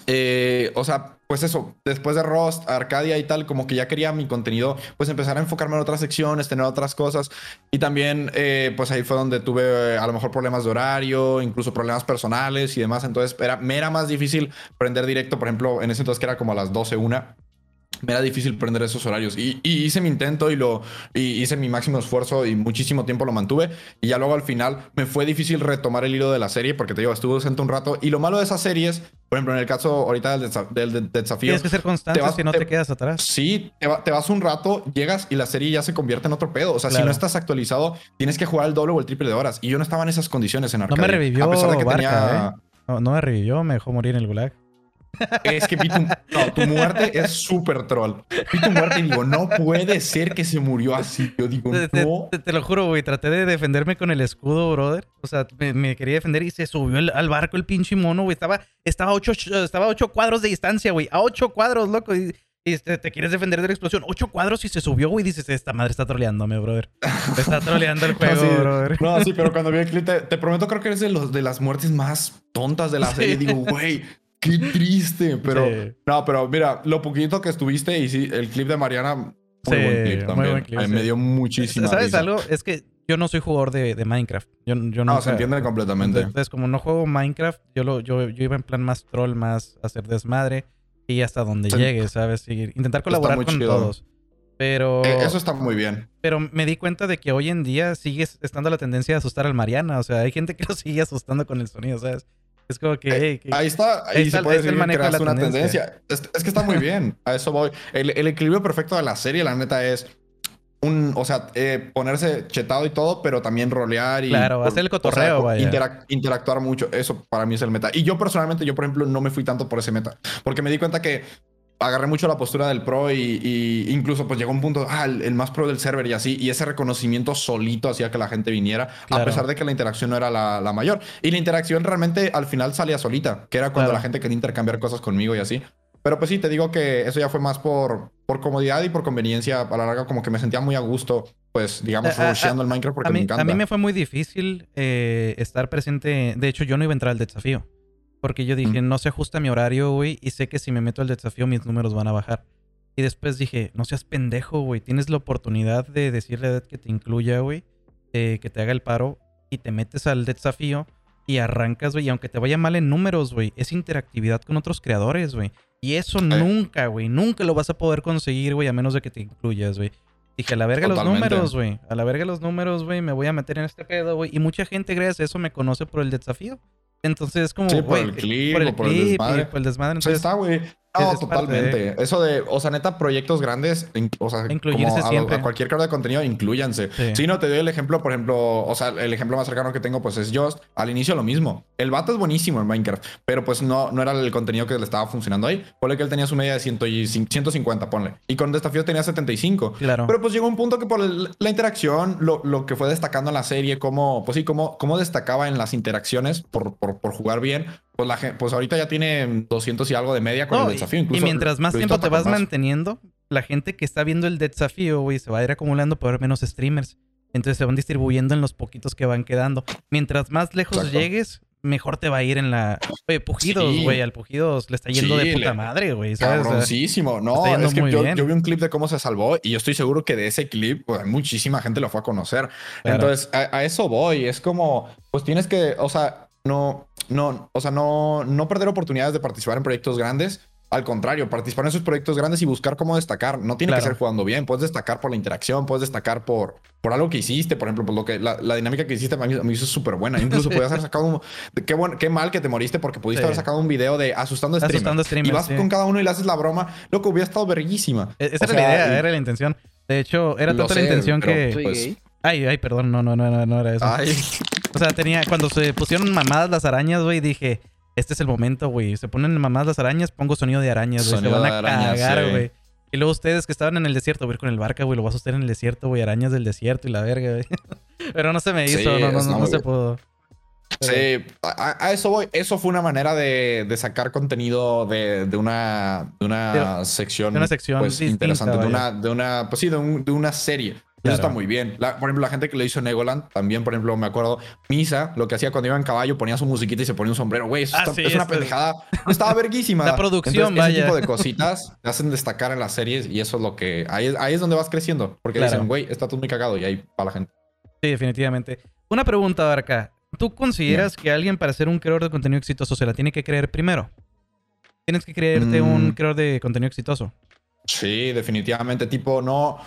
eh, o sea, pues eso, después de Rust, Arcadia y tal, como que ya quería mi contenido, pues empezar a enfocarme en otras secciones, tener otras cosas. Y también, eh, pues ahí fue donde tuve a lo mejor problemas de horario, incluso problemas personales y demás. Entonces era, me era más difícil prender directo, por ejemplo, en ese entonces que era como a las 12, una me era difícil prender esos horarios. Y, hice mi intento y lo y hice mi máximo esfuerzo y muchísimo tiempo lo mantuve. Y ya luego al final me fue difícil retomar el hilo de la serie porque te digo, estuve ausente un rato. Y lo malo de esas series, por ejemplo, en el caso ahorita del, desafío. Tienes que ser constante si no te, quedas atrás. Sí, te, vas un rato, llegas y la serie ya se convierte en otro pedo. O sea, si no estás actualizado, tienes que jugar el doble o el triple de horas. Y yo no estaba en esas condiciones en Arcadia. No me revivió. A pesar de que tenía... ¿eh? no, no me revivió, me dejó morir en el gulag. Es que vi tu, no, tu muerte es súper troll. Vi tu muerte y digo, no puede ser que se murió así. Yo digo, no. Te, lo juro, güey. Traté de defenderme con el escudo, brother. O sea, me, quería defender y se subió al barco el pinche mono, güey. Estaba, estaba, ocho, estaba ocho cuadros de distancia, güey. A ocho cuadros, loco. Y, te, quieres defender de la explosión. Ocho cuadros y se subió, güey. Dices, esta madre está troleándome, brother. Está troleando el juego, brother. No, sí, pero cuando vi el clip, te, prometo, creo que eres de, los, de las muertes más tontas de la serie. Digo, güey, Qué triste, pero no, pero mira, lo poquito que estuviste y sí, el clip de Mariana, muy buen clip también. me dio muchísimo. ¿Sabes algo? Es que yo no soy jugador de, Minecraft. Yo, yo no, se entiende completamente. Entonces, como no juego Minecraft, yo, lo, yo, yo iba en plan más troll, más hacer desmadre y hasta donde llegue, ¿sabes? intentar colaborar con todos. Pero. Eh, eso está muy bien. Pero me di cuenta de que hoy en día sigue estando la tendencia de asustar al Mariana. O sea, hay gente que lo sigue asustando con el sonido, ¿sabes? Es como que, eh, ahí está, ahí, se puede decir que creaste una tendencia. Es, que está muy bien, a eso voy. El, equilibrio perfecto de la serie, la neta, es un, o sea, eh, ponerse chetado y todo, pero también rolear y... Claro, hacer el cotorreo, vaya. interactuar mucho, eso para mí es el meta. Y yo personalmente, yo por ejemplo, no me fui tanto por ese meta, porque me di cuenta que agarré mucho la postura del pro y, incluso pues llegó un punto, ah, el, más pro del server y así, y ese reconocimiento solito hacía que la gente viniera, a pesar de que la interacción no era la, mayor. Y la interacción realmente al final salía solita, que era cuando la gente quería intercambiar cosas conmigo y así. Pero pues sí, te digo que eso ya fue más por, por comodidad y por conveniencia. A la larga, como que me sentía muy a gusto, pues, digamos, rusheando el Minecraft porque me encanta. A mí me fue muy difícil eh, estar presente. De hecho, yo no iba a entrar al desafío. Porque yo dije, no se ajusta mi horario, güey, y sé que si me meto al desafío mis números van a bajar. Y después dije, no seas pendejo, güey, tienes la oportunidad de decirle a Dead que te incluya, güey, eh, que te haga el paro y te metes al desafío y arrancas, güey, y aunque te vaya mal en números, güey, es interactividad con otros creadores, güey. Y eso nunca, güey, nunca lo vas a poder conseguir, güey, a menos de que te incluyas, güey. Dije, a la verga los números, güey. A la verga los números, güey. Me voy a meter en este pedo, güey. Y mucha gente, gracias a eso, me conoce por el desafío. Entonces es como. Sí, por el clip, por el, por el desmadre. Por el desmadre. Entonces, está, güey. No, totalmente. Eso de, o sea, neta, proyectos grandes, o sea, Incluirse como a, cualquier creador de contenido, incluyanse. Si no, te doy el ejemplo, por ejemplo, o sea, el ejemplo más cercano que tengo, pues es Just. Al inicio lo mismo. El vato es buenísimo en Minecraft, pero pues no, no era el contenido que le estaba funcionando ahí. Ponle que él tenía su media de 150, ponle. Y con Desafío tenía 75. Claro. Pero pues llegó un punto que por la interacción, lo, lo, que fue destacando en la serie, cómo, pues sí, cómo, cómo destacaba en las interacciones por, por, por jugar bien pues, la, pues ahorita ya tiene 200 y algo de media con el desafío. y mientras más tiempo te vas manteniendo, la gente que está viendo el desafío, güey, se va a ir acumulando por menos streamers. Entonces se van distribuyendo en los poquitos que van quedando. Mientras más lejos llegues, mejor te va a ir en la. Oye, Pujidos, güey. Al Pujidos le está yendo de puta madre, güey. Cabroncísimo. No, es que yo, vi un clip de cómo se salvó y yo estoy seguro que de ese clip, pues, muchísima gente lo fue a conocer. Entonces, a, eso voy. Es como, pues tienes que, o sea, no, no, o sea, no, no perder oportunidades de participar en proyectos grandes. al contrario, participar en esos proyectos grandes y buscar cómo destacar. No tiene que ser jugando bien, puedes destacar por la interacción, puedes destacar por, por algo que hiciste, por ejemplo, por lo que la, dinámica que hiciste a mí, me hizo súper buena. Incluso podías haber sacado un, qué, bueno, qué mal que te moriste porque pudiste haber sacado un video de asustando a streamers. y vas con cada uno y le haces la broma. Lo que hubiera estado verguísima. E-, esa era la idea, era la intención. De hecho, era tanta la intención que. Pues, ay, ay, perdón, no, no, no, no era eso. Ay. O sea, tenía, cuando se pusieron mamadas las arañas, güey, dije, este es el momento, güey. Se ponen mamadas las arañas, pongo sonido de arañas, güey. Se van a cagar, güey. Y luego ustedes que estaban en el desierto, voy con el barca, güey, lo vas a usted en el desierto, güey, arañas del desierto y la verga, güey. Pero no se me hizo, no, no, no, se pudo. Sí, a, eso voy. Eso fue una manera de, de sacar contenido de, de, una, de una sección, una sección pues, interesante, de una, de una, pues sí, de, de una serie. Eso está muy bien. por ejemplo, la gente que le hizo Negoland, también, por ejemplo, me acuerdo, Misa, lo que hacía cuando iba en caballo, ponía su musiquita y se ponía un sombrero. Güey, eso ah, es una pendejada. Estaba verguísima. La producción, Entonces, Ese tipo de cositas te hacen destacar en las series y eso es lo que. Ahí, ahí es donde vas creciendo. Porque dicen, güey, está todo muy cagado y ahí para la gente. Sí, definitivamente. Una pregunta, acá. ¿Tú consideras que alguien para ser un creador de contenido exitoso se la tiene que creer primero? Tienes que creerte un mm. creador de contenido exitoso. Sí, definitivamente. Tipo, no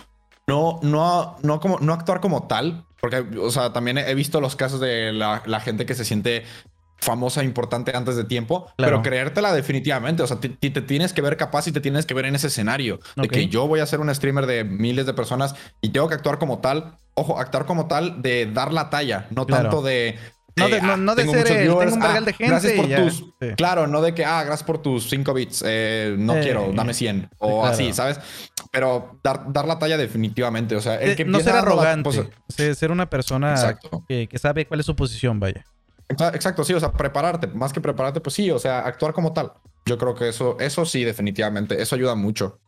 no, no, no, como, no actuar como tal, porque, o sea, también he visto los casos de la, gente que se siente famosa, importante antes de tiempo, pero creértela definitivamente, o sea, te, te, tienes que ver capaz y te tienes que ver en ese escenario de que yo voy a ser un streamer de miles de personas y tengo que actuar como tal. Ojo, actuar como tal de dar la talla, no tanto de no de, no, de ser tengo un ah, de gente. Gracias por tus. Claro, no de que, ah, gracias por tus 5 bits. Eh, no quiero, dame 100. O así, ¿sabes? Pero dar, dar, la talla definitivamente. O sea, el que No ser arrogante. Pues, ser una persona que, que, sabe cuál es su posición, vaya. Exacto, sí. O sea, prepararte. Más que prepararte, pues sí. O sea, actuar como tal. Yo creo que eso, eso sí, definitivamente. Eso ayuda mucho.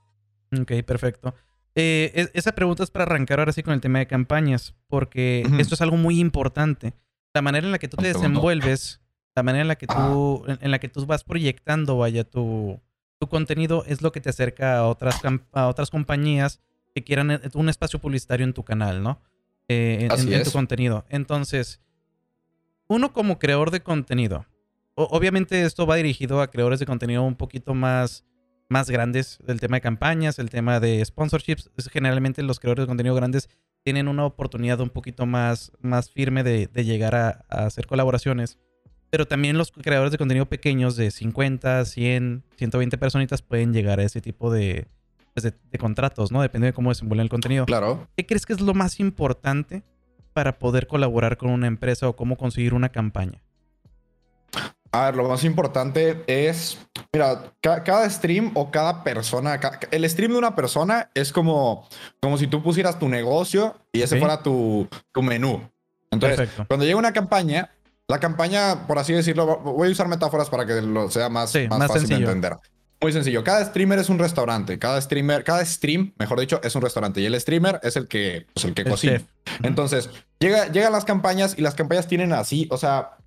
Ok, perfecto. Eh, esa pregunta es para arrancar ahora sí con el tema de campañas, porque esto es algo muy importante la manera en la que tú te desenvuelves, la manera en la que tú, en, la que tú vas proyectando, vaya, tu, tu contenido es lo que te acerca a otras, a otras compañías que quieran eh, un espacio publicitario en tu canal, ¿no? Eh, en, tu contenido. Entonces, uno como creador de contenido, obviamente esto va dirigido a creadores de contenido un poquito más, más grandes, el tema de campañas, el tema de sponsorships. Generalmente los creadores de contenido grandes tienen una oportunidad un poquito más, más firme de, llegar a, hacer colaboraciones. Pero también los creadores de contenido pequeños de 50, 100, 120 personitas pueden llegar a ese tipo de, pues de, contratos, ¿no? Depende de cómo desenvuelven el contenido. Claro. ¿Qué crees que es lo más importante para poder colaborar con una empresa o cómo conseguir una campaña? A ver, lo más importante es, mira, cada stream o cada persona, el stream de una persona es como, como si tú pusieras tu negocio y ese fuera tu, tu menú. Entonces, cuando llega una campaña, la campaña, por así decirlo, voy a usar metáforas para que lo sea más, más, fácil de entender. Muy sencillo. Cada streamer es un restaurante. Cada streamer, cada stream, mejor dicho, es un restaurante. Y el streamer es el que, pues, el que cocina. Entonces, llega, llegan las campañas y las campañas tienen así, o sea,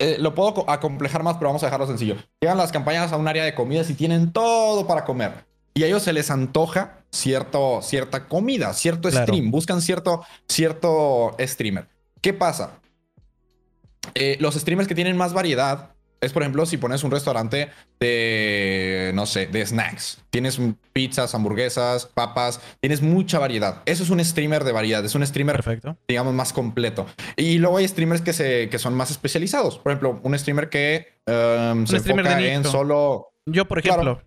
eh, lo puedo acomplejar más, pero vamos a dejarlo sencillo. Llegan las campañas a un área de comidas y tienen todo para comer. Y a ellos se les antoja cierto, cierta comida, cierto stream. Buscan cierto, cierto streamer. ¿Qué pasa? Eh, los streamers que tienen más variedad es, por ejemplo, si pones un restaurante de, no sé, de snacks. Tienes pizzas, hamburguesas, papas, tienes mucha variedad. Eso es un streamer de variedad, es un streamer, Perfecto. digamos, más completo. Y luego hay streamers que, se, que son más especializados. Por ejemplo, un streamer que um, se enfoca en solo... Yo, por ejemplo.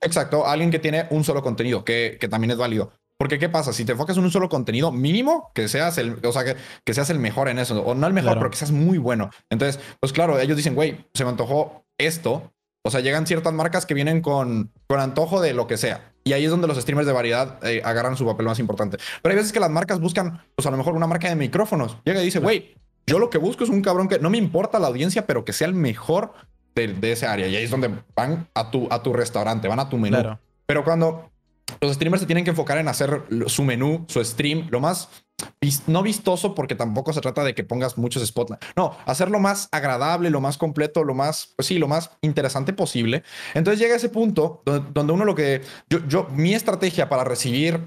Exacto, alguien que tiene un solo contenido, que, que también es válido. Porque, ¿qué pasa? Si te enfocas en un solo contenido mínimo, que seas el, o sea, que, que seas el mejor en eso, o no el mejor, pero que seas muy bueno. Entonces, pues claro, ellos dicen, güey, se me antojó esto. O sea, llegan ciertas marcas que vienen con, con antojo de lo que sea. Y ahí es donde los streamers de variedad eh, agarran su papel más importante. Pero hay veces que las marcas buscan, pues a lo mejor una marca de micrófonos. Llega y dice, güey, yo lo que busco es un cabrón que no me importa la audiencia, pero que sea el mejor de, de ese área. Y ahí es donde van a tu, a tu restaurante, van a tu menú. Pero cuando los streamers se tienen que enfocar en hacer su menú, su stream, lo más no vistoso porque tampoco se trata de que pongas muchos spotlight. No, hacerlo más agradable, lo más completo, lo más, pues sí, lo más interesante posible. Entonces llega ese punto donde, uno lo que yo, yo, mi estrategia para recibir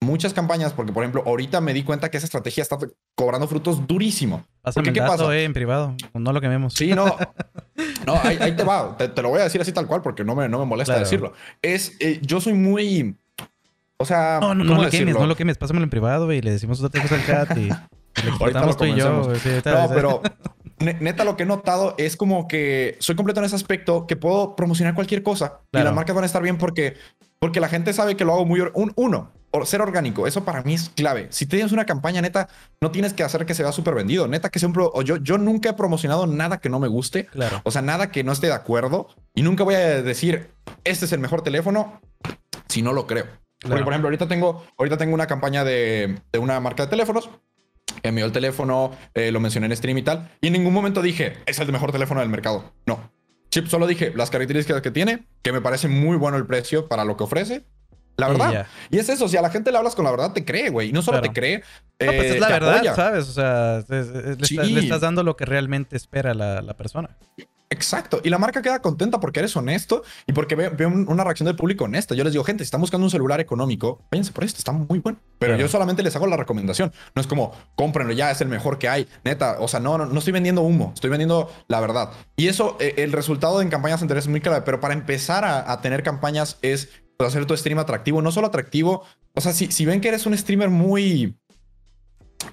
muchas campañas, porque por ejemplo, ahorita me di cuenta que esa estrategia está cobrando frutos durísimo. Pásame ¿qué pasa? Eh, en privado, no lo quememos. Sí, no. No, ahí, te va. Te, lo voy a decir así tal cual porque no me, no me molesta decirlo. Es, eh, yo soy muy... O sea... No, no, no lo quemes, no lo quemes. Pásamelo en privado y le decimos otra cosa al chat y... Ahorita lo tú y yo. no, pero neta lo que he notado es como que soy completo en ese aspecto que puedo promocionar cualquier cosa y las marcas van a estar bien porque, porque la gente sabe que lo hago muy... Un, uno, ser orgánico, eso para mí es clave. Si tienes una campaña neta, no tienes que hacer que se vea súper vendido. Neta que siempre... O yo, yo nunca he promocionado nada que no me guste. Claro. O sea, nada que no esté de acuerdo. Y nunca voy a decir, este es el mejor teléfono si no lo creo. Porque, por ejemplo, ahorita tengo, ahorita tengo una campaña de, de una marca de teléfonos envió el teléfono, eh, lo mencioné en stream y tal. Y en ningún momento dije, es el mejor teléfono del mercado. No. Chip solo dije las características que tiene, que me parece muy bueno el precio para lo que ofrece. La verdad. Y, es eso, si a la gente le hablas con la verdad, te cree, güey. Y no solo te cree. no, pues es eh, la verdad, ¿sabes? O sea, le, estás, dando lo que realmente espera la, la persona. Exacto. Y la marca queda contenta porque eres honesto y porque ve, una reacción del público honesta. Yo les digo, gente, si están buscando un celular económico, váyanse por esto, está muy bueno. Pero yo solamente les hago la recomendación. No es como, cómprenlo ya, es el mejor que hay. Neta, o sea, no, no, estoy vendiendo humo, estoy vendiendo la verdad. Y eso, eh, el resultado en campañas anteriores es muy clave. Pero para empezar a, tener campañas es hacer tu stream atractivo. No solo atractivo, o sea, si, si ven que eres un streamer muy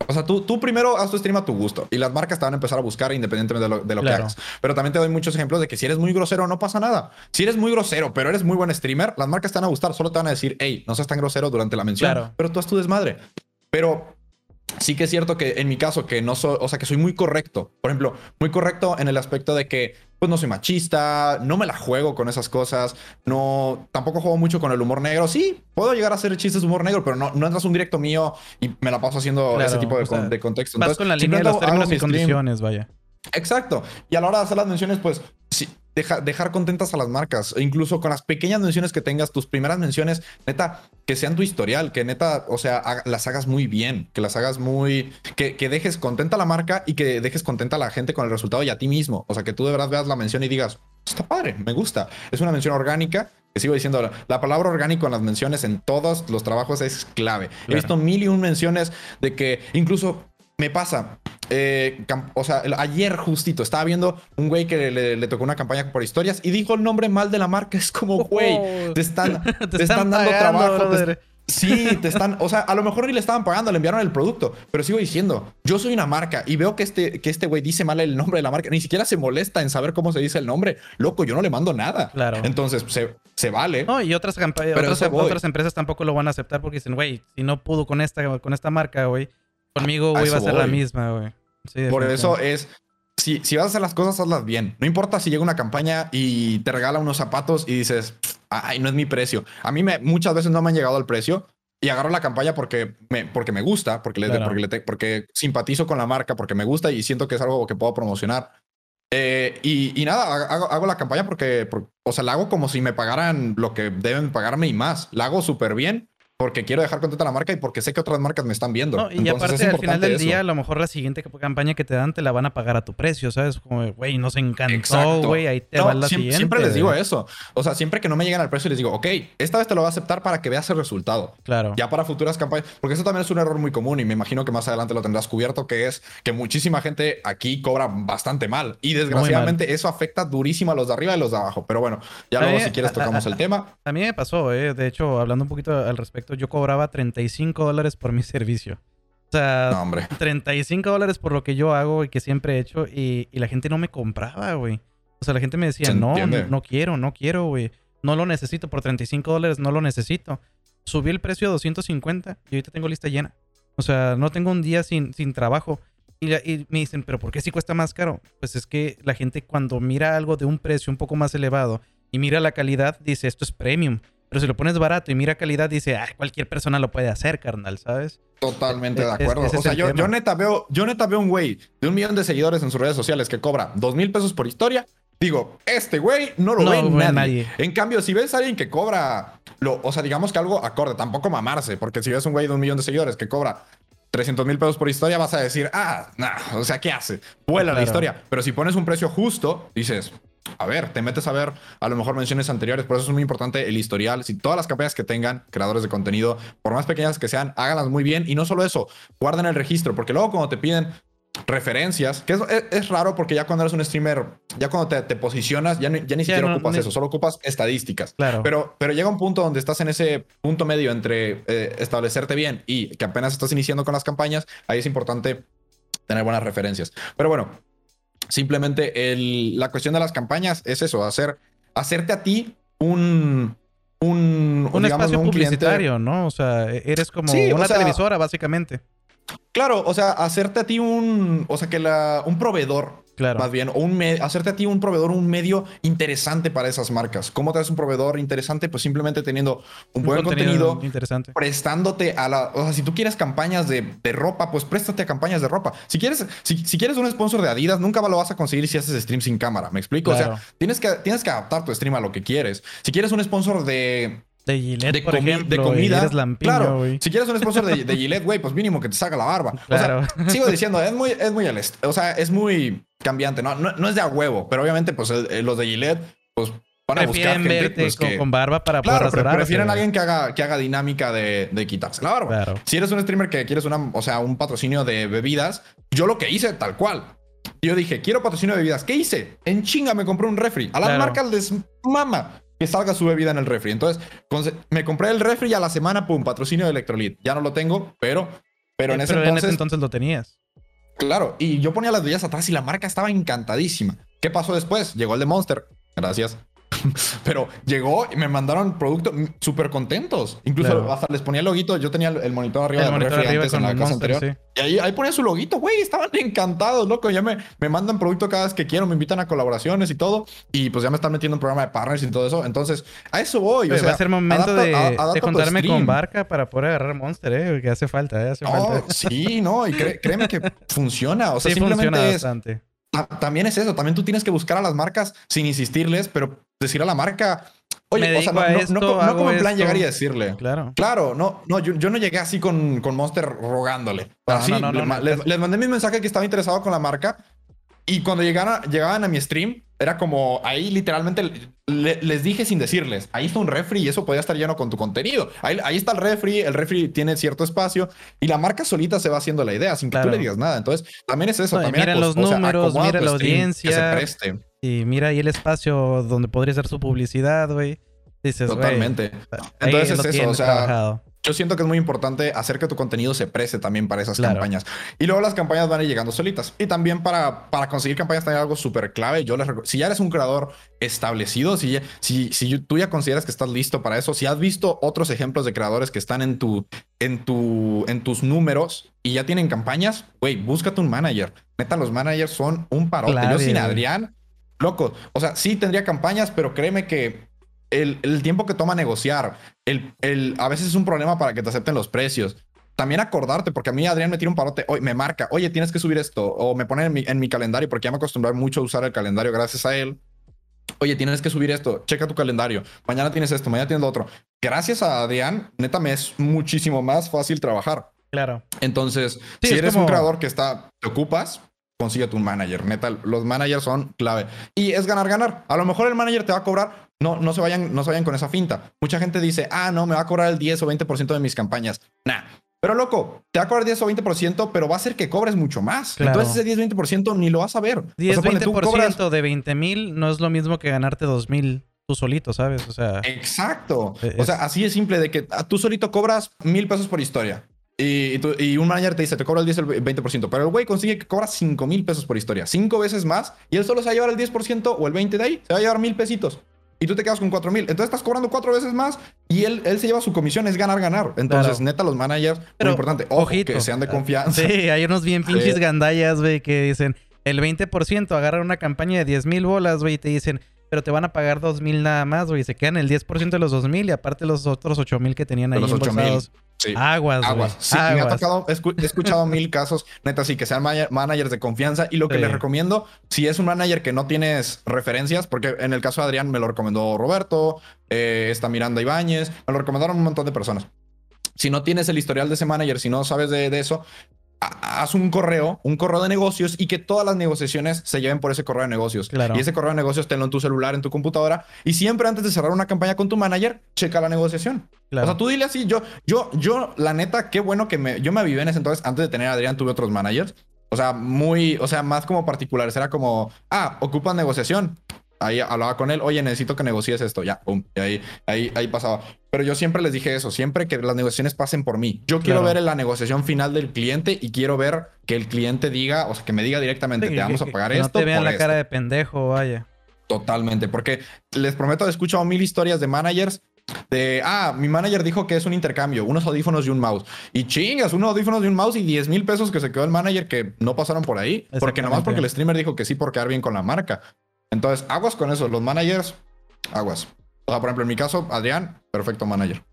o sea, tú, tú primero haz tu stream a tu gusto y las marcas te van a empezar a buscar independientemente de lo, de lo que hagas. Pero también te doy muchos ejemplos de que si eres muy grosero no pasa nada. Si eres muy grosero, pero eres muy buen streamer, las marcas te van a gustar. Solo te van a decir, hey, no seas tan grosero durante la mención. Pero tú haz tu desmadre. Pero sí que es cierto que en mi caso, que no soy, o sea, que soy muy correcto. Por ejemplo, muy correcto en el aspecto de que, pues no soy machista, no me la juego con esas cosas, no, tampoco juego mucho con el humor negro. Sí, puedo llegar a hacer chistes de humor negro, pero no, no entras un directo mío y me la paso haciendo ese tipo de, de contexto. Vas con la línea de los términos y condiciones, vaya. Exacto. Y a la hora de hacer las menciones, pues sí, dejar contentas a las marcas. E incluso con las pequeñas menciones que tengas, tus primeras menciones, neta, que sean tu historial, que neta, o sea, las hagas muy bien, que las hagas muy. Que, dejes contenta a la marca y que dejes contenta a la gente con el resultado y a ti mismo. O sea, que tú de verdad veas la mención y digas, está padre, me gusta. Es una mención orgánica. Que sigo diciendo, la palabra orgánico en las menciones en todos los trabajos es clave. He visto mil y un menciones de que incluso me pasa. Eh, o sea, ayer justito estaba viendo un güey que le, tocó una campaña por historias y dijo el nombre mal de la marca. Es como, güey, te están, te, están, dando trabajo. sí, te están, o sea, a lo mejor ni le estaban pagando, le enviaron el producto, pero sigo diciendo, yo soy una marca y veo que este que este güey dice mal el nombre de la marca, ni siquiera se molesta en saber cómo se dice el nombre. Loco, yo no le mando nada. Claro. Entonces, se, se vale. No, y otras, otras, otras, empresas tampoco lo van a aceptar porque dicen, güey, si no pudo con esta, con esta marca, güey, Conmigo, güey, va a ser la misma, güey. Por eso es. Si, si vas a hacer las cosas, hazlas bien. No importa si llega una campaña y te regala unos zapatos y dices, ay, no es mi precio. A mí me, muchas veces no me han llegado al precio y agarro la campaña porque me, porque me gusta, porque, le, porque, porque, simpatizo con la marca, porque me gusta y siento que es algo que puedo promocionar. Eh, y, y, nada, hago, hago, la campaña porque, o sea, la hago como si me pagaran lo que deben pagarme y más. La hago súper bien porque quiero dejar contenta la marca y porque sé que otras marcas me están viendo. y aparte, al final del día, a lo mejor la siguiente campaña que te dan te la van a pagar a tu precio, ¿sabes? Como, güey, nos encantó, güey, ahí te va la siguiente. Siempre les digo eso. O sea, siempre que no me llegan al precio, les digo, ok, esta vez te lo voy a aceptar para que veas el resultado. Claro. Ya para futuras campañas, porque eso también es un error muy común y me imagino que más adelante lo tendrás cubierto, que es que muchísima gente aquí cobra bastante mal. Y desgraciadamente eso afecta durísimo a los de arriba y los de abajo. Pero bueno, ya luego si quieres tocamos el tema. A mí me pasó, ¿eh? De hecho, hablando un poquito al respecto, yo cobraba 30 35 dólares por mi servicio. O sea, 35 dólares por lo que yo hago y que siempre he hecho y, la gente no me compraba, güey. O sea, la gente me decía, no, no, quiero, no quiero, güey. No lo necesito, por 35 dólares no lo necesito. Subí el precio a 250 y ahorita tengo lista llena. O sea, no tengo un día sin, sin trabajo. Y, y, me dicen, pero ¿por qué si cuesta más caro? Pues es que la gente cuando mira algo de un precio un poco más elevado y mira la calidad, dice, esto es premium. Pero si lo pones barato y mira calidad, dice, ah, cualquier persona lo puede hacer, carnal, ¿sabes? Totalmente de acuerdo. o sea, yo, neta veo, yo neta veo un güey de un millón de seguidores en sus redes sociales que cobra dos mil pesos por historia. Digo, este güey no lo ve nadie. En cambio, si ves a alguien que cobra, lo, o sea, digamos que algo acorde, tampoco mamarse, porque si ves un güey de un millón de seguidores que cobra 300 mil pesos por historia, vas a decir, ah, nah, o sea, ¿qué hace? Vuela la historia. Pero si pones un precio justo, dices, a ver, te metes a ver a lo mejor menciones anteriores, por eso es muy importante el historial. Si todas las campañas que tengan creadores de contenido, por más pequeñas que sean, háganlas muy bien y no solo eso, guarden el registro, porque luego cuando te piden referencias, que es, raro porque ya cuando eres un streamer, ya cuando te, posicionas, ya, ya ni siquiera ocupas eso, solo ocupas estadísticas. Claro. Pero, pero llega un punto donde estás en ese punto medio entre eh, establecerte bien y que apenas estás iniciando con las campañas, ahí es importante tener buenas referencias. Pero bueno, simplemente el, la cuestión de las campañas es eso, hacer, hacerte a ti un... Un, un espacio publicitario, ¿no? O sea, eres como una televisora, básicamente. Claro, o sea, hacerte a ti un, o sea, que la, un proveedor, claro. más bien, o un hacerte a ti un proveedor, un medio interesante para esas marcas. ¿Cómo te haces un proveedor interesante? Pues simplemente teniendo un, buen contenido, interesante. prestándote a la, o sea, si tú quieres campañas de, de ropa, pues préstate a campañas de ropa. Si quieres, si, si, quieres un sponsor de Adidas, nunca lo vas a conseguir si haces stream sin cámara. ¿Me explico? O sea, tienes que, tienes que adaptar tu stream a lo que quieres. Si quieres un sponsor de de Gillette, por ejemplo, de comida. claro, si quieres un sponsor de, de Gillette, güey, pues mínimo que te saca la barba. Claro. O sea, sigo diciendo, es muy, es muy, o sea, es muy cambiante, ¿no? No, es de a huevo, pero obviamente, pues los de Gillette, pues van a buscar gente verte pues, con, barba para claro, poder pero prefieren a alguien que haga, que haga dinámica de, de quitarse la barba. Claro. Si eres un streamer que quieres una, o sea, un patrocinio de bebidas, yo lo que hice, tal cual. Yo dije, quiero patrocinio de bebidas. ¿Qué hice? En chinga me compré un refri. A las marcas les mama que salga su bebida en el refri. Entonces, me compré el refri y a la semana, pum, patrocinio de Electrolit. Ya no lo tengo, pero, pero, en, ese entonces, entonces lo tenías. Claro, y yo ponía las bebidas atrás y la marca estaba encantadísima. ¿Qué pasó después? Llegó el de Monster. Gracias. Pero llegó y me mandaron productos súper contentos. Incluso hasta les ponía el loguito. Yo tenía el monitor arriba del refri antes en la casa anterior. Y ahí, ahí ponía su loguito, güey. Estaban encantados, loco. Ya me, me mandan producto cada vez que quiero. Me invitan a colaboraciones y todo. Y pues ya me están metiendo en programa de partners y todo eso. Entonces, a eso voy. o sea, va a ser momento de, de juntarme con Barca para poder agarrar Monster, ¿eh? Que hace falta, ¿eh? Hace falta. Sí, no. Y créeme que funciona. O sea, simplemente funciona bastante. También es eso, también tú tienes que buscar a las marcas sin insistirles, pero decir a la marca, oye, o sea, no, no, como en plan llegar y decirle. Claro. Claro, no, no, yo, no llegué así con, con Monster rogándole. Así, les, les, mandé mi mensaje que estaba interesado con la marca y cuando llegaban, llegaban a mi stream, era como ahí literalmente les dije sin decirles, ahí está un refri y eso podía estar lleno con tu contenido. Ahí, ahí, está el refri, el refri tiene cierto espacio y la marca solita se va haciendo la idea sin que tú le digas nada. Entonces, también es eso. también mira los números, mira la audiencia. Y mira ahí el espacio donde podría ser su publicidad, güey. Dices, Totalmente. Entonces es eso, o sea, yo siento que es muy importante hacer que tu contenido se preste también para esas campañas. Y luego las campañas van a ir llegando solitas. Y también para, para conseguir campañas también algo súper clave. Yo les si ya eres un creador establecido, si, si, si tú ya consideras que estás listo para eso, si has visto otros ejemplos de creadores que están en, tu, en, tu, en tus números y ya tienen campañas, güey, búscate un manager. Neta, los managers son un parote. Yo sin Adrián, loco. O sea, sí tendría campañas, pero créeme que el, tiempo que toma negociar, el, el, a veces es un problema para que te acepten los precios. También acordarte, porque a mí Adrián me tira un parote, hoy me marca, oye, tienes que subir esto, o me pone en mi, en mi calendario, porque ya me acostumbré mucho a usar el calendario gracias a él. Oye, tienes que subir esto, checa tu calendario, mañana tienes esto, mañana tienes lo otro. Gracias a Adrián, neta, me es muchísimo más fácil trabajar. Claro. Entonces, si eres un creador que está, te ocupas, consíguete un manager. Neta, los managers son clave. Y es ganar, ganar. A lo mejor el manager te va a cobrar no, no, se vayan, no se vayan con esa finta. Mucha gente dice, ah, no, me va a cobrar el 10 o 20% de mis campañas. Nah. Pero loco, te va a cobrar 10 o 20%, pero va a ser que cobres mucho más. Entonces ese 10 o 20% ni lo vas a ver. 10 o 20% de 20 mil no es lo mismo que ganarte 2 mil tú solito, ¿sabes? O sea. Exacto. O sea, así es simple de que tú solito cobras mil pesos por historia. Y, y, un manager te dice, te cobra el 10 o el 20%, pero el güey consigue que cobra 5 mil pesos por historia, cinco veces más, y él solo se va a llevar el 10% o el 20% de ahí, se va a llevar mil pesitos y tú te quedas con 4 mil. Entonces estás cobrando cuatro veces más y él, él se lleva su comisión, es ganar, ganar. Entonces, neta, los managers, Pero, muy importante, ojo, que sean de confianza. Sí, hay unos bien pinches gandallas, güey, que dicen el 20%, agarran una campaña de 10 mil bolas, güey, y te dicen, pero te van a pagar 2 mil nada más, güey, se quedan el 10% de los 2 mil y aparte los otros 8 mil que tenían ahí. los 8 mil. Sí. Aguas, Aguas. Sí, me ha tocado, he escuchado mil casos, neta, sí, que sean managers de confianza. Y lo que les recomiendo, si es un manager que no tienes referencias, porque en el caso de Adrián me lo recomendó Roberto, eh, está Miranda Ibáñez, me lo recomendaron un montón de personas. Si no tienes el historial de ese manager, si no sabes de, eso, haz un correo, un correo de negocios y que todas las negociaciones se lleven por ese correo de negocios. Claro. Y ese correo de negocios tenlo en tu celular, en tu computadora. Y siempre antes de cerrar una campaña con tu manager, checa la negociación. O sea, tú dile así, yo, yo, yo, la neta, qué bueno que me, yo me avivé en ese entonces, antes de tener a Adrián, tuve otros managers. O sea, muy, o sea, más como particulares. Era como, ah, ocupan negociación ahí hablaba con él, oye, necesito que negocies esto, ya, pum, y ahí, ahí, ahí pasaba. Pero yo siempre les dije eso, siempre que las negociaciones pasen por mí. Yo quiero ver la negociación final del cliente y quiero ver que el cliente diga, o sea, que me diga directamente, te vamos a pagar esto. No te vean la cara de pendejo, vaya. Totalmente, porque les prometo, he escuchado mil historias de managers de, ah, mi manager dijo que es un intercambio, unos audífonos y un mouse. Y chingas, unos audífonos y un mouse y 10 mil pesos que se quedó el manager que no pasaron por ahí. Porque nomás porque el streamer dijo que sí por quedar bien con la marca. Entonces, aguas con eso. Los managers, aguas. O sea, por ejemplo, en mi caso, Adrián, perfecto manager.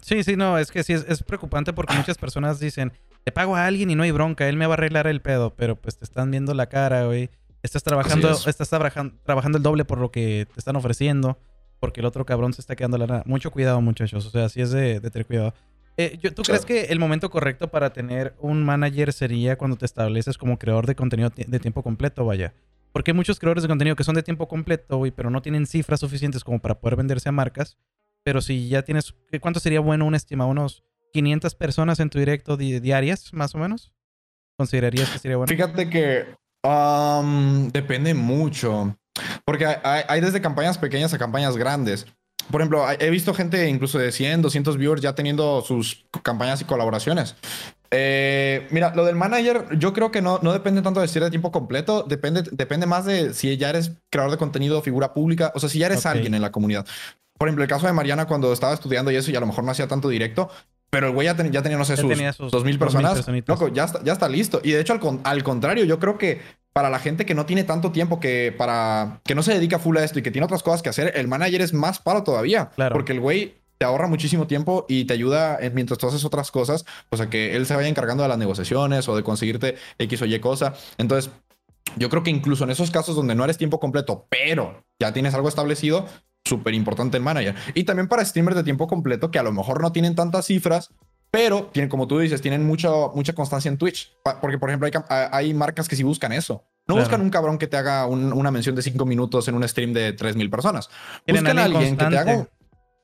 Sí, sí, no, es que sí, es, preocupante porque muchas personas dicen, te pago a alguien y no hay bronca, él me va a arreglar el pedo, pero pues te están viendo la cara, güey. Estás trabajando, estás trabajando el doble por lo que te están ofreciendo, porque el otro cabrón se está quedando la nada. Mucho cuidado, muchachos, o sea, sí es de, tener cuidado. Eh, ¿Tú crees que el momento correcto para tener un manager sería cuando te estableces como creador de contenido de tiempo completo, vaya? Porque hay muchos creadores de contenido que son de tiempo completo, güey, pero no tienen cifras suficientes como para poder venderse a marcas. Pero si ya tienes, ¿cuánto sería bueno un estimado? ¿Unos 500 personas en tu directo diarias, más o menos? ¿Considerarías que sería bueno? Fíjate que um, depende mucho. Porque hay, desde campañas pequeñas a campañas grandes. Por ejemplo, he visto gente incluso de 100, 200 viewers ya teniendo sus campañas y colaboraciones. Eh, mira, lo del manager, yo creo que no, no depende tanto de ser de tiempo completo, depende, depende más de si ya eres creador de contenido, figura pública, o sea, si ya eres alguien en la comunidad. Por ejemplo, el caso de Mariana cuando estaba estudiando y eso, y a lo mejor no hacía tanto directo, pero el güey ya, ya, tenía, no sé, sus, dos mil personas. Loco, ya está, ya está listo. Y de hecho, al, al contrario, yo creo que para la gente que no tiene tanto tiempo que para que no se dedica full a esto y que tiene otras cosas que hacer, el manager es más paro todavía. Claro. Porque el güey te ahorra muchísimo tiempo y te ayuda mientras tú haces otras cosas, pues a que él se vaya encargando de las negociaciones o de conseguirte X o Y cosa. Entonces, yo creo que incluso en esos casos donde no eres tiempo completo, pero ya tienes algo establecido, súper importante el manager. Y también para streamers de tiempo completo que a lo mejor no tienen tantas cifras, pero tienen, como tú dices, tienen mucha, mucha constancia en Twitch. Porque, por ejemplo, hay, hay marcas que sí buscan eso. No buscan un cabrón que te haga una mención de cinco minutos en un stream de 3000 personas. Buscan a alguien que te haga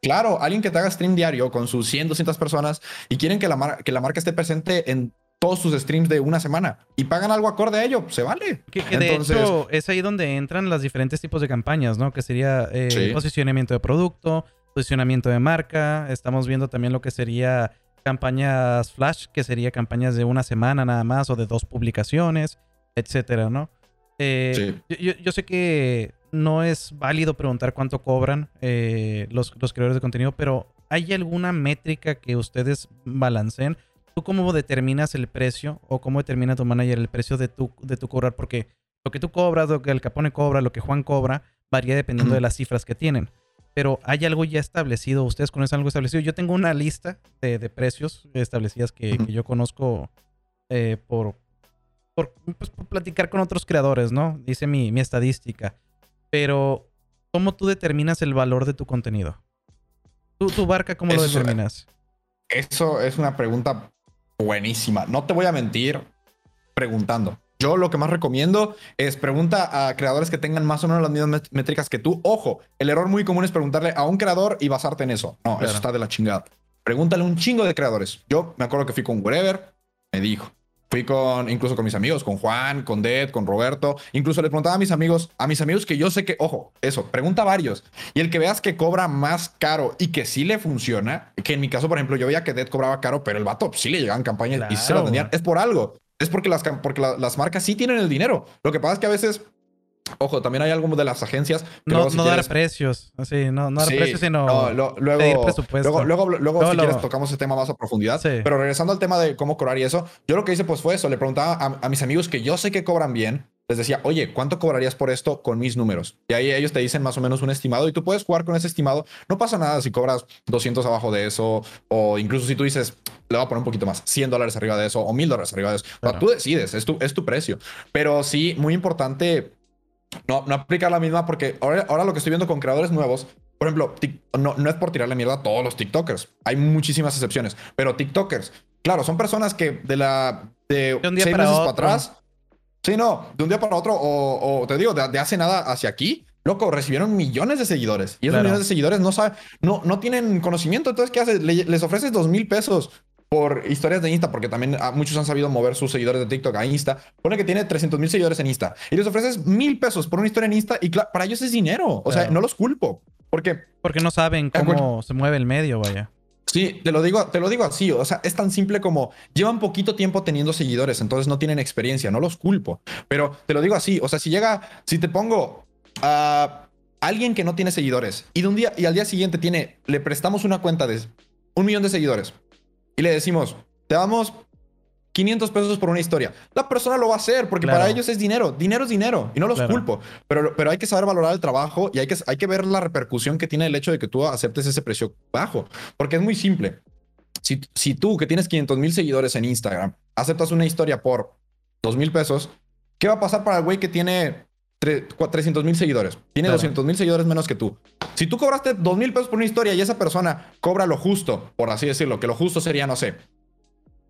Claro, alguien que te haga stream diario con sus 100, 200 personas y quieren que la, que la marca esté presente en todos sus streams de una semana y pagan algo acorde a ello, se vale. Que, de hecho es ahí donde entran los diferentes tipos de campañas, ¿no? Que sería eh, posicionamiento de producto, posicionamiento de marca. Estamos viendo también lo que sería campañas flash, que sería campañas de una semana nada más o de dos publicaciones, etcétera, ¿no? Eh, yo, sé que no es válido preguntar cuánto cobran eh, los, creadores de contenido, pero ¿hay alguna métrica que ustedes balanceen? ¿Tú cómo determinas el precio o cómo determina tu manager el precio de tu, de tu cobrar? Porque lo que tú cobras, lo que el Capone cobra, lo que Juan cobra, varía dependiendo de las cifras que tienen. Pero ¿hay algo ya establecido? ¿Ustedes conocen algo establecido? Yo tengo una lista de, precios establecidas que, yo conozco eh, por, pues, por, platicar con otros creadores, ¿no? Dice mi, mi estadística. Pero, ¿cómo tú determinas el valor de tu contenido? ¿Tu, tu barca cómo lo determinas? Eso es una pregunta buenísima. No te voy a mentir preguntando. Yo lo que más recomiendo es pregunta a creadores que tengan más o menos las mismas métricas que tú. Ojo, el error muy común es preguntarle a un creador y basarte en eso. No, eso está de la chingada. Pregúntale a un chingo de creadores. Yo me acuerdo que fui con Wherever, me dijo. Fui con, incluso con mis amigos, con Juan, con Ded, con Roberto. Incluso le preguntaba a mis amigos, a mis amigos que yo sé que, ojo, eso, pregunta a varios. Y el que veas que cobra más caro y que sí le funciona, que en mi caso, por ejemplo, yo veía que Dead cobraba caro, pero el vato sí le llegaban campañas y se lo tenían. Es por algo. Es porque las, porque las marcas sí tienen el dinero. Lo que pasa es que a veces Ojo, también hay algo de las agencias. no, no dar precios. Así, no, no dar precios, sino luego, luego, luego, luego, si quieres, tocamos ese tema más a profundidad. Pero regresando al tema de cómo cobrar y eso, yo lo que hice pues fue eso. Le preguntaba a, mis amigos que yo sé que cobran bien. Les decía, oye, ¿cuánto cobrarías por esto con mis números? Y ahí ellos te dicen más o menos un estimado y tú puedes jugar con ese estimado. No pasa nada si cobras 200 abajo de eso o incluso si tú dices, le voy a poner un poquito más, 100 dólares arriba de eso o 1000 dólares arriba de eso. tú decides, es tu, es tu precio. Pero sí, muy importante no, no aplica la misma porque ahora, ahora lo que estoy viendo con creadores nuevos, por ejemplo, no, no es por tirarle mierda a todos los TikTokers. Hay muchísimas excepciones, pero TikTokers claro, son personas que de la de, seis meses para atrás. Sí, no, de un día para otro, o, te digo, de, hace nada hacia aquí, loco, recibieron millones de seguidores. Y esos millones de seguidores no saben, no, no tienen conocimiento. Entonces, ¿qué haces? les ofreces dos mil pesos por historias de Insta, porque también ah, muchos han sabido mover sus seguidores de TikTok a Insta. Pone que tiene 300 mil seguidores en Insta y les ofreces mil pesos por una historia en Insta y para ellos es dinero. O sea, no los culpo. ¿Por qué? Porque no saben cómo se mueve el medio, vaya. Sí, te lo digo, te lo digo así, o sea, es tan simple como llevan poquito tiempo teniendo seguidores, entonces no tienen experiencia, no los culpo, pero te lo digo así, o sea, si llega, si te pongo a alguien que no tiene seguidores y de un día y al día siguiente tiene, le prestamos una cuenta de un millón de seguidores y le decimos, te damos 500 pesos por una historia. La persona lo va a hacer porque para ellos es dinero. Dinero es dinero y no los culpo. Pero, pero hay que saber valorar el trabajo y hay que, hay que ver la repercusión que tiene el hecho de que tú aceptes ese precio bajo. Porque es muy simple. Si, si tú, que tienes 500 mil seguidores en Instagram, aceptas una historia por 2 mil pesos, ¿qué va a pasar para el güey que tiene 300 mil seguidores? Tiene 200 mil seguidores menos que tú. Si tú cobraste 2 mil pesos por una historia y esa persona cobra lo justo, por así decirlo, que lo justo sería, no sé,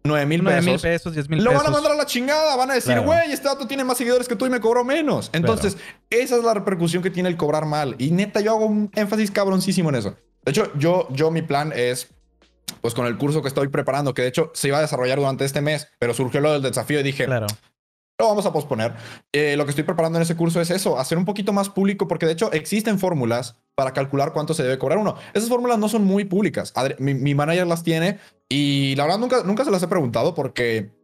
9 mil pesos. 9 mil pesos, 10 mil. Lo van a mandar a la chingada. Van a decir, güey, este dato tiene más seguidores que tú y me cobró menos. Entonces, esa es la repercusión que tiene el cobrar mal. Y neta, yo hago un énfasis cabroncísimo en eso. De hecho, yo, yo mi plan es, pues con el curso que estoy preparando, que de hecho se iba a desarrollar durante este mes, pero surgió lo del desafío y dije, claro lo vamos a posponer. Eh, lo que estoy preparando en ese curso es eso, hacer un poquito más público, porque de hecho existen fórmulas para calcular cuánto se debe cobrar uno. Esas fórmulas no son muy públicas. Mi, mi manager las tiene y la verdad nunca, nunca se las he preguntado porque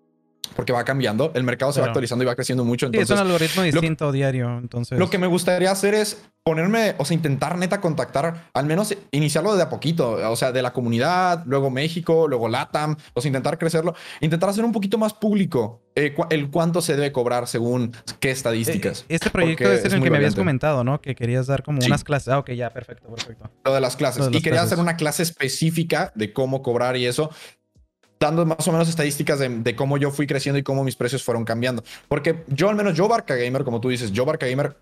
porque va cambiando, el mercado se va actualizando y va creciendo mucho. Entonces, sí, es un algoritmo distinto diario. Entonces, lo que me gustaría hacer es ponerme, o sea, intentar neta contactar, al menos iniciarlo de a poquito, o sea, de la comunidad, luego México, luego LATAM, o sea, intentar crecerlo, intentar hacer un poquito más público eh, el cuánto se debe cobrar según qué estadísticas. Eh, este proyecto es el que me habías comentado, ¿no? Que querías dar como unas clases. Ah, ok, ya, perfecto, perfecto. Lo de las clases. y quería hacer una clase específica de cómo cobrar y eso dando más o menos estadísticas de, cómo yo fui creciendo y cómo mis precios fueron cambiando. Porque yo, al menos yo, Barca Gamer, como tú dices, yo, Barca Gamer,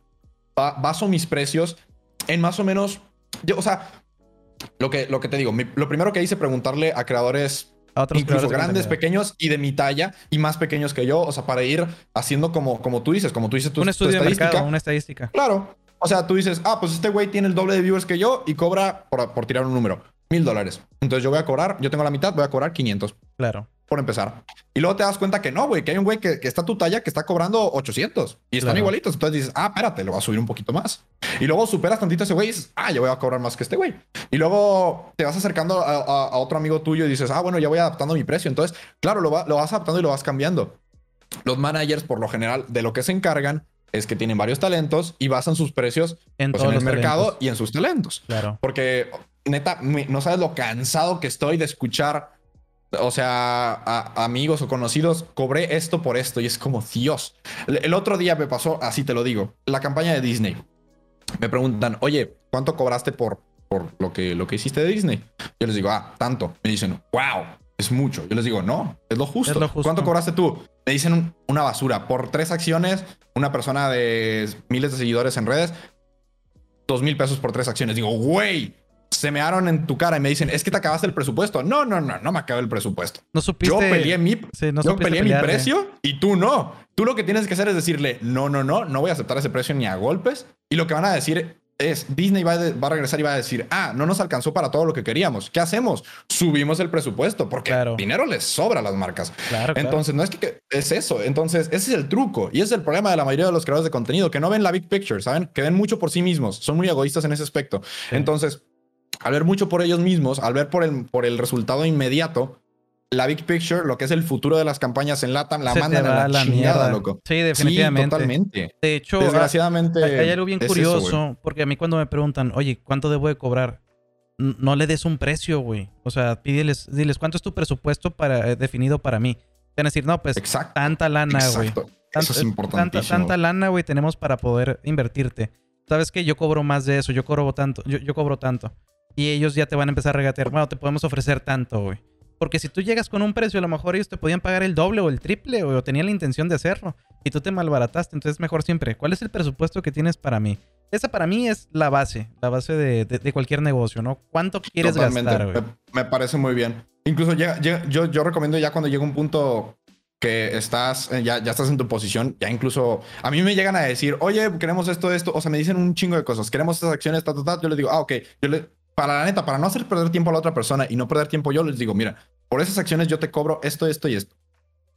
baso mis precios en más o menos. Yo, o sea, lo que, lo que te digo, lo primero que hice preguntarle a creadores. incluso grandes, pequeños y de mi talla y más pequeños que yo, o sea, para ir haciendo como, como tú dices, como tú dices, tu, un estudio estadística. De mercado, una estadística. Claro. O sea, tú dices, ah, pues este güey tiene el doble de viewers que yo y cobra por, por tirar un número mil dólares. Entonces yo voy a cobrar, yo tengo la mitad, voy a cobrar 500. Claro. Por empezar. Y luego te das cuenta que no, güey, que hay un güey que, está a tu talla que está cobrando 800 y están igualitos. Entonces dices, ah, espérate, lo voy a subir un poquito más. Y luego superas tantito a ese güey y dices, ah, yo voy a cobrar más que este güey. Y luego te vas acercando a, otro amigo tuyo y dices, ah, bueno, ya voy adaptando mi precio. Entonces, claro, lo, lo vas adaptando y lo vas cambiando. Los managers, por lo general, de lo que se encargan es que tienen varios talentos y basan sus precios en, pues, el mercado y en sus talentos. Claro. Porque neta, no sabes lo cansado que estoy de escuchar, o sea, a, amigos o conocidos, cobré esto por esto y es como Dios. El, otro día me pasó, así te lo digo, la campaña de Disney. Me preguntan, oye, ¿cuánto cobraste por, por lo, que, lo que hiciste de Disney? Yo les digo, ah, tanto. Me dicen, wow, es mucho. Yo les digo, no, es lo justo. ¿Cuánto cobraste tú? Me dicen una basura. Por tres acciones, una persona de miles de seguidores en redes, dos mil pesos por tres acciones. Digo, güey, se me mearon en tu cara y me dicen, es que te acabaste el presupuesto. No, no, no, no me acabé el presupuesto. No supiste. Yo peleé mi, yo peleé mi precio y tú no. Tú lo que tienes que hacer es decirle, no, no, no, no voy a aceptar ese precio ni a golpes. Y lo que van a decir es, Disney va, a regresar y va a decir, ah, no nos alcanzó para todo lo que queríamos. ¿Qué hacemos? Subimos el presupuesto porque dinero les sobra a las marcas. Entonces, no es que, es eso. Entonces, ese es el truco. Y ese es el problema de la mayoría de los creadores de contenido, que no ven la big picture, ¿saben? Que ven mucho por sí mismos. Son muy egoístas en ese aspecto. Entonces, al ver mucho por ellos mismos, al ver por el, por el resultado inmediato, la big picture, lo que es el futuro de las campañas en LATAM, la mandan a la, chingada, loco. Sí, definitivamente. totalmente. De hecho, desgraciadamente. Hay algo bien curioso, porque a mí cuando me preguntan, oye, ¿cuánto debo de cobrar? No le des un precio, güey. O sea, pídeles, diles, ¿cuánto es tu presupuesto para, eh, definido para mí? Van a decir, no, pues, tanta lana, güey. Eso es importante. Tanta, tanta lana, güey, tenemos para poder invertirte. ¿Sabes qué? Yo cobro más de eso, yo cobro tanto, yo, yo cobro tanto. Y ellos ya te van a empezar a regatear, bueno, te podemos ofrecer tanto, güey. Porque si tú llegas con un precio, a lo mejor ellos te podían pagar el doble o el triple, o tenían la intención de hacerlo. Y tú te malbarataste. Entonces, mejor siempre, ¿cuál es el presupuesto que tienes para mí? esa para mí es la base, la base de, cualquier negocio, ¿no? ¿Cuánto quieres gastar, güey? Me, parece muy bien. Incluso yo, yo recomiendo ya cuando llega un punto que estás, eh, ya, ya estás en tu posición, ya incluso a mí me llegan a decir, oye, queremos esto, esto, o sea, me dicen un chingo de cosas, queremos estas acciones, ta, ta, ta. Yo les digo, ah, ok, yo le, para la neta, para no hacer perder tiempo a la otra persona y no perder tiempo yo, les digo, mira, por esas acciones yo te cobro esto, esto y esto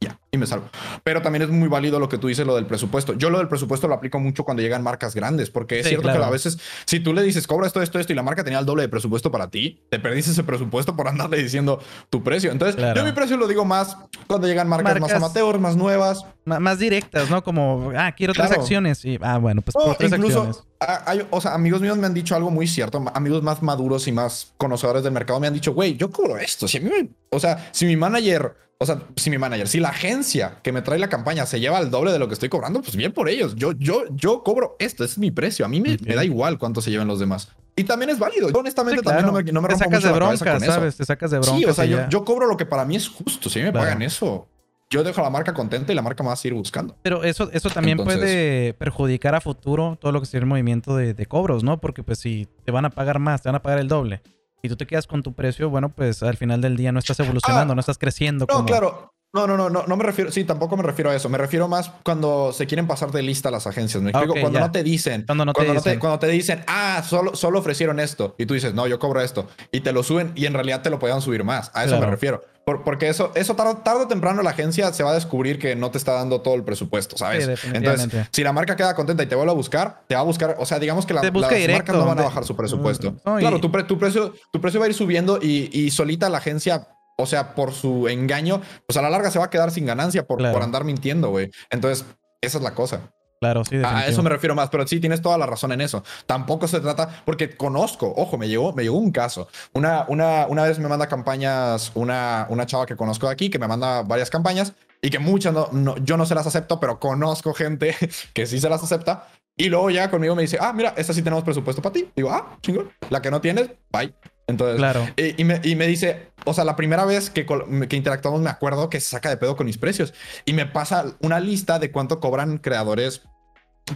ya, y me salgo. Pero también es muy válido lo que tú dices, lo del presupuesto. Yo lo del presupuesto lo aplico mucho cuando llegan marcas grandes, porque es cierto que a veces, si tú le dices, cobra esto, esto, esto, y la marca tenía el doble de presupuesto para ti, te perdiste ese presupuesto por andarle diciendo tu precio. Entonces, yo mi precio lo digo más cuando llegan marcas, más amateurs, más nuevas. Más directas, ¿no? Como, ah, quiero tres acciones. Y, ah, bueno, pues por tres acciones. Hay, o sea, amigos míos me han dicho algo muy cierto. Amigos más maduros y más conocedores del mercado me han dicho, güey, yo cobro esto. Si a mí me, o sea, si mi manager o sea, si mi manager, si la agencia que me trae la campaña se lleva el doble de lo que estoy cobrando, pues bien por ellos. Yo, yo, yo cobro esto, es mi precio. A mí me, da igual cuánto se lleven los demás. Y también es válido. Yo honestamente también no me, no me Te sacas de bronca, ¿sabes? Te sacas de bronca. Sí, o sea, yo, cobro lo que para mí es justo. Si me pagan eso, yo dejo a la marca contenta y la marca me va a seguir buscando. Pero eso, eso también puede perjudicar a futuro todo lo que sea el movimiento de, de cobros, ¿no? Porque pues si te van a pagar más, te van a pagar el doble y tú te quedas con tu precio, bueno, pues al final del día no estás evolucionando, ah, no estás creciendo. No, claro. No, no, no, no, no me refiero, sí, tampoco me refiero a eso. Me refiero más cuando se quieren pasar de lista las agencias. Me explico, cuando no te dicen, cuando, no te, dicen. cuando te dicen, ah, solo, solo ofrecieron esto, y tú dices, no, yo cobro esto, y te lo suben, y en realidad te lo podían subir más. A eso me refiero. Porque eso, eso tarde, tarde, o temprano la agencia se va a descubrir que no te está dando todo el presupuesto, ¿sabes? Entonces, si la marca queda contenta y te vuelve a buscar, te va a buscar, o sea, digamos que la, las marcas no van a bajar su presupuesto. claro, tu, tu, precio, tu precio va a ir subiendo y, y solita la agencia o sea, por su engaño, pues a la larga se va a quedar sin ganancia por, por andar mintiendo, güey. Entonces, esa es la cosa. Claro, sí. A eso me refiero más, pero sí tienes toda la razón en eso. Tampoco se trata, porque conozco, ojo, me llegó, me llegó un caso. Una, una, una vez me manda campañas, una, una chava que conozco de aquí, que me manda varias campañas y que muchas no, yo no se las acepto, pero conozco gente que sí se las acepta. Y luego ya conmigo me dice, ah, mira, esta sí tenemos presupuesto para ti. Digo, ah, chingón. La que no tienes, bye. Entonces, claro. y, me, y, me, dice, o sea, la primera vez que, que interactuamos me acuerdo que se saca de pedo con mis precios y me pasa una lista de cuánto cobran creadores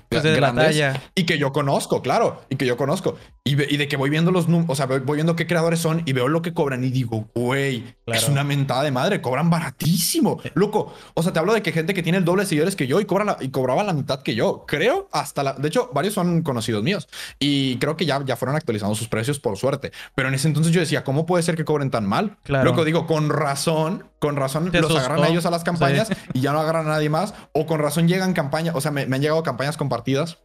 pues de grandes y que yo conozco, claro, y que yo conozco. Y, de que voy viendo los números, o sea, voy viendo qué creadores son y veo lo que cobran y digo, güey, es una mentada de madre, cobran baratísimo. Loco, o sea, te hablo de que gente que tiene el doble de seguidores que yo y, cobran y cobraba la mitad que yo. Creo hasta la... De hecho, varios son conocidos míos y creo que ya, ya fueron actualizando sus precios por suerte. Pero en ese entonces yo decía, ¿cómo puede ser que cobren tan mal? Claro. Loco, digo, con razón, con razón los agarran a ellos a las campañas y ya no agarran a nadie más. O con razón llegan campañas, o sea, me han llegado campañas compartidas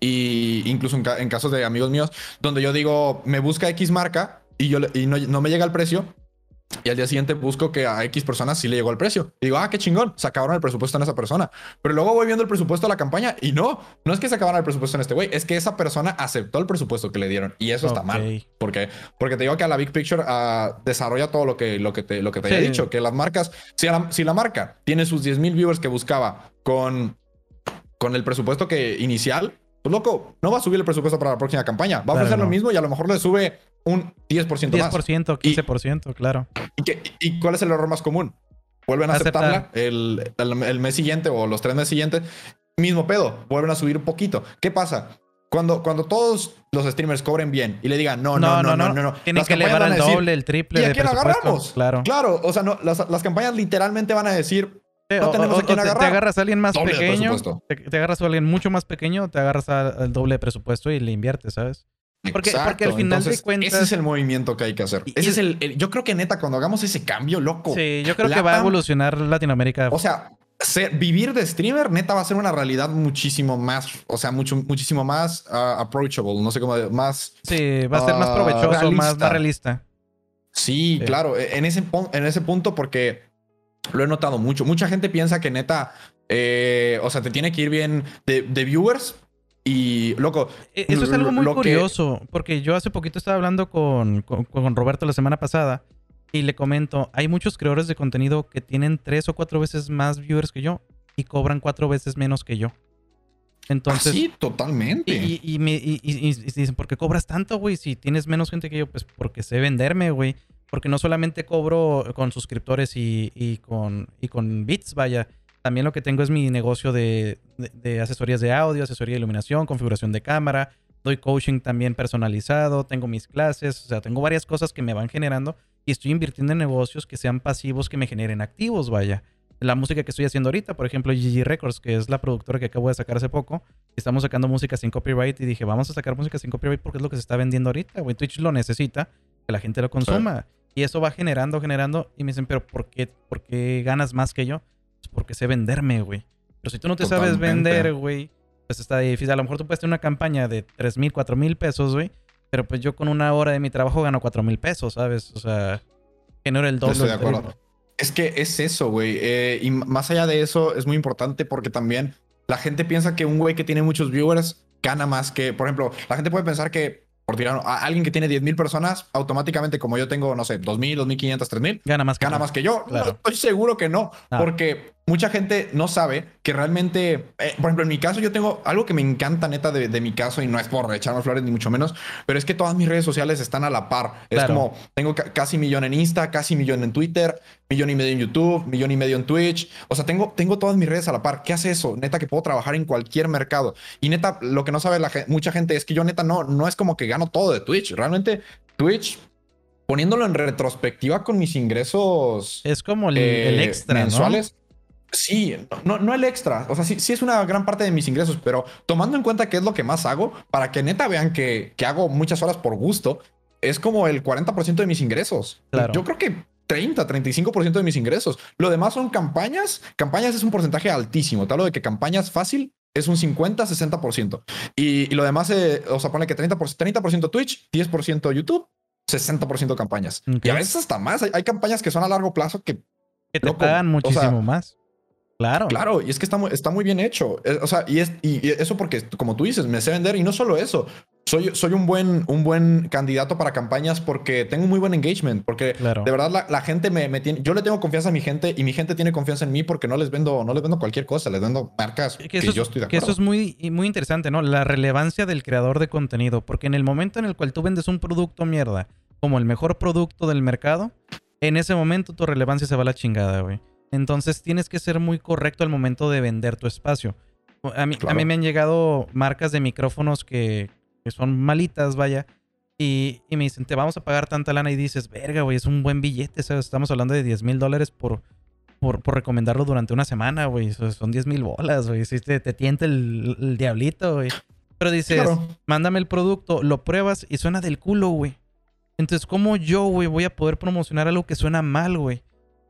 y incluso en, casos de amigos míos, donde yo digo, me busca X marca y, yo, y no, me llega el precio. Y al día siguiente busco que a X personas sí le llegó el precio. Y digo, ah, qué chingón, se acabaron el presupuesto en esa persona. Pero luego voy viendo el presupuesto de la campaña y no, no es que se acabaron el presupuesto en este güey, es que esa persona aceptó el presupuesto que le dieron. Y eso está mal. ¿Por qué? Porque te digo que a la Big Picture uh, desarrolla todo lo que, lo que te, lo que te he dicho, que las marcas, si, si la marca tiene sus 10 mil viewers que buscaba con con el presupuesto que inicial, pues loco, no va a subir el presupuesto para la próxima campaña. Va a ofrecer lo mismo y a lo mejor le sube un 10%, más. 10%, 15%, claro. ¿y, cuál es el error más común? Vuelven a aceptarla el, el, mes siguiente o los tres meses siguientes. Mismo pedo, vuelven a subir un poquito. ¿Qué pasa? Cuando, cuando todos los streamers cobren bien y le digan no, no, no, no, no, no. Tienen que elevar el doble, el triple. ¿Y a quién agarramos? Claro. Claro, o sea, no, las, las campañas literalmente van a decir no tenemos te, agarras a alguien más pequeño, te, agarras a alguien mucho más pequeño, te agarras al doble de presupuesto y le inviertes, ¿sabes? Porque, porque al final de cuentas. Ese es el movimiento que hay que hacer. Ese es el, Yo creo que neta, cuando hagamos ese cambio, loco. Sí, yo creo que va a evolucionar Latinoamérica. O sea, vivir de streamer, neta, va a ser una realidad muchísimo más. O sea, mucho, muchísimo más uh, approachable. No sé cómo. Más. Sí, va a ser más uh, provechoso, más, realista. Sí, claro. E, en ese, en ese punto, porque lo he notado mucho. Mucha gente piensa que neta, eh, o sea, te tiene que ir bien de, viewers. Y, loco. E, eso es algo muy curioso, porque yo hace poquito estaba hablando con, con, Roberto la semana pasada y le comento: hay muchos creadores de contenido que tienen tres o cuatro veces más viewers que yo y cobran cuatro veces menos que yo. Entonces. sí, totalmente. Y, y, me, y, dicen, ¿por qué cobras tanto, güey? Si tienes menos gente que yo, pues porque sé venderme, güey. Porque no solamente cobro con suscriptores y, con, y con bits, vaya. También lo que tengo es mi negocio de, de, asesorías de audio, asesoría de iluminación, configuración de cámara. Doy coaching también personalizado, tengo mis clases, o sea, tengo varias cosas que me van generando y estoy invirtiendo en negocios que sean pasivos, que me generen activos, vaya. La música que estoy haciendo ahorita, por ejemplo, GG Records, que es la productora que acabo de sacar hace poco, estamos sacando música sin copyright y dije, vamos a sacar música sin copyright porque es lo que se está vendiendo ahorita, güey. Twitch lo necesita, que la gente lo consuma. Y eso va generando, generando. Y me dicen, pero ¿por qué, por qué ganas más que yo? Pues porque sé venderme, güey. Pero si tú no te sabes vender, güey, pues está difícil. A lo mejor tú puedes tener una campaña de 3 mil, 4 mil pesos, güey. Pero pues yo con una hora de mi trabajo gano 4 mil pesos, ¿sabes? O sea, genero el doble. Estoy de acuerdo. Es que es eso, güey. Eh, y más allá de eso, es muy importante porque también la gente piensa que un güey que tiene muchos viewers gana más que, por ejemplo, la gente puede pensar que por tirar a alguien que tiene 10.000 personas, automáticamente, como yo tengo, no sé, 2.000, 2.500, 3.000, gana más que, gana más que yo. estoy seguro que no, ah. porque mucha gente no sabe que realmente, eh, por ejemplo, en mi caso, yo tengo algo que me encanta neta de, mi caso y no es por echarnos flores ni mucho menos, pero es que todas mis redes sociales están a la par. Es como, tengo casi millón en Insta, casi millón en Twitter, millón y medio en YouTube, millón y medio en Twitch. O sea, tengo, tengo todas mis redes a la par. ¿Qué hace eso? Neta que puedo trabajar en cualquier mercado. Y neta, lo que no sabe la, mucha gente es que yo neta no, no es como que gano todo de Twitch. Realmente Twitch poniéndolo en retrospectiva con mis ingresos. Es como el, eh, extra. Mensuales. Sí, no, no el extra. O sea, sí, sí, es una gran parte de mis ingresos, pero tomando en cuenta que es lo que más hago, para que neta vean que, que hago muchas horas por gusto, es como el 40% de mis ingresos. Yo creo que 30, 35% de mis ingresos. Lo demás son campañas. Campañas es un porcentaje altísimo. Te hablo de que campañas fácil es un 50, 60%. Y, y lo demás, eh, o sea, pone que 30%, 30 Twitch, 10% YouTube, 60% campañas. Y a veces hasta más. Hay, campañas que son a largo plazo que... Que te pagan muchísimo más. Claro. Claro, y es que está muy, está muy bien hecho. Eh, o sea, y, es, y eso porque, como tú dices, me sé vender y no solo eso. Soy, soy un, buen, un buen candidato para campañas porque tengo muy buen engagement. Porque de verdad la, gente me, me, tiene. Yo le tengo confianza a mi gente y mi gente tiene confianza en mí porque no les vendo, no les vendo cualquier cosa, les vendo marcas que, yo estoy de acuerdo. Que eso es muy, muy interesante, ¿no? La relevancia del creador de contenido. Porque en el momento en el cual tú vendes un producto mierda como el mejor producto del mercado, en ese momento tu relevancia se va a la chingada, güey. Entonces tienes que ser muy correcto al momento de vender tu espacio. A mí, a mí me han llegado marcas de micrófonos que, son malitas, vaya. Y, me dicen, te vamos a pagar tanta lana. Y dices, verga, güey, es un buen billete. Estamos hablando de 10 mil dólares por, por, recomendarlo durante una semana, güey. Son 10 mil bolas, güey. Si te, te tienta el, diablito, güey. Pero dices, mándame el producto, lo pruebas y suena del culo, güey. Entonces, ¿cómo yo, güey, voy a poder promocionar algo que suena mal, güey?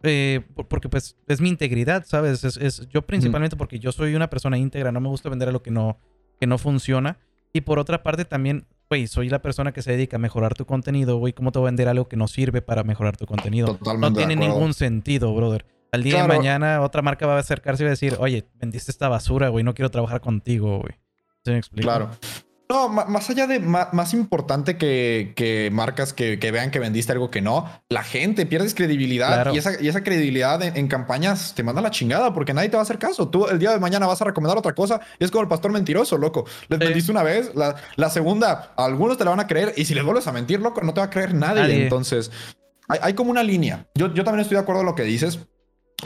Eh, porque pues es mi integridad, ¿sabes? Es, yo principalmente porque yo soy una persona íntegra, no me gusta vender a lo que no, que no funciona. Y por otra parte también, güey, soy la persona que se dedica a mejorar tu contenido, güey, ¿cómo te voy a vender algo que no sirve para mejorar tu contenido? Totalmente no tiene ningún sentido, brother. Al día de mañana otra marca va a acercarse y va a decir, oye, vendiste esta basura, güey, no quiero trabajar contigo, güey. ¿Se me explica? Claro. No, más allá de más, importante que, marcas que, vean que vendiste algo que no, la gente pierdes credibilidad y, esa, y esa credibilidad en, campañas te manda la chingada porque nadie te va a hacer caso. Tú el día de mañana vas a recomendar otra cosa y es como el pastor mentiroso, loco. Les vendiste una vez, la, segunda, algunos te la van a creer y si les vuelves a mentir, loco, no te va a creer nadie. Entonces, hay, como una línea. Yo, yo también estoy de acuerdo con lo que dices.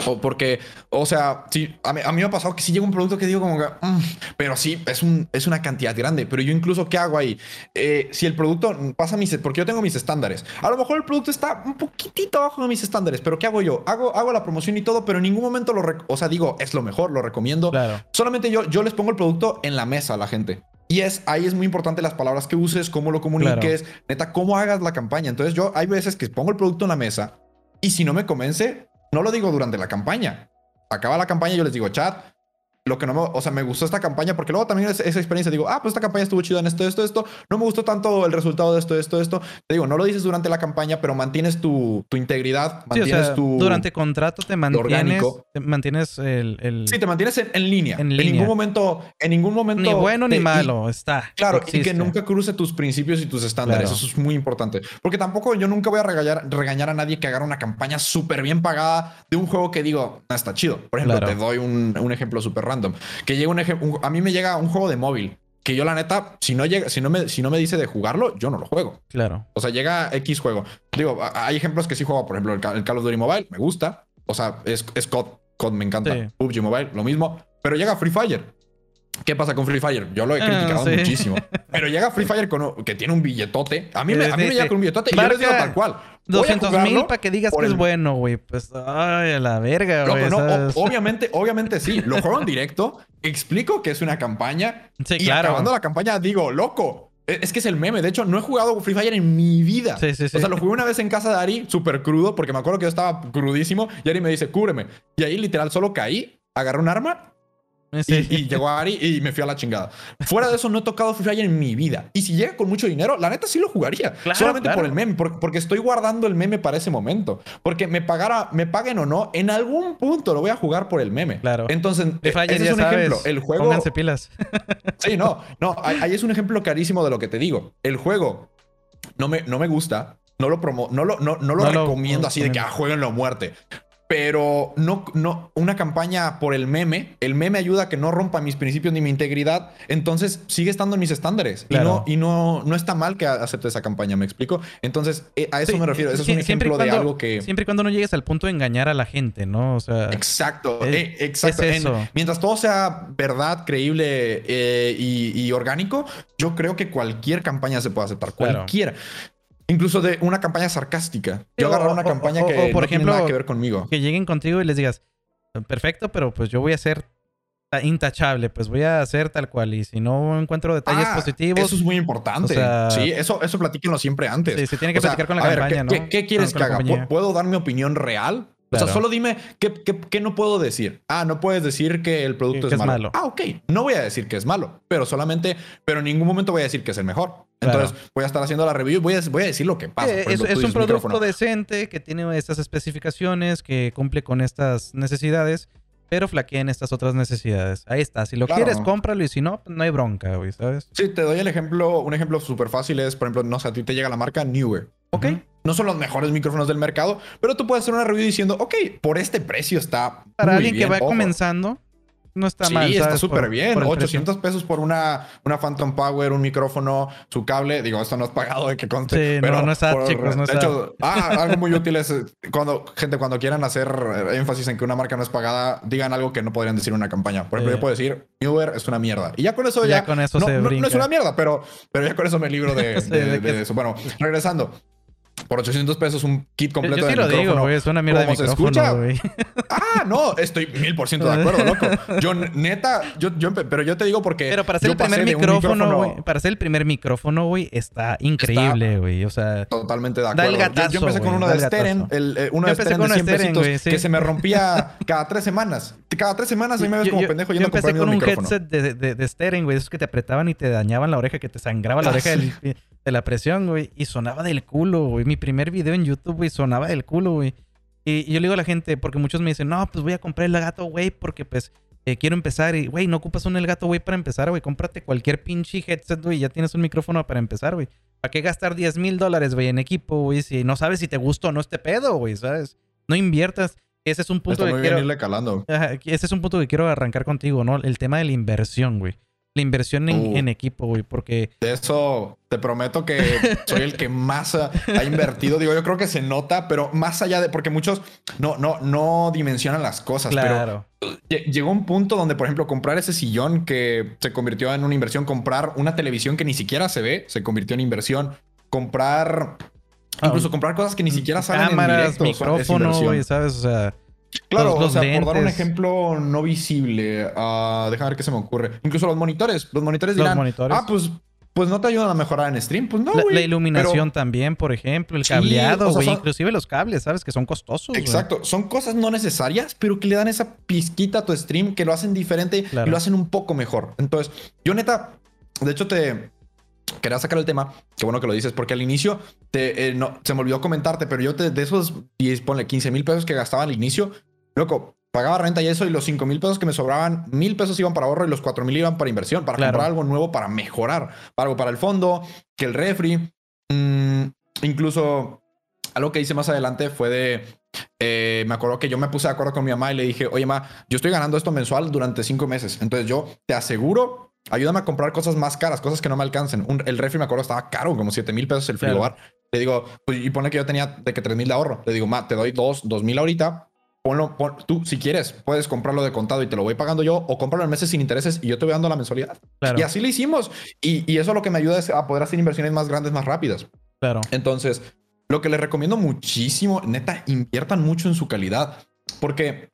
O porque, o sea, sí, a mí, me ha pasado que sí llega un producto que digo como que, mm", pero sí, es, un, es una cantidad grande. Pero yo incluso, ¿qué hago ahí? Eh, si el producto pasa mis, porque yo tengo mis estándares. A lo mejor el producto está un poquitito abajo de mis estándares, pero ¿qué hago yo? Hago, hago la promoción y todo, pero en ningún momento lo, o sea, digo, es lo mejor, lo recomiendo. Solamente yo, yo les pongo el producto en la mesa a la gente. Y es, ahí es muy importante las palabras que uses, cómo lo comuniques, neta, cómo hagas la campaña. Entonces yo hay veces que pongo el producto en la mesa y si no me convence, no lo digo durante la campaña. Acaba la campaña y yo les digo, chat, lo que no me, o sea, me gustó esta campaña porque luego también esa experiencia digo, ah, pues esta campaña estuvo chida en esto, esto, esto, no me gustó tanto el resultado de esto, esto, esto. Te digo, no lo dices durante la campaña, pero mantienes tu, tu integridad, mantienes tu durante contrato te mantienes, te mantienes el, el, sí, te mantienes en, línea. en, ningún momento, en ningún momento ni bueno ni malo está. Claro, y que nunca cruce tus principios y tus estándares. Eso es muy importante, porque tampoco yo nunca voy a regañar, regañar a nadie que haga una campaña súper bien pagada de un juego que digo, no está chido. Por ejemplo, te doy un, un ejemplo súper random, que llega a mí me llega un juego de móvil que yo la neta, si no llega, si no me, si no me dice de jugarlo, yo no lo juego. Claro. O sea, llega X juego. Digo, hay ejemplos que sí juego, por ejemplo, el, Call of Duty Mobile, me gusta. O sea, es, es COD. COD me encanta. PUBG Mobile, lo mismo. Pero llega Free Fire. ¿Qué pasa con Free Fire? Yo lo he ah, criticado muchísimo. Pero llega Free Fire con, que tiene un billetote. A mí, me, a mí me llega con un billetote y yo les digo tal cual. 200 mil para que digas que es bueno, güey. Pues, ay, a la verga, güey. No, obviamente, obviamente sí. Lo juego en directo, explico que es una campaña. Sí, y claro. acabando la campaña digo, loco, e, es que es el meme. De hecho, no he jugado Free Fire en mi vida. Sí, sí, sí. O sea, lo jugué una vez en casa de Ari, súper crudo, porque me acuerdo que yo estaba crudísimo. Y Ari me dice, cúbreme. Y ahí literal solo caí, agarré un arma y, llegó Ari y me fui a la chingada. Fuera de eso, no he tocado Free Fire en mi vida. Y si llega con mucho dinero, la neta sí lo jugaría. solamente por el meme, porque, estoy guardando el meme para ese momento. Porque me pagara, me paguen o no, en algún punto lo voy a jugar por el meme. Claro. Entonces, ese es un ejemplo. El juego. Pónganse pilas. sí, no, no. Ahí es un ejemplo clarísimo de lo que te digo. El juego no me, no me gusta. No lo, promo, no lo, no, lo recomiendo así de que ah, jueguen la muerte pero no, no, una campaña por el meme, el meme ayuda a que no rompa mis principios ni mi integridad, entonces sigue estando en mis estándares y no, y no, no está mal que acepte esa campaña, ¿me explico? Entonces, eh, a eso me refiero, ese es un ejemplo de algo que... Siempre y cuando no llegues al punto de engañar a la gente, ¿no? O sea... Exacto, eh, exacto. mientras todo sea verdad, creíble eh, y, orgánico, yo creo que cualquier campaña se puede aceptar, cualquiera. Incluso de una campaña sarcástica. Yo agarrar una campaña que por no ejemplo, tiene nada que ver conmigo. Que lleguen contigo y les digas, perfecto, pero pues yo voy a ser intachable, pues voy a hacer tal cual. Y si no encuentro detalles ah, positivos. Eso es muy importante. sí, eso, eso platíquenlo siempre antes. Sí, se tiene que platicar con la campaña, ¿qué, ¿no? ¿qué, quieres que haga? ¿Puedo dar mi opinión real? O sea, solo dime qué, qué, no puedo decir. Ah, no puedes decir que el producto es, malo. Ah, ok. No voy a decir que es malo, pero solamente, pero en ningún momento voy a decir que es el mejor. Entonces voy a estar haciendo la review y voy a, voy a decir lo que pasa. es, un producto decente que tiene estas especificaciones, que cumple con estas necesidades, pero flaquea en estas otras necesidades. Ahí está. Si lo quieres, cómpralo y si no, no hay bronca, güey, ¿sabes? Sí, te doy el ejemplo. Un ejemplo súper fácil es, por ejemplo, no sé, a ti te llega la marca Newer. ¿Ok? No son los mejores micrófonos del mercado, pero tú puedes hacer una review diciendo, ok, por este precio está. Para alguien que va comenzando, no está mal. Sí, está súper bien. 800 pesos por una, una Phantom Power, un micrófono, su cable. Digo, esto no es pagado de que conste. Sí, pero no, no está, chicos. No de hecho, ah, algo muy útil es eh, cuando, gente, cuando quieran hacer eh, énfasis en que una marca no es pagada, digan algo que no podrían decir en una campaña. Por ejemplo, yo puedo decir, Uber es una mierda. Y ya con eso ya. ya con eso no, se no, es una mierda, pero, pero ya con eso me libro de, de eso. Bueno, regresando por 800 pesos un kit completo yo, yo sí lo digo, güey. Es una mierda de micrófono, se escucha? güey. Ah, no. Estoy mil por ciento de acuerdo, loco. Yo, neta... Yo, yo, pero yo te digo porque... Pero para hacer el primer micrófono, güey... Para hacer el primer micrófono, güey, está increíble, güey. O sea... Totalmente de acuerdo. Da el gatazo, yo, empecé con uno de Steren. El, eh, uno de Steren de 100 pesitos que se me rompía cada tres semanas. Cada tres semanas a mí me ves como pendejo yendo micrófono. Yo empecé con un headset de, de, Steren, güey. Esos que te apretaban y te dañaban la oreja, que te sangraba la ah, oreja de la presión, güey. Y sonaba del culo, güey. Mi primer video en YouTube, güey, sonaba del culo, güey. Y, yo le digo a la gente, porque muchos me dicen, no, pues voy a comprar el gato, güey, porque pues eh, quiero empezar. Y, güey, no ocupas un el gato, güey, para empezar, güey. Cómprate cualquier pinche headset, güey, ya tienes un micrófono para empezar, güey. ¿Para qué gastar 10 mil dólares, güey, en equipo, güey, si no sabes si te gusta o no este pedo, güey, ¿sabes? No inviertas. Ese es un punto que quiero... ese es un punto que quiero arrancar contigo, ¿no? El tema de la inversión, güey la inversión en, uh. equipo, güey, porque... De eso te prometo que soy el que más ha, invertido. Digo, yo creo que se nota, pero más allá de... Porque muchos no, no, no dimensionan las cosas. Claro. Pero llegó un punto donde, por ejemplo, comprar ese sillón que se convirtió en una inversión, comprar una televisión que ni siquiera se ve, se convirtió en inversión. Comprar... Ah, incluso comprar cosas que ni siquiera salen cámaras, en directo. micrófono, güey, ¿sabes? O sea... Claro, o sea, por dar un ejemplo no visible, uh, déjame ver qué se me ocurre. Incluso los monitores. Los monitores dirán, ah, pues, pues no te ayudan a mejorar en stream. Pues no, La, la iluminación también, por ejemplo, el cableado, güey. inclusive los cables, ¿sabes? Que son costosos. Exacto. Son cosas no necesarias, pero que le dan esa pizquita a tu stream, que lo hacen diferente y lo hacen un poco mejor. Entonces, yo neta, de hecho te... Quería sacar el tema, qué bueno que lo dices, porque al inicio te, eh, no, se me olvidó comentarte, pero yo te, de esos 10, ponle 15 mil pesos que gastaba al inicio, loco, pagaba renta y eso, y los 5 mil pesos que me sobraban, mil pesos iban para ahorro y los 4 mil iban para inversión, para comprar algo nuevo, para mejorar, para algo para el fondo, que el refri. Mm, incluso algo que hice más adelante fue de. Eh, me acuerdo que yo me puse de acuerdo con mi mamá y le dije, oye, ma, yo estoy ganando esto mensual durante cinco meses. Entonces yo te aseguro ayúdame a comprar cosas más caras, cosas que no me alcancen. el refri, me acuerdo, estaba caro, como 7 mil pesos el frigobar. Le digo, pues, y pone que yo tenía de que 3 mil de ahorro. Le digo, ma, te doy 2, 2 mil ahorita ponlo, tú si quieres, puedes comprarlo de contado y te lo voy pagando yo o cómpralo en meses sin intereses y yo te voy dando la mensualidad. Y así lo hicimos. Y, y eso lo que me ayuda es a poder hacer inversiones más grandes, más rápidas. Claro. Entonces, lo que les recomiendo muchísimo, neta, inviertan mucho en su calidad. Porque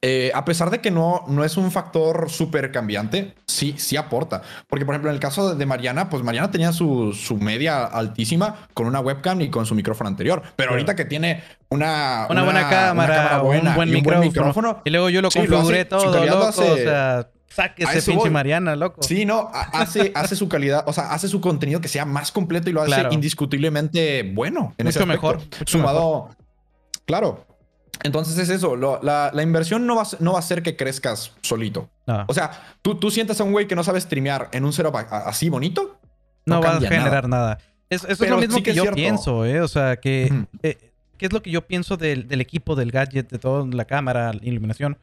eh, a pesar de que no, no es un factor súper cambiante, sí, sí aporta. Porque, por ejemplo, en el caso de Mariana, pues Mariana tenía su, su media altísima con una webcam y con su micrófono anterior. Pero ahorita que tiene una, una, buena cámara, un, buen, micrófono, Y luego yo lo configuré todo, loco, o sea... Sáquese, pinche Mariana, loco. Sí, no, hace, hace su calidad, o sea, hace su contenido que sea más completo y lo hace indiscutiblemente bueno. En mucho mejor. Sumado. Claro. Entonces es eso, la, inversión no va, no va a hacer que crezcas solito. O sea, tú, tú sientas a un güey que no sabe streamear en un setup así bonito. No, va a generar nada. eso es lo mismo que, yo pienso, ¿eh? O sea, que... Eh, ¿Qué es lo que yo pienso del, equipo, del gadget, de toda la cámara, la iluminación?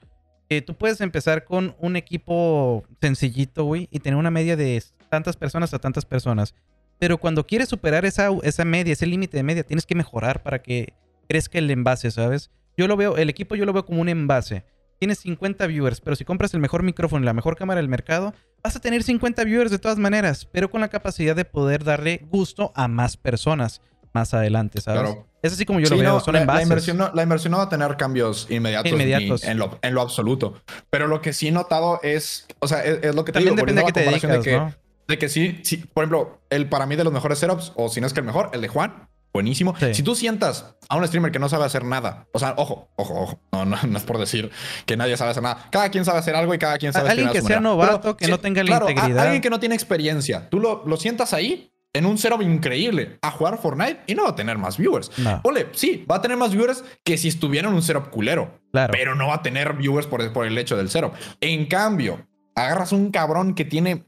Que tú puedes empezar con un equipo sencillito, güey, y tener una media de tantas personas a tantas personas. Pero cuando quieres superar esa, esa media, ese límite de media, tienes que mejorar para que crezca el envase, ¿sabes? Yo lo veo, el equipo yo lo veo como un envase. Tienes 50 viewers, pero si compras el mejor micrófono y la mejor cámara del mercado, vas a tener 50 viewers de todas maneras, pero con la capacidad de poder darle gusto a más personas más adelante, ¿sabes? Claro. Es así como yo lo veo, son la, envases. La inversión, no, la inversión no va a tener cambios inmediatos, inmediatos. en, lo, en, lo, absoluto. Pero lo que sí he notado es, o sea, es, lo que te También depende de qué te dedicas, de que, de que sí, sí, por ejemplo, el para mí de los mejores setups, o si no es que el mejor, el de Juan, buenísimo. Si tú sientas a un streamer que no sabe hacer nada, o sea, ojo, ojo, ojo, no, no, no, es por decir que nadie sabe hacer nada. Cada quien sabe hacer algo y cada quien sabe Alguien que sea novato, que no tenga la integridad. alguien que no tiene experiencia. Tú lo, lo sientas ahí en un setup increíble a jugar Fortnite y no va a tener más viewers. Ole, sí, va a tener más viewers que si estuviera en un setup culero. Claro. Pero no va a tener viewers por el, por el hecho del setup. En cambio, agarras un cabrón que tiene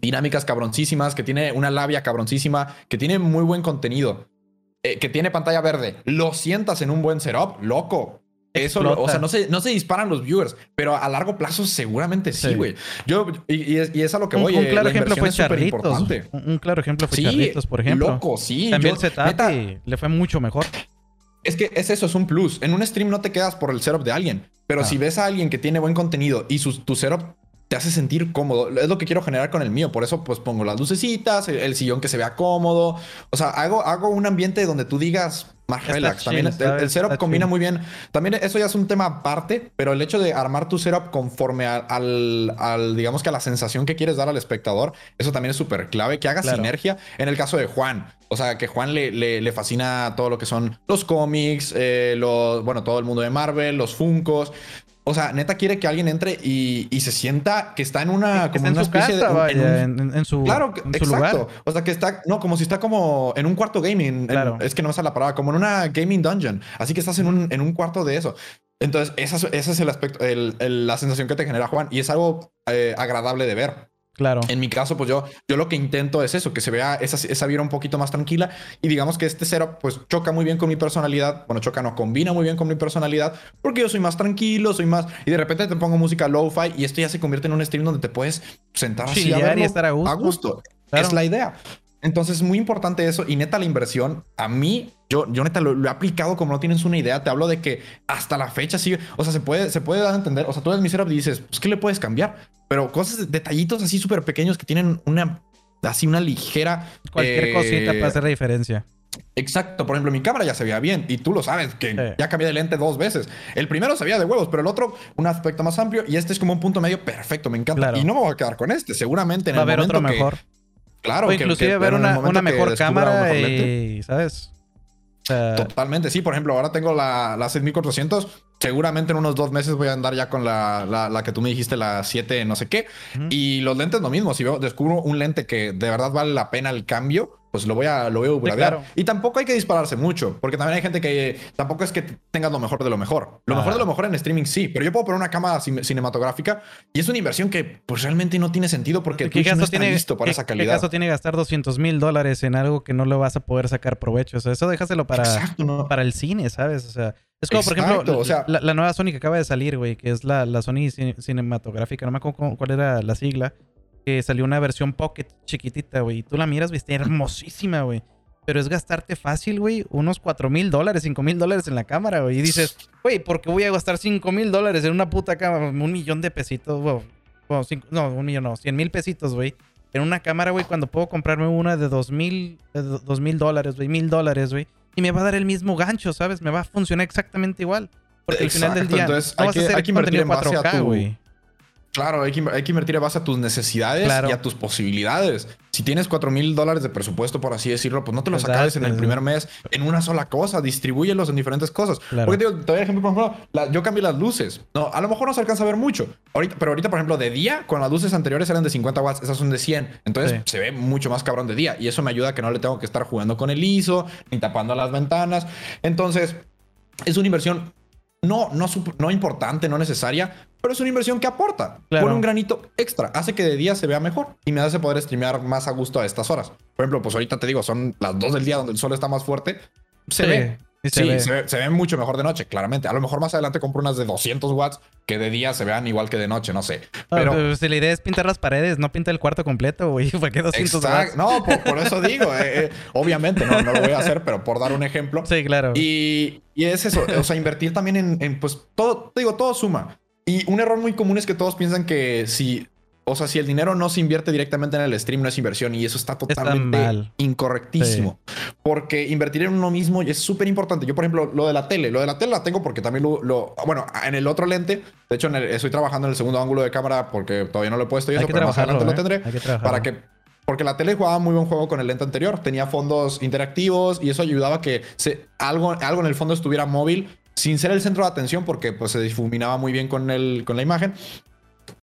dinámicas cabroncísimas, que tiene una labia cabroncísima, que tiene muy buen contenido eh, que tiene pantalla verde, lo sientas en un buen setup, loco. Eso, o sea, no se, no se disparan los viewers, pero a largo plazo seguramente sí, güey. Yo, y, es, a lo que voy. Un, claro ejemplo fue Charlitos. Un, claro ejemplo fue Charlitos, por ejemplo. Loco, sí. También setup le fue mucho mejor. Es que es eso, es un plus. En un stream no te quedas por el setup de alguien, pero ah. si ves a alguien que tiene buen contenido y su, tu setup te hace sentir cómodo. Es lo que quiero generar con el mío. Por eso, pues pongo las lucecitas, el, sillón que se vea cómodo. O sea, hago, hago un ambiente donde tú digas más relax. También el, setup combina muy bien. También eso ya es un tema aparte, pero el hecho de armar tu setup conforme al, al, digamos que a la sensación que quieres dar al espectador, eso también es súper clave. Que haga sinergia. En el caso de Juan, o sea, que Juan le, le, fascina todo lo que son los cómics, eh, los, bueno, todo el mundo de Marvel, los Funcos. O sea, neta quiere que alguien entre y, se sienta que está en una, como una especie de. en, su, claro, exacto. O sea, que está, no, como si está como en un cuarto gaming. Claro. es que no me sale la palabra, como en una gaming dungeon. Así que estás en un, en un cuarto de eso. Entonces, esa, esa es el aspecto, la sensación que te genera Juan. Y es algo eh, agradable de ver. Claro. En mi caso, pues yo, yo lo que intento es eso, que se vea esa, esa vibra un poquito más tranquila y digamos que este setup pues choca muy bien con mi personalidad. Bueno, choca, no, combina muy bien con mi personalidad porque yo soy más tranquilo, soy más... Y de repente te pongo música lo-fi y esto ya se convierte en un stream donde te puedes sentar así a y estar a gusto. A gusto. Es la idea. Entonces es muy importante eso y neta la inversión, a mí, yo, yo neta lo, he aplicado como no tienes una idea, te hablo de que hasta la fecha sigue, o sea, se puede, se puede dar a entender, o sea, tú eres mi setup y dices, pues, ¿qué le puedes cambiar? Pero cosas, detallitos así súper pequeños que tienen una, así una ligera... Cualquier eh, cosita para hacer la diferencia. Exacto, por ejemplo, mi cámara ya se veía bien y tú lo sabes que ya cambié de lente dos veces. El primero se veía de huevos, pero el otro un aspecto más amplio y este es como un punto medio perfecto, me encanta. Y no me voy a quedar con este, seguramente en Va el a haber otro mejor. Claro, o inclusive ver una, mejor cámara y, ¿sabes? Totalmente, sí. Por ejemplo, ahora tengo la, la 6400. Seguramente en unos dos meses voy a andar ya con la, la, que tú me dijiste, la 7 no sé qué. Y los lentes lo mismo. Si veo, descubro un lente que de verdad vale la pena el cambio, pues lo voy a, lo voy a Y tampoco hay que dispararse mucho, porque también hay gente que tampoco es que tengas lo mejor de lo mejor. Lo mejor de lo mejor en streaming sí, pero yo puedo poner una cámara cinematográfica y es una inversión que pues realmente no tiene sentido porque ¿Qué no está listo para esa calidad. ¿Qué caso tiene gastar 200 mil dólares en algo que no lo vas a poder sacar provecho? O sea, eso déjaselo para, para el cine, ¿sabes? O sea, es como, por ejemplo, o sea, la, nueva Sony que acaba de salir, güey, que es la, la Sony cinematográfica, no me acuerdo cuál era la sigla que salió una versión Pocket chiquitita, güey. Y tú la miras, viste, hermosísima, güey. pero es gastarte fácil, güey, unos 4 mil dólares, 5 mil dólares en la cámara, güey. Y dices, güey, ¿por qué voy a gastar 5 mil dólares en una puta cámara? Un millón de pesitos, güey. no, un millón no, 100 mil pesitos, güey. En una cámara, güey, cuando puedo comprarme una de 2 mil, dos mil dólares, güey, mil dólares, güey. Y me va a dar el mismo gancho, ¿sabes? Me va a funcionar exactamente igual. Porque al final del día Entonces, hay, que, hay que invertir en base a tu, güey. Claro, hay que, hay que, invertir en base a tus necesidades y a tus posibilidades. Si tienes 4 mil dólares de presupuesto, por así decirlo, pues no te los acabes en el primer mes en una sola cosa. Distribúyelos en diferentes cosas. Porque te doy ejemplo, por ejemplo, yo cambié las luces. No, a lo mejor no se alcanza a ver mucho. Ahorita, pero ahorita, por ejemplo, de día, con las luces anteriores eran de 50 watts, esas son de 100. Entonces se ve mucho más cabrón de día. Y eso me ayuda a que no le tengo que estar jugando con el ISO, ni tapando las ventanas. Entonces, es una inversión no, no, no importante, no necesaria, pero es una inversión que aporta. Pone un granito extra, hace que de día se vea mejor y me hace poder streamear más a gusto a estas horas. Por ejemplo, pues ahorita te digo, son las 2 del día donde el sol está más fuerte. Se ve. Sí, Se, ve. mucho mejor de noche, claramente. A lo mejor más adelante compro unas de 200 watts que de día se vean igual que de noche, no sé. Ah, pero, si la idea es pintar las paredes, no pinta el cuarto completo, güey. ¿Para qué 200 watts? No, por, eso digo. Eh, eh, obviamente no, no lo voy a hacer, pero por dar un ejemplo. Sí, claro. Y, y es eso. O sea, invertir también en, en, pues todo, te digo, todo suma. Y un error muy común es que todos piensan que si o sea, si el dinero no se invierte directamente en el stream, no es inversión. Y eso está totalmente incorrectísimo. Porque invertir en uno mismo es súper importante. Yo, por ejemplo, lo de la tele. Lo de la tele la tengo porque también lo... bueno, en el otro lente. De hecho, estoy trabajando en el segundo ángulo de cámara porque todavía no lo he puesto y eso, pero más adelante lo ¿eh? tendré. para que porque la tele jugaba muy buen juego con el lente anterior. Tenía fondos interactivos y eso ayudaba a que se, algo, algo en el fondo estuviera móvil sin ser el centro de atención porque pues se difuminaba muy bien con, el, con la imagen.